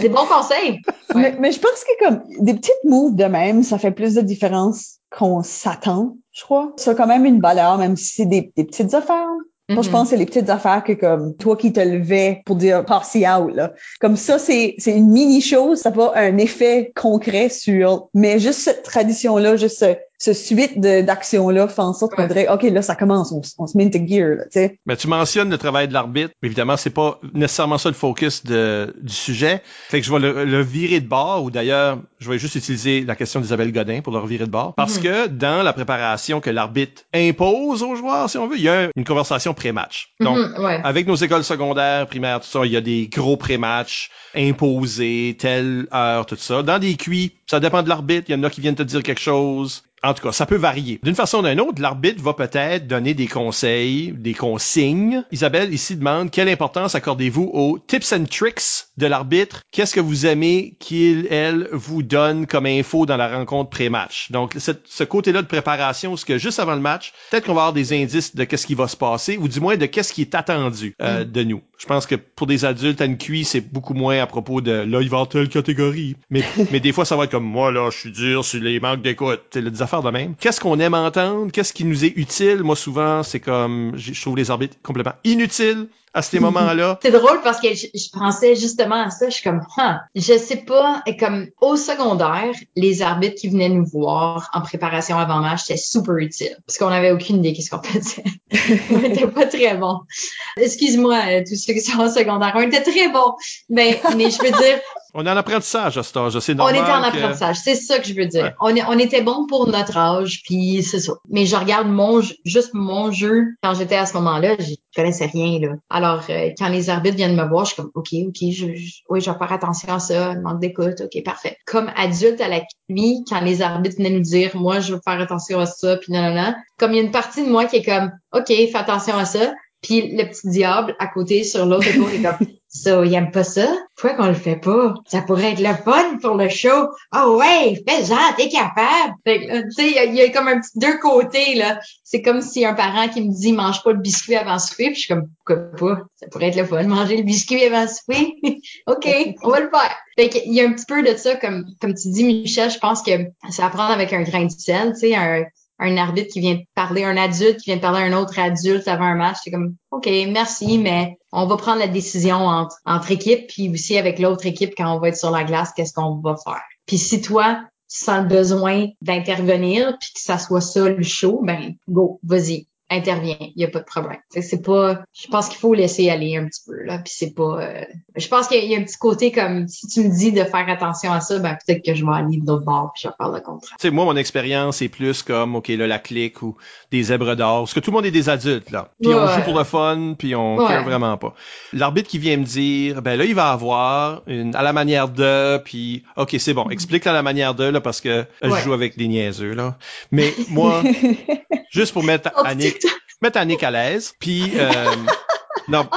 Des bons conseils. Ouais. *laughs* Mais, mais je pense que comme des petites moves de même, ça fait plus de différence qu'on s'attend, je crois. Ça a quand même une valeur, même si c'est des, des petites affaires. Moi, je Mhm. pense que c'est les petites affaires que comme toi qui te levais pour dire passer out là. Comme ça, c'est c'est une mini chose, ça va un effet concret sur. Mais juste cette tradition là, juste ce, suite de d'actions là, fait en sorte qu'on dirait ok là ça commence, on, on se met into gear là, tu sais. Mais tu mentionnes le travail de l'arbitre. Évidemment, c'est pas nécessairement ça le focus de, du sujet. Fait que je vais le, le virer de bord, ou d'ailleurs, je vais juste utiliser la question d'Isabelle Godin pour le revirer de bord. Parce Mhm. que dans la préparation que l'arbitre impose aux joueurs, si on veut, il y a une conversation pré-match. Donc, Mhm, ouais. avec nos écoles secondaires, primaires, tout ça, il y a des gros pré-matchs imposés, telle heure, tout ça. Dans des cuits, ça dépend de l'arbitre. Il y en a qui viennent te dire quelque chose. En tout cas, ça peut varier. D'une façon ou d'une autre, l'arbitre va peut-être donner des conseils, des consignes. Isabelle ici demande quelle importance accordez-vous aux tips and tricks de l'arbitre? Qu'est-ce que vous aimez qu'il, elle, vous donne comme info dans la rencontre pré-match? Donc, cette- ce côté-là de préparation, ce que juste avant le match, peut-être qu'on va avoir des indices de qu'est-ce qui va se passer, ou du moins de qu'est-ce qui est attendu euh, de nous. Je pense que pour des adultes à une QI, c'est beaucoup moins à propos de là, il va avoir telle catégorie. Mais, *laughs* mais des fois, ça va être comme moi, là, je suis dur sur les manques d'écoute. Affaires de même. Qu'est-ce qu'on aime entendre? Qu'est-ce qui nous est utile? Moi, souvent, c'est comme, je trouve les arbitres complètement inutiles à ces *laughs* moments-là. C'est drôle parce que je, je, pensais justement à ça. Je suis comme, huh, je sais pas, et comme au secondaire, les arbitres qui venaient nous voir en préparation avant match, c'était super utile parce qu'on avait aucune idée qu'est-ce qu'on *laughs* faisait. on était pas très bon. Excuse-moi, euh, tous ceux qui sont en secondaire, on était très bons. Mais, mais je veux dire, on est en apprentissage à cet âge, c'est normal. On était en apprentissage, c'est ça que je veux dire. On, est, on était bon pour notre âge, puis c'est ça. Mais je regarde mon juste mon jeu quand j'étais à ce moment-là, je connaissais rien là. Alors euh, quand les arbitres viennent me voir, je suis comme OK, OK, je, oui, je vais faire attention à ça, manque d'écoute, OK, parfait. Comme adulte à la nuit, quand les arbitres venaient nous dire moi je veux faire attention à ça, puis non non non, comme il y a une partie de moi qui est comme OK, fais attention à ça, puis le petit diable à côté sur l'autre épaule est comme ça, il aime pas ça. Pourquoi qu'on le fait pas? Ça pourrait être le fun pour le show. Oh ouais, fais-en, t'es capable. Tu sais, il y, a comme un petit deux côtés, là. C'est comme si un parent qui me dit mange pas le biscuit avant souper, puis je suis comme pourquoi pas? Ça pourrait être le fun, manger le biscuit avant souper. *laughs* OK, on va le faire. Fait qu'il y a un petit peu de ça, comme, comme tu dis, Michel, je pense que c'est à prendre avec un grain de sel, tu sais, un, un arbitre qui vient parler, un adulte qui vient parler à un autre adulte avant un match, c'est comme OK, merci, mais on va prendre la décision entre, entre équipes, puis aussi avec l'autre équipe quand on va être sur la glace, qu'est-ce qu'on va faire. Puis si toi, tu sens le besoin d'intervenir, puis que ça soit ça le show, ben go, vas-y intervient, il y a pas de problème. C'est pas, je pense qu'il faut laisser aller un petit peu là, puis c'est pas, euh, je pense qu'il y a un petit côté comme si tu me dis de faire attention à ça, ben peut-être que je vais aller de l'autre bord puis je vais faire le contraire. Tu sais, moi mon expérience est plus comme ok là la clique ou des zèbres d'or, parce que tout le monde est des adultes là, puis on joue pour le fun, puis on ouais. vraiment pas. L'arbitre qui vient me dire, ben là il va avoir une à la manière de, puis ok c'est bon, explique à la manière de là parce que je joue avec des niaiseux là, mais moi *laughs* juste pour mettre Annick mettre Annick à l'aise. Puis euh, *laughs* non,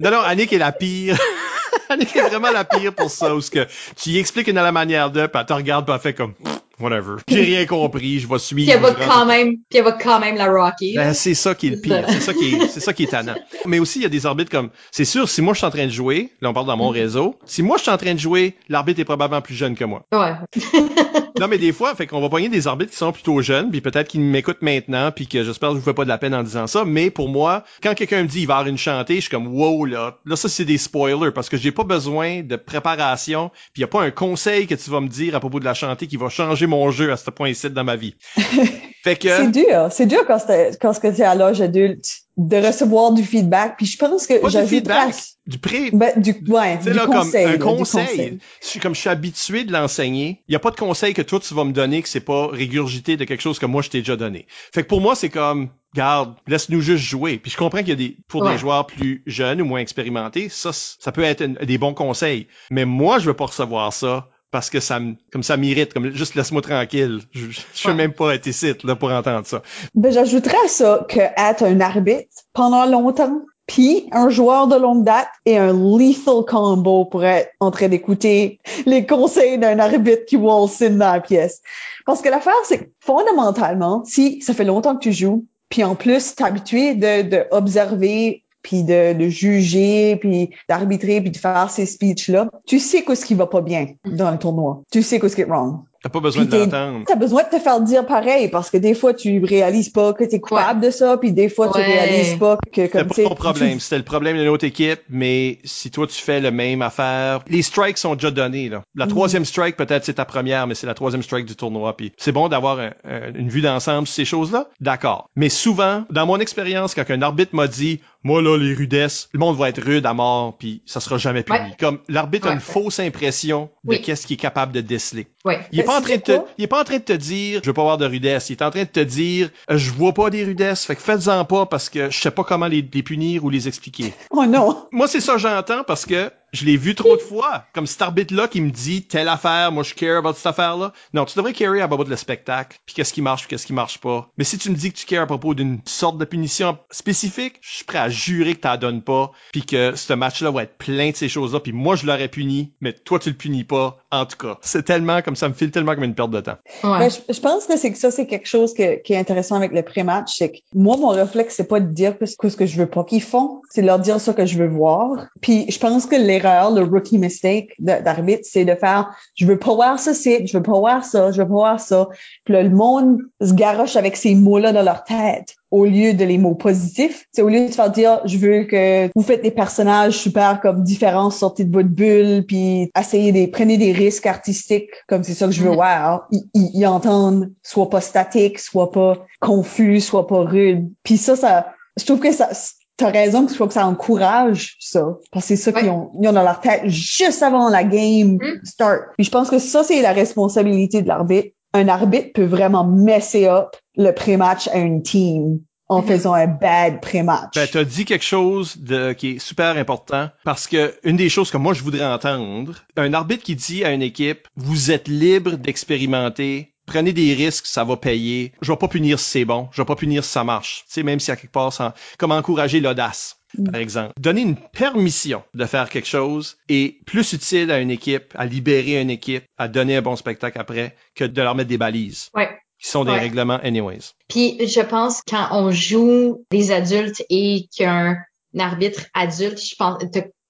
non, non, Annick est la pire. *laughs* Annick est vraiment la pire pour ça, parce que tu y expliques une à la manière de, puis elle te regarde, elle fait comme whatever. J'ai rien compris, je vais suivre. Puis elle va quand même, puis elle va quand même la rocker. Ben, c'est ça qui est le pire, c'est ça qui est, c'est ça qui est tannant. Mais aussi il y a des arbitres comme, c'est sûr, si moi je suis en train de jouer, là on parle dans mon réseau, si moi je suis en train de jouer, l'arbitre est probablement plus jeune que moi. Ouais. *laughs* non mais des fois, fait qu'on va pogner des arbitres qui sont plutôt jeunes, puis peut-être qu'ils m'écoutent maintenant, puis que j'espère que je vous fais pas de la peine en disant ça. Mais pour moi, quand quelqu'un me dit il va avoir une chantée, je suis comme wow là, là ça c'est des spoilers parce que j'ai pas besoin de préparation, puis y a pas un conseil que tu vas me dire à propos de la chantée qui va changer mon jeu à ce point-ci dans ma vie. *laughs* fait que c'est dur, c'est dur quand c'est quand c'est à l'âge adulte de recevoir du feedback. Puis je pense que pas du feedback, du pré, ben, du ouais, du là, conseil, comme un là, conseil. Du conseil. Je suis comme je suis habitué de l'enseigner. Il y a pas de conseil que toi tu vas me donner que c'est pas régurgité de quelque chose que moi je t'ai déjà donné. Fait que pour moi c'est comme garde, laisse-nous juste jouer. Puis je comprends qu'il y a des pour Ouais. des joueurs plus jeunes ou moins expérimentés, ça ça peut être des bons conseils. Mais moi je veux pas recevoir ça parce que ça me comme ça m'irrite comme juste laisse-moi tranquille. Je, je veux même pas être ici là pour entendre ça. Ben, j'ajouterais à ça que être un arbitre pendant longtemps, puis un joueur de longue date et un lethal combo pour être en train d'écouter les conseils d'un arbitre qui waltz in dans la pièce. Parce que l'affaire, c'est que fondamentalement, si ça fait longtemps que tu joues, puis en plus, t'es habitué de, de observer puis de, de juger, puis d'arbitrer, puis de faire ces speeches-là, tu sais qu'est-ce qui va pas bien dans le tournoi. Tu sais qu'est-ce qui est wrong. T'as pas besoin Puis de l'entendre. T'as besoin de te faire dire pareil parce que des fois tu réalises pas que t'es coupable de ça, puis des fois tu réalises pas que C'était comme pas tu sais, ton problème, c'était le problème de notre équipe, mais si toi tu fais le même affaire, les strikes sont déjà donnés là. La Mhm. troisième strike peut-être c'est ta première, mais c'est la troisième strike du tournoi. Puis c'est bon d'avoir un- un- une vue d'ensemble sur ces choses-là, d'accord. Mais souvent, dans mon expérience, quand un arbitre m'a dit, moi là les rudesses, le monde va être rude à mort, puis ça sera jamais puni. Ouais. Comme l'arbitre a Ouais. une fausse impression de Oui. qu'est-ce qu'il est capable de déceler. Ouais. Il est Ben, pas en train de te, il est pas en train de te dire, je veux pas avoir de rudesse. Il est en train de te dire, euh, je vois pas des rudesses, fait que faites-en pas parce que je sais pas comment les, les punir ou les expliquer. *laughs* oh non. Moi, c'est ça que j'entends parce que je l'ai vu trop de fois. Comme cet arbitre-là qui me dit telle affaire, moi je care about cette affaire-là. Non, tu devrais care à propos de le spectacle, puis qu'est-ce qui marche, puis qu'est-ce qui marche pas. Mais si tu me dis que tu cares à propos d'une sorte de punition spécifique, je suis prêt à jurer que t'en donnes pas, puis que ce match-là va être plein de ces choses-là, puis moi je l'aurais puni, mais toi tu le punis pas. En tout cas, c'est tellement comme ça me file tellement comme une perte de temps. Ouais. Ben, je, je pense que c'est que ça c'est quelque chose que- qui est intéressant avec le pré-match, c'est que moi mon réflexe c'est pas de dire que ce que, ce que je veux pas qu'ils font, c'est de leur dire ce que je veux voir. Puis je pense que l'erreur l'erreur, le rookie mistake d'arbitre, c'est de faire, je veux pas voir ça, c'est, je veux pas voir ça, je veux pas voir ça. Puis là, le monde se garoche avec ces mots-là dans leur tête au lieu de les mots positifs. C'est au lieu de faire dire, je veux que vous faites des personnages super comme différents, sortez de votre bulle, puis essayez de prenez des risques artistiques, comme c'est ça que je veux mm-hmm. voir. Ils, ils, entendent soit pas statique, soit pas confus, soit pas rude. Puis ça, ça, je trouve que ça, T'as raison qu'il faut que ça encourage ça. Parce que c'est ça qu'ils ont, ils ont dans leur tête juste avant la game mm. start. Puis je pense que ça, c'est la responsabilité de l'arbitre. Un arbitre peut vraiment messer up le pré-match à une team en mm-hmm. faisant un bad pré-match. Ben, t'as dit quelque chose de, qui est super important parce que une des choses que moi je voudrais entendre, un arbitre qui dit à une équipe, vous êtes libre d'expérimenter prenez des risques, ça va payer. Je vais pas punir si c'est bon, je vais pas punir si ça marche. Tu sais, même si à quelque part, ça, comme encourager l'audace, mm. par exemple. Donner une permission de faire quelque chose est plus utile à une équipe, à libérer une équipe, à donner un bon spectacle après, que de leur mettre des balises. Ouais. Qui sont des règlements anyways. Puis je pense quand on joue des adultes et qu'un arbitre adulte, je pense,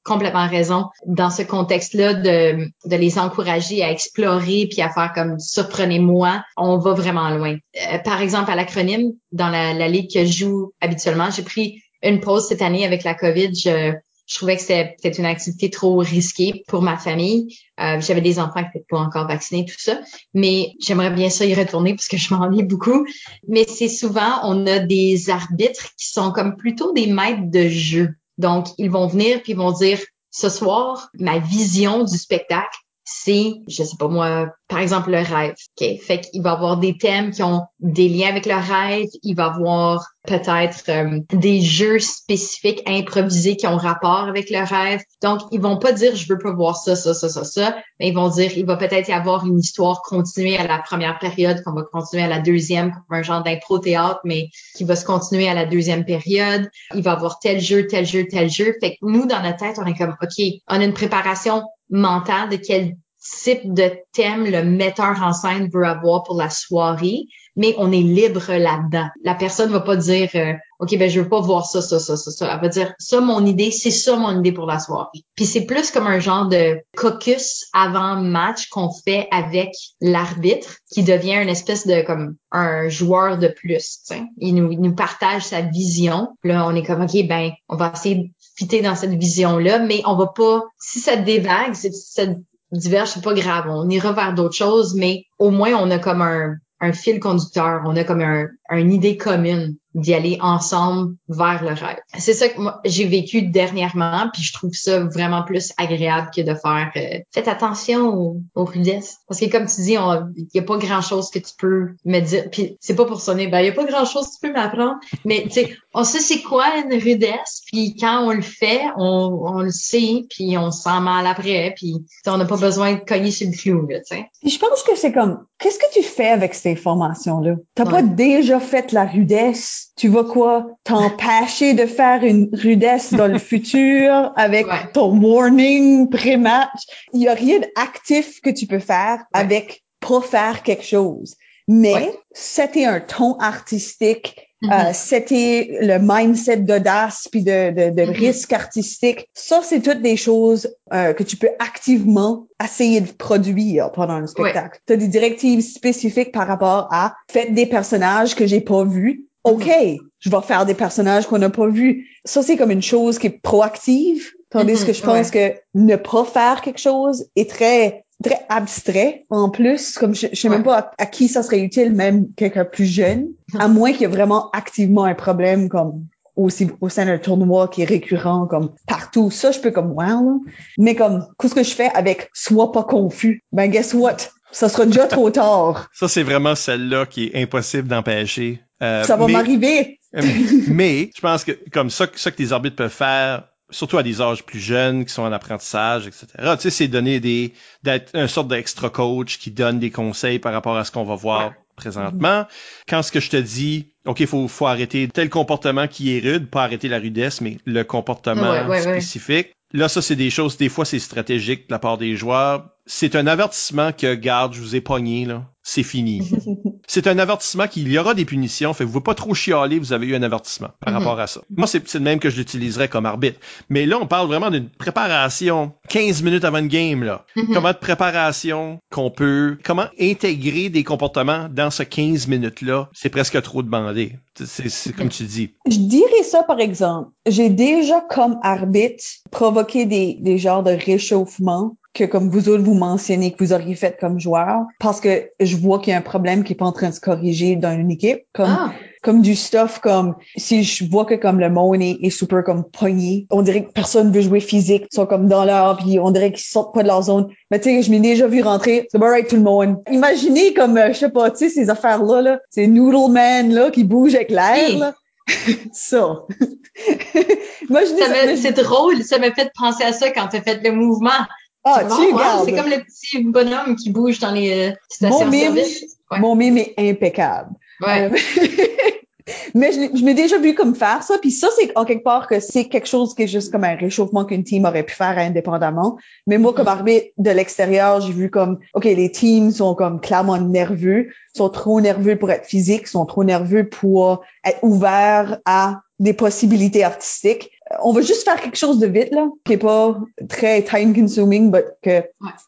complètement raison. Dans ce contexte-là, de, les encourager à explorer puis à faire comme surprenez-moi, on va vraiment loin. Euh, par exemple, à l'acronyme, dans la, ligue que je joue habituellement, j'ai pris une pause cette année avec la COVID. Je, je trouvais que c'était une activité trop risquée pour ma famille. Euh, J'avais des enfants qui n'étaient pas encore vaccinés, tout ça. Mais j'aimerais bien ça y retourner parce que je m'ennuie beaucoup. Mais c'est souvent, on a des arbitres qui sont comme plutôt des maîtres de jeu. Donc, ils vont venir puis ils vont dire, ce soir, ma vision du spectacle, c'est, je sais pas moi, par exemple le rêve. Okay? Fait qu'il va avoir des thèmes qui ont des liens avec le rêve. Il va avoir peut-être euh, des jeux spécifiques improvisés qui ont rapport avec le rêve. Donc, ils vont pas dire je veux pas voir ça, ça, ça, ça, ça, mais ils vont dire il va peut-être y avoir une histoire continuée à la première période, qu'on va continuer à la deuxième, comme un genre d'impro-théâtre, mais qui va se continuer à la deuxième période. Il va avoir tel jeu, tel jeu, tel jeu. Fait que nous, dans notre tête, on est comme, OK, on a une préparation mentale de quel type de thème le metteur en scène veut avoir pour la soirée, mais on est libre là-dedans. La personne va pas dire euh, OK, ben je veux pas voir ça, ça, ça, ça, ça. Elle va dire ça, mon idée, c'est ça mon idée pour la soirée. Puis c'est plus comme un genre de caucus avant match qu'on fait avec l'arbitre, qui devient une espèce de comme un joueur de plus. Il nous, il nous partage sa vision. Là, on est comme OK, ben on va essayer de fitter dans cette vision-là, mais on va pas. Si ça dévague, si ça diverge, c'est pas grave. On ira vers d'autres choses, mais au moins on a comme un, un fil conducteur, on a comme un, une idée commune d'y aller ensemble vers le rêve. C'est ça que moi j'ai vécu dernièrement, puis je trouve ça vraiment plus agréable que de faire. Euh, faites attention aux, aux, rudesses, parce que comme tu dis, il y a pas grand chose que tu peux me dire. Puis c'est pas pour sonner, ben il y a pas grand chose que tu peux m'apprendre, mais tu sais, on sait c'est quoi une rudesse, puis quand on le fait, on, on le sait, puis on se sent mal après, puis on n'a pas besoin de cogner sur le clou, tu sais. Je pense que c'est comme, qu'est-ce que tu fais avec ces formations là T'as pas déjà fait la rudesse. Tu vas quoi? T'empêcher de faire une rudesse dans le futur avec ton warning pré-match. Il y a rien d'actif que tu peux faire avec pas faire quelque chose. Mais c'était un ton artistique, euh, mm-hmm. c'était le mindset d'audace puis de, de, de mm-hmm. risque artistique. Ça, c'est toutes des choses euh, que tu peux activement essayer de produire pendant un spectacle. Tu as des directives spécifiques par rapport à faites des personnages que j'ai pas vus OK, je vais faire des personnages qu'on n'a pas vus. Ça, c'est comme une chose qui est proactive, tandis mm-hmm, que je pense que ne pas faire quelque chose est très très abstrait. En plus comme je, je sais même pas à, qui ça serait utile même quelqu'un plus jeune *laughs* à moins qu'il y ait vraiment activement un problème comme aussi au sein d'un tournoi qui est récurrent comme partout. Ça je peux comme wow mais comme qu'est-ce que je fais avec sois pas confus? Ben guess what? Ça sera déjà trop *laughs* tard. Ça c'est vraiment celle-là qui est impossible d'empêcher. Euh, ça va m'arriver. *laughs* mais je pense que comme ça, ça que les arbitres peuvent faire, surtout à des âges plus jeunes qui sont en apprentissage, etc. Tu sais, c'est donner des d'être un sorte d'extra coach qui donne des conseils par rapport à ce qu'on va voir présentement. Quand ce que je te dis, OK, il faut, faut arrêter tel comportement qui est rude, pas arrêter la rudesse, mais le comportement spécifique. Là, ça, c'est des choses, des fois, c'est stratégique de la part des joueurs. C'est un avertissement que, garde, je vous ai pogné, là. C'est fini. *laughs* c'est un avertissement qu'il y aura des punitions. Fait que vous ne pas trop chialer, vous avez eu un avertissement par Mhm. rapport à ça. Moi, c'est le même que je l'utiliserais comme arbitre. Mais là, on parle vraiment d'une préparation 15 minutes avant une game, là. Mhm. Comment de préparation qu'on peut, comment intégrer des comportements dans ce 15 minutes-là, c'est presque trop demandé. C'est comme tu dis. Je dirais ça, par exemple. J'ai déjà, comme arbitre, provoqué des, des genres de réchauffement que, comme vous autres, vous mentionnez que vous auriez fait comme joueur, parce que je vois qu'il y a un problème qui est pas en train de se corriger dans une équipe. Comme, Ah, comme du stuff, comme si je vois que comme le monde est, est super comme pogné, on dirait que personne veut jouer physique, ils sont comme dans leur, puis on dirait qu'ils sortent pas de leur zone. Mais tu sais, je m'ai déjà vu rentrer, c'est alright tout le monde. Imaginez comme, euh, je sais pas, tu sais, ces affaires-là, là, ces Noodle Man, là, qui bougent avec l'air, Oui. là. *laughs* ça. *laughs* Me- mais- c'est drôle, ça m'a fait penser à ça quand tu as fait le mouvement. Ah, C'est bon, tu regardes. C'est comme le petit bonhomme qui bouge dans les euh, Mon mime. Ouais. mon mime est impeccable. Ouais. Euh, *laughs* Mais je, l'ai- je m'ai déjà vu comme faire ça, puis ça c'est en quelque part que c'est quelque chose qui est juste comme un réchauffement qu'une team aurait pu faire indépendamment. Mais moi comme arbitre de l'extérieur, j'ai vu comme ok les teams sont comme clairement nerveux, sont trop nerveux pour être physiques, sont trop nerveux pour être ouverts à des possibilités artistiques. Euh, On va juste faire quelque chose de vite là, qui est pas très time consuming, mais que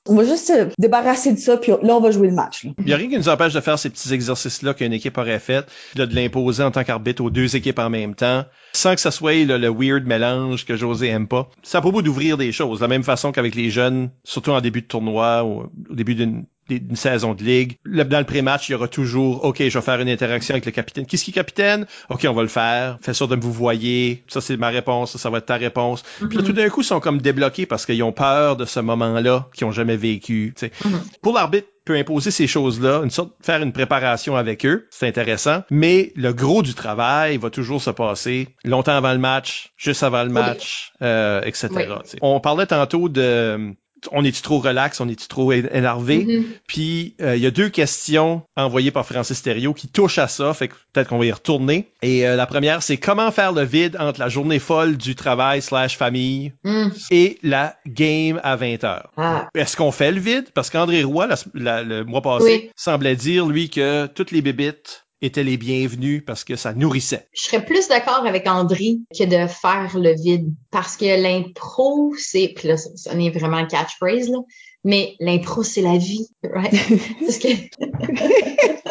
on va juste se débarrasser de ça, puis là on va jouer le match. Là. Il y a rien qui nous empêche de faire ces petits exercices-là qu'une équipe aurait fait, là, de l'imposer en tant qu'arbitre aux deux équipes en même temps, sans que ça soit là, le weird mélange que José aime pas. Ça a pas beau d'ouvrir des choses, de la même façon qu'avec les jeunes, surtout en début de tournoi ou au début d'une d'une saison de ligue. Dans le pré-match, il y aura toujours, OK, je vais faire une interaction avec le capitaine. Qu'est-ce qui est capitaine? OK, on va le faire. Fais sûr de me vous voyez. Ça, c'est ma réponse. Ça, ça va être ta réponse. Puis là, tout d'un coup, ils sont comme débloqués parce qu'ils ont peur de ce moment-là qu'ils ont jamais vécu. Mhm. Pour l'arbitre, peut imposer ces choses-là, une sorte faire une préparation avec eux, c'est intéressant, mais le gros du travail va toujours se passer longtemps avant le match, juste avant le Oui. match, euh, etc. Oui. On parlait tantôt de on est-tu trop relax, on est-tu trop énervé, Mhm. puis euh, il y a deux questions envoyées par Francis Thériault qui touchent à ça, fait que peut-être qu'on va y retourner. Et euh, la première, c'est comment faire le vide entre la journée folle du travail slash famille Mhm. et la game à 20 heures? Ah. Est-ce qu'on fait le vide? Parce qu'André Roy, la- la- le mois passé, Oui. semblait dire, lui, que toutes les bébites étaient les bienvenues parce que ça nourrissait. Je serais plus d'accord avec André que de faire le vide parce que l'impro, c'est, puis là, ça, ça en est vraiment catchphrase, là, mais l'impro, c'est la vie, right? *laughs* Parce que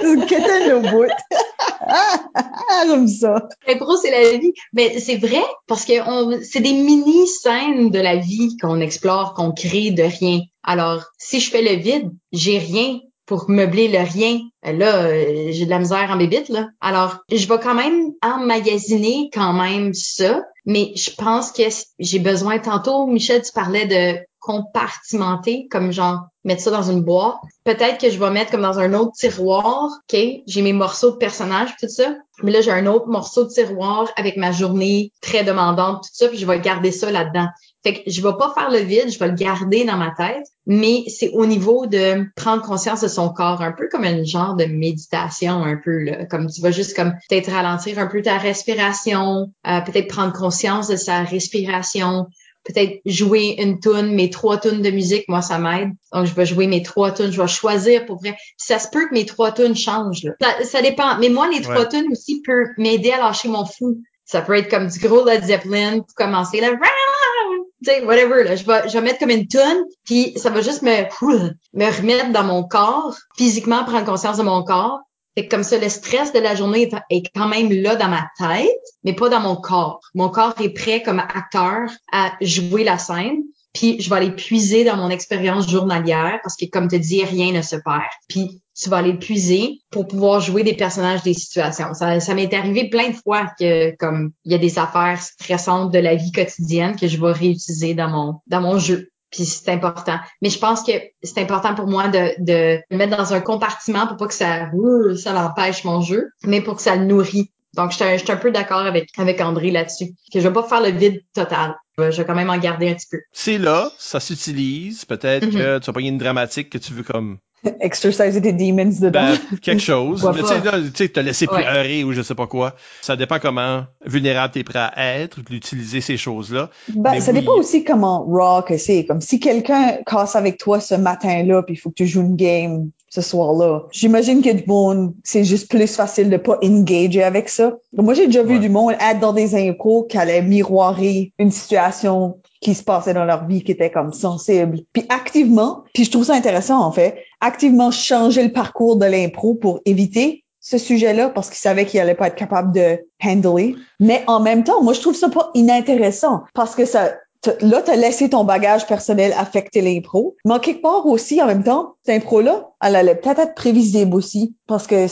le bout? ah, j'aime ça. l'impro, c'est la vie. Mais c'est vrai parce que on, c'est des mini-scènes de la vie qu'on explore, qu'on crée de rien. Alors, si je fais le vide, j'ai rien pour meubler le rien. Là, euh, j'ai de la misère en bébite, là. Alors, je vais quand même emmagasiner quand même ça, mais je pense que j'ai besoin, tantôt, Michel, tu parlais de compartimenter, comme genre mettre ça dans une boîte. Peut-être que je vais mettre comme dans un autre tiroir, OK? J'ai mes morceaux de personnages, tout ça. Mais là, j'ai un autre morceau de tiroir avec ma journée très demandante, tout ça, puis je vais garder ça là-dedans. Fait que je vais pas faire le vide, je vais le garder dans ma tête, mais c'est au niveau de prendre conscience de son corps, un peu comme un genre de méditation, un peu là, comme tu vas juste comme peut-être ralentir un peu ta respiration, euh, peut-être prendre conscience de sa respiration, peut-être jouer une tune, mes trois tunes de musique, moi ça m'aide. Donc je vais jouer mes trois tunes, je vais choisir pour vrai. Puis ça se peut que mes trois tunes changent là. Ça, ça dépend, mais moi les trois Ouais. tunes aussi peuvent m'aider à lâcher mon fou. Ça peut être comme du gros Led Zeppelin pour commencer là. Tu sais, whatever, là. Je vais, je vais mettre comme une tonne, puis ça va juste me, me remettre dans mon corps, physiquement prendre conscience de mon corps. Fait que comme ça, le stress de la journée est, quand même là dans ma tête, mais pas dans mon corps. Mon corps est prêt comme acteur à jouer la scène. Puis je vais aller puiser dans mon expérience journalière parce que comme tu dis, rien ne se perd. Puis tu vas aller le puiser pour pouvoir jouer des personnages des situations. Ça, ça m'est arrivé plein de fois que comme il y a des affaires stressantes de la vie quotidienne que je vais réutiliser dans mon dans mon jeu. Puis c'est important. Mais je pense que c'est important pour moi de, de le mettre dans un compartiment pour pas que ça ouh, ça l'empêche mon jeu, mais pour que ça le nourrit. Donc, je suis un- peu d'accord avec, avec André là-dessus. Que je vais pas faire le vide total. Je vais, quand même en garder un petit peu. C'est là, ça s'utilise. Peut-être Mhm. que tu vas pas une dramatique que tu veux comme *laughs* Exerciser tes demons dedans. Ben, quelque *laughs* chose. Mais tu sais, là, tu sais, te laisser Ouais. pleurer ou je sais pas quoi. Ça dépend comment vulnérable t'es prêt à être, d'utiliser ces choses-là. Ben, Mais ça oui. dépend aussi comment raw que c'est. Comme si quelqu'un casse avec toi ce matin-là, puis il faut que tu joues une game ce soir-là. J'imagine que du monde, c'est juste plus facile de pas engager avec ça. Donc, moi, j'ai déjà vu Ouais. du monde être dans des impros qui allait miroirer une situation qui se passait dans leur vie qui était comme sensible. Puis activement, puis je trouve ça intéressant en fait, activement changer le parcours de l'impro pour éviter ce sujet-là parce qu'ils savaient qu'ils allaient pas être capables de handler. Mais en même temps, moi, je trouve ça pas inintéressant parce que ça, là, t'as laissé ton bagage personnel affecter l'impro. Mais en quelque part aussi, en même temps, cette impro-là, elle allait peut-être être prévisible aussi parce que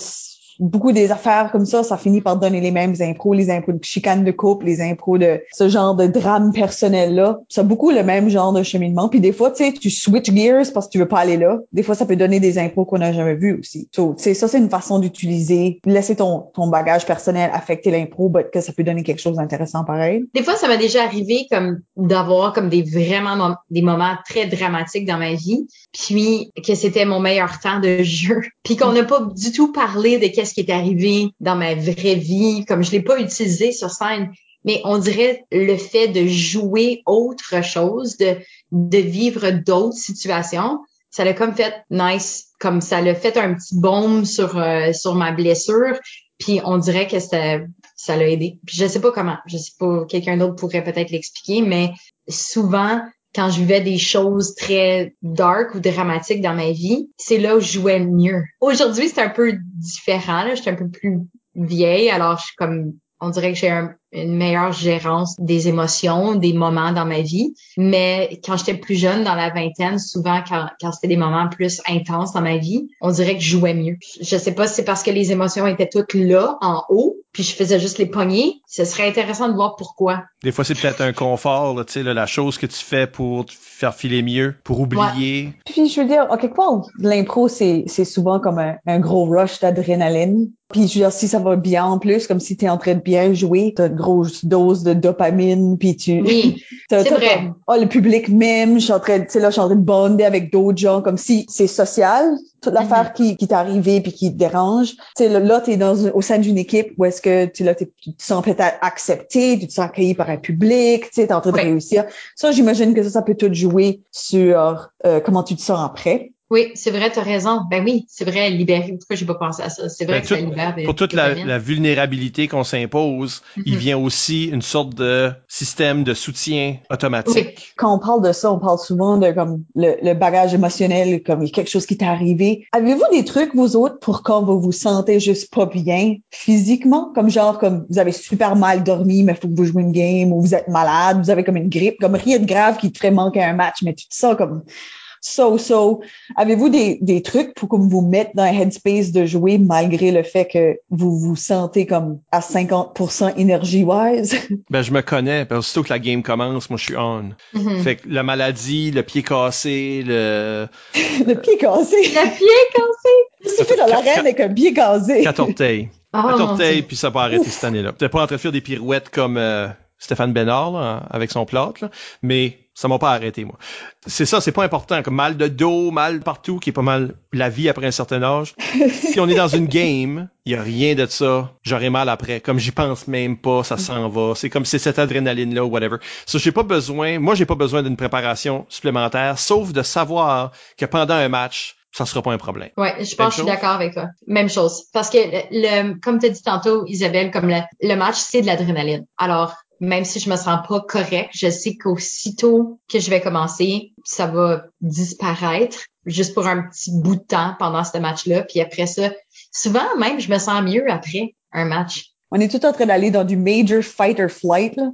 beaucoup des affaires comme ça, ça finit par donner les mêmes impros, les impros de chicane de couple, les impros de ce genre de drame personnel-là. C'est beaucoup le même genre de cheminement. Puis des fois, tu sais, tu switch gears parce que tu veux pas aller là. Des fois, ça peut donner des impros qu'on n'a jamais vus aussi. So, ça, c'est une façon d'utiliser, laisser ton, ton bagage personnel affecter l'impro, que ça peut donner quelque chose d'intéressant pareil. Des fois, ça m'est déjà arrivé comme d'avoir comme des vraiment des moments très dramatiques dans ma vie, puis que c'était mon meilleur temps de jeu, *laughs* puis qu'on n'a pas du tout parlé de qu'est-ce qui est arrivé dans ma vraie vie, comme je l'ai pas utilisé sur scène. Mais on dirait le fait de jouer autre chose, de, de vivre d'autres situations, ça l'a comme fait nice, comme ça l'a fait un petit baume sur euh, sur ma blessure, puis on dirait que c'était ça l'a aidé. Puis je sais pas comment, je sais pas, quelqu'un d'autre pourrait peut-être l'expliquer, mais souvent quand je vivais des choses très dark ou dramatiques dans ma vie, c'est là où je jouais mieux. Aujourd'hui, c'est un peu différent, là, je suis un peu plus vieille, alors je suis comme on dirait que j'ai un- une meilleure gérance des émotions, des moments dans ma vie. Mais quand j'étais plus jeune, dans la vingtaine, souvent quand, quand c'était des moments plus intenses dans ma vie, on dirait que je jouais mieux. Je sais pas si c'est parce que les émotions étaient toutes là, en haut, puis je faisais juste les pogner. Ce serait intéressant de voir pourquoi. Des fois, c'est peut-être un confort, là, tu sais, là, la chose que tu fais pour te faire filer mieux, pour oublier. Puis je veux dire, en quelque part, l'impro, c'est, c'est souvent comme un, un gros rush d'adrénaline. Puis je veux dire, si ça va bien en plus, comme si tu es en train de bien jouer, t'as une grosse dose de dopamine, puis tu... Oui, *laughs* c'est vrai. comme, oh, le public m'aime, je suis en train, de- tu sais, là, je suis en train de bonder avec d'autres gens, comme si c'est social, toute l'affaire Mm-hmm. qui, qui t'est arrivée puis qui te dérange. Tu sais, là, là, t'es dans, au sein d'une équipe où est-ce que, tu là, tu te sens peut-être accepté, tu te sens accueilli par un public, tu sais, t'es en train de réussir. Ça, j'imagine que ça, ça peut tout jouer sur euh, comment tu te sens après. Oui, c'est vrai, tu as raison. Ben oui, c'est vrai, libérer. Pourquoi j'ai pas pensé à ça? C'est vrai Ben, que ça tout- libère des Pour toute la, vulnérabilité qu'on s'impose, il Mhm. vient aussi une sorte de système de soutien automatique. Oui. quand on parle de ça, on parle souvent de comme le, le bagage émotionnel, comme quelque chose qui t'est arrivé. Avez-vous des trucs, vous autres, pour quand vous vous sentez juste pas bien physiquement? Comme genre, comme vous avez super mal dormi, mais faut que vous jouez une game, ou vous êtes malade, vous avez comme une grippe, comme rien de grave qui te ferait manquer un match, mais tu te sens comme so-so. Avez-vous des, des trucs pour comme vous mettre dans un headspace de jouer malgré le fait que vous vous sentez comme à 50% énergie-wise? *laughs* Ben, je me connais, parce que aussitôt que la game commence, moi, je suis on. Mhm. Fait que la maladie, le pied cassé, le *laughs* le pied cassé. Le pied cassé! Tu fais dans l'arène avec un pied casé. quatre orteils. Oh, Quatre orteils, puis ça pas arrêté cette année-là. T'es pas en train de faire des pirouettes comme euh, Stéphane Bénard, là, avec son plâtre, là, mais ça m'a pas arrêté, moi. C'est ça, c'est pas important. Comme mal de dos, mal partout, qui est pas mal la vie après un certain âge. *laughs* si on est dans une game, il y a rien de ça. J'aurai mal après. Comme j'y pense même pas, ça s'en va. C'est comme c'est cette adrénaline-là ou whatever. Ça, j'ai pas besoin, moi, j'ai pas besoin d'une préparation supplémentaire, sauf de savoir que pendant un match, ça sera pas un problème. Ouais, je pense que je suis d'accord avec toi. Même chose. Parce que le, le- comme tu as dit tantôt, Isabelle, comme le, le match, c'est de l'adrénaline. Alors, même si je me sens pas correct, je sais qu'aussitôt que je vais commencer, ça va disparaître juste pour un petit bout de temps pendant ce match-là. Puis après ça, souvent même, je me sens mieux après un match. On est tout en train d'aller dans du major fight or flight, là.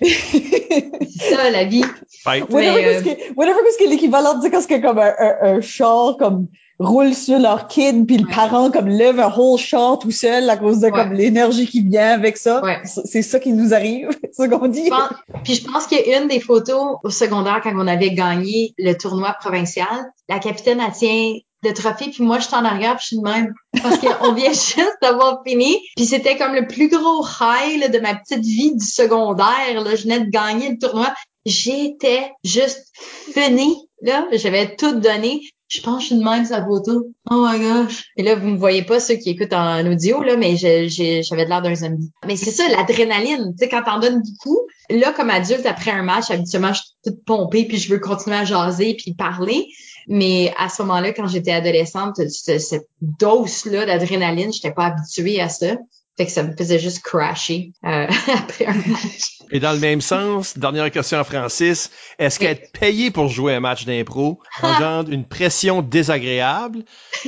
C'est ça, la vie. Fight. whatever qu'est-ce que, whatever qu'est-ce que l'équivalent de que comme un, un, un char comme roule sur leur kid puis le Ouais. parent comme lève un whole char tout seul à cause de Ouais. comme l'énergie qui vient avec ça. Ouais. C'est ça qui nous arrive, *laughs* c'est ce qu'on dit. Je pense- puis je pense qu'il y a une des photos au secondaire quand on avait gagné le tournoi provincial, la capitaine elle tient le trophée puis moi je suis en arrière puis je suis de même parce qu'on vient *laughs* juste d'avoir fini puis c'était comme le plus gros high de ma petite vie du secondaire là je venais de gagner le tournoi j'étais juste finie là j'avais tout donné je pense que je suis de même sa photo. Oh my gosh. Et là, vous me voyez pas ceux qui écoutent en audio, là, mais j'avais l'air d'un zombie. Mais c'est ça, l'adrénaline. Tu sais, quand t'en donnes beaucoup, là, comme adulte, après un match, habituellement, je suis toute pompée, puis je veux continuer à jaser, puis parler. Mais à ce moment-là, quand j'étais adolescente, cette dose-là d'adrénaline, j'étais pas habituée à ça. Fait que ça me faisait juste crasher euh, *laughs* après un match. Et dans le même sens, dernière question à Francis, est-ce qu'être payé pour jouer un match d'impro *laughs* engendre une pression désagréable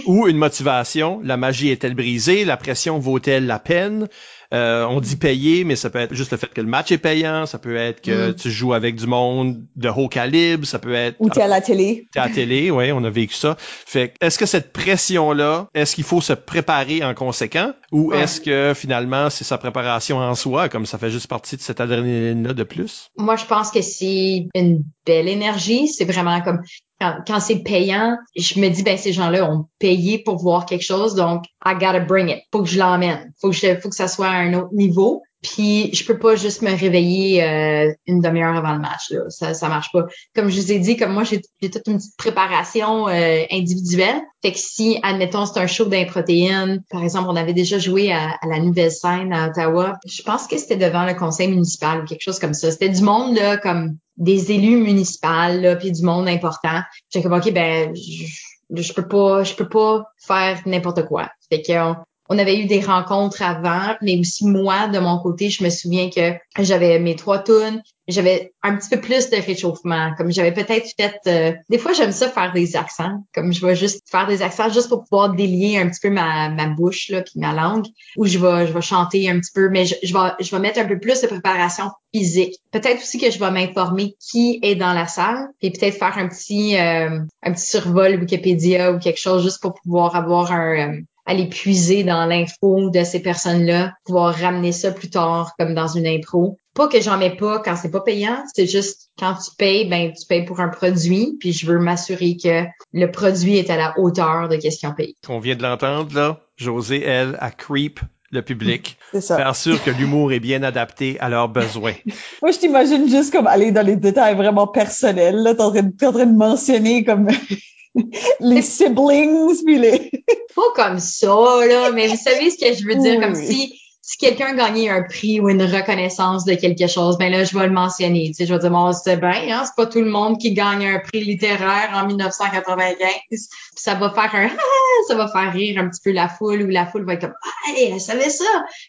ou une motivation? La magie est-elle brisée? La pression vaut-elle la peine? Euh, on dit payer, mais ça peut être juste le fait que le match est payant, ça peut être que mm. tu joues avec du monde de haut calibre, ça peut être... Ou t'es à la télé. T'es à la télé, oui, on a vécu ça. Fait est-ce que cette pression-là, est-ce qu'il faut se préparer en conséquent? Ou est-ce que finalement c'est sa préparation en soi, comme ça fait juste partie de cette adrénaline-là de plus? Moi, je pense que c'est une belle énergie. C'est vraiment comme quand, c'est payant, je me dis ben ces gens-là ont payé pour voir quelque chose, donc I gotta bring it. Faut que je l'emmène. Faut que je, faut que ça soit à un autre niveau. Puis je peux pas juste me réveiller euh, une demi-heure avant le match. Là. Ça, ça marche pas. Comme je vous ai dit, comme moi, j'ai toute une petite préparation euh, individuelle. Fait que si, admettons, c'est un show d'improtéines, par exemple, on avait déjà joué à, la nouvelle scène à Ottawa. Je pense que c'était devant le conseil municipal ou quelque chose comme ça. C'était du monde là, comme des élus municipaux, là, puis du monde important. J'ai comme ok, ben je, je peux pas, je peux pas faire n'importe quoi. Fait que on avait eu des rencontres avant, mais aussi moi, de mon côté, je me souviens que j'avais mes trois tunes, j'avais un petit peu plus de réchauffement. Comme j'avais peut-être fait... Euh, des fois, j'aime ça faire des accents. Comme je vais juste faire des accents juste pour pouvoir délier un petit peu ma, ma bouche là, puis ma langue. Ou je vais, je vais chanter un petit peu, mais je, je, vais, je vais mettre un peu plus de préparation physique. Peut-être aussi que je vais m'informer qui est dans la salle et peut-être faire un petit, euh, un petit survol Wikipédia ou quelque chose juste pour pouvoir avoir un... Euh, aller puiser dans l'info de ces personnes-là, pouvoir ramener ça plus tard comme dans une impro. Pas que j'en mets pas quand c'est pas payant, c'est juste quand tu payes, ben tu payes pour un produit, puis je veux m'assurer que le produit est à la hauteur de question payée. On vient de l'entendre là, José elle a creep le public. *laughs* Ça. Faire sûr que l'humour est bien adapté à leurs besoins. *laughs* Moi, je t'imagine juste comme aller dans les détails vraiment personnels. Là, t'es en, en train de mentionner comme les siblings, puis les... *laughs* Pas comme ça, là, mais vous savez ce que je veux dire, comme si si quelqu'un gagnait un prix ou une reconnaissance de quelque chose, ben là, je vais le mentionner. Tu sais, je vais dire, bon, c'est bien, hein, c'est pas tout le monde qui gagne un prix littéraire en 1995. Ça va faire un, *laughs* ça va faire rire un petit peu la foule ou la foule va être comme, ah, elle savait ça.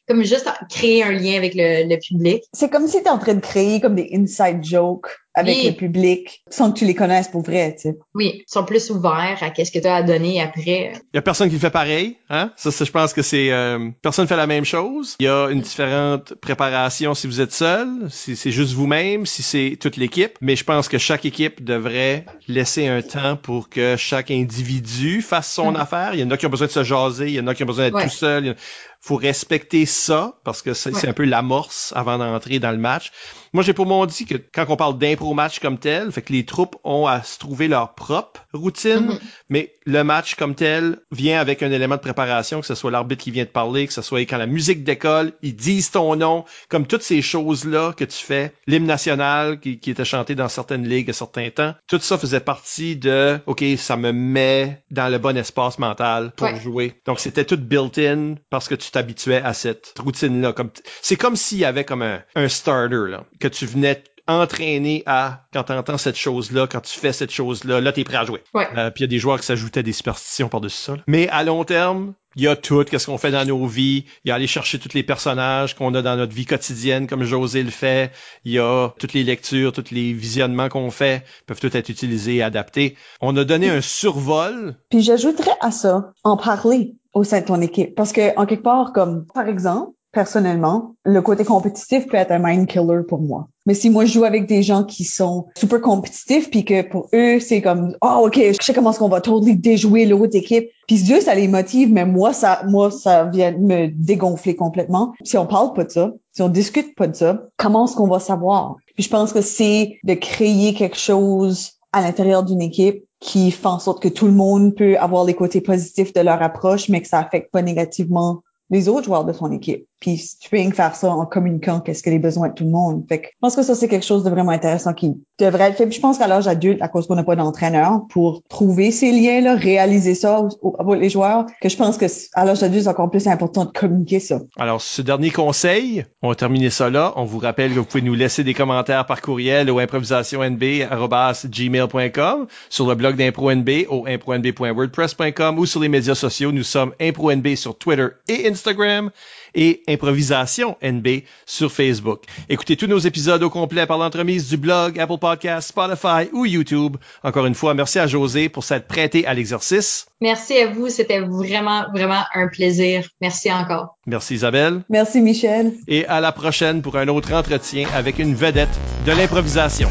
Comme juste créer un lien avec le, le public. C'est comme si tu en train de créer comme des inside jokes avec le public sans que tu les connaisses pour vrai, tu sais. Oui, ils sont plus ouverts à qu'est-ce que tu as à donner après. Il y a personne qui fait pareil, hein? Ça, je pense que c'est euh, personne fait la même chose. Il y a une différente préparation si vous êtes seul, si c'est juste vous-même, si c'est toute l'équipe. Mais je pense que chaque équipe devrait laisser un temps pour que chaque individu fasse son mm. affaire. Il y en a qui ont besoin de se jaser, il y en a qui ont besoin d'être tout seul faut respecter ça parce que c'est un peu l'amorce avant d'entrer dans le match. Moi, j'ai pour mon dit que quand on parle d'impro match comme tel, fait que les troupes ont à se trouver leur propre routine, mm-hmm. mais le match comme tel vient avec un élément de préparation, que ce soit l'arbitre qui vient de parler, que ce soit quand la musique décolle, ils disent ton nom, comme toutes ces choses-là que tu fais, l'hymne national qui, qui était chanté dans certaines ligues à certains temps, tout ça faisait partie de, OK, ça me met dans le bon espace mental pour jouer. Donc, c'était tout built-in parce que tu t'habituais à cette routine-là. Comme c'est comme s'il y avait comme un, un starter là, que tu venais entraîner à quand tu entends cette chose-là, quand tu fais cette chose-là, là, t'es prêt à jouer. Ouais. Euh, puis il y a des joueurs qui s'ajoutaient des superstitions par-dessus ça. Mais à long terme, il y a tout, qu'est-ce qu'on fait dans nos vies. Il y a aller chercher tous les personnages qu'on a dans notre vie quotidienne, comme José le fait. Il y a toutes les lectures, tous les visionnements qu'on fait, peuvent tout être utilisés et adaptés. On a donné un survol. Puis j'ajouterais à ça, en parler au sein de ton équipe? Parce que, en quelque part, comme, par exemple, personnellement, le côté compétitif peut être un mind killer pour moi. Mais si moi je joue avec des gens qui sont super compétitifs puis que pour eux c'est comme oh ok je sais comment est-ce qu'on va totally déjouer l'autre équipe puis Dieu ça les motive mais moi ça moi ça vient me dégonfler complètement. Si on parle pas de ça, si on discute pas de ça, comment est-ce qu'on va savoir? Puis je pense que c'est de créer quelque chose à l'intérieur d'une équipe qui fait en sorte que tout le monde peut avoir les côtés positifs de leur approche mais que ça affecte pas négativement les autres joueurs de son équipe. Puis tu peux faire ça en communiquant qu'est-ce que les besoins de tout le monde. Fait que je pense que ça, c'est quelque chose de vraiment intéressant qui devrait être fait. Je pense qu'à l'âge adulte, à cause qu'on n'a pas d'entraîneur, pour trouver ces liens-là, réaliser ça avec les joueurs, que je pense que à l'âge adulte, c'est encore plus important de communiquer ça. Alors, ce dernier conseil, on va terminer ça là. On vous rappelle que vous pouvez nous laisser des commentaires par courriel au improvisationnb.gmail.com, sur le blog d'ImproNB au impronb.wordpress.com ou sur les médias sociaux. Nous sommes ImproNB sur Twitter et Instagram et Improvisation NB sur Facebook. Écoutez tous nos épisodes au complet par l'entremise du blog, Apple Podcasts, Spotify ou YouTube. Encore une fois, merci à José pour s'être prêté à l'exercice. Merci à vous. C'était vraiment, vraiment un plaisir. Merci encore. Merci Isabelle. Merci Michel. Et à la prochaine pour un autre entretien avec une vedette de l'improvisation.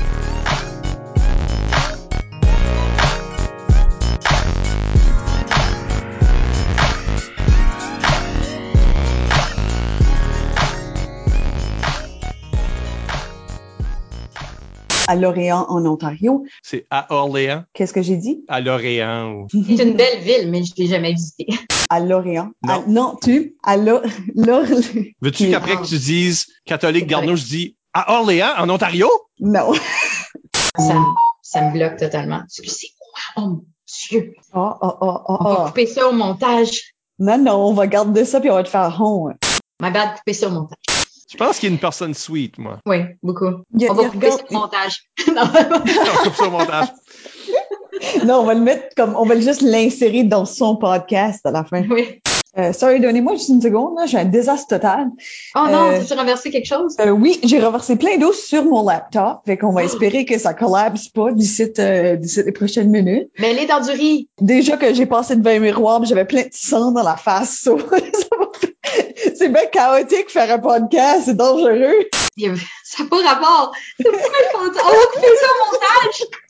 À Lorient, en Ontario. C'est à Orléans. Qu'est-ce que j'ai dit? À Lorient. C'est une belle ville, mais je l'ai jamais visitée. À Lorient. Non, À- non tu? À Lo- Lorient. Veux-tu qu'après que tu dises catholique Garneau, je dis à Orléans, en Ontario? Non. Ça, me- ça me bloque totalement. Excusez-moi. Oh mon Dieu. Oh, oh, oh, oh, On va oh. couper ça au montage. Non, non, on va garder ça puis on va te faire honte. My bad, couper ça au montage. Je pense qu'il y a une personne sweet, moi. Oui, beaucoup. Il y a- On va couper ça regarde- au montage. *laughs* Non. *laughs* On coupe ça au montage. Non, on va le mettre comme, on va juste l'insérer dans son podcast à la fin. oui. Euh, sorry, donnez-moi juste une seconde, là, j'ai un désastre total. Oh non, Euh, tu renversé quelque chose? Euh, oui, j'ai reversé plein d'eau sur mon laptop, fait qu'on va espérer que ça collapse pas d'ici euh, d'ici les prochaines minutes. Mais elle est dans du riz. Déjà que j'ai passé devant un miroir, j'avais plein de sang dans la face. so, *laughs* c'est bien chaotique faire un podcast, c'est dangereux. Ça n'a pas rapport. C'est pas le au montage.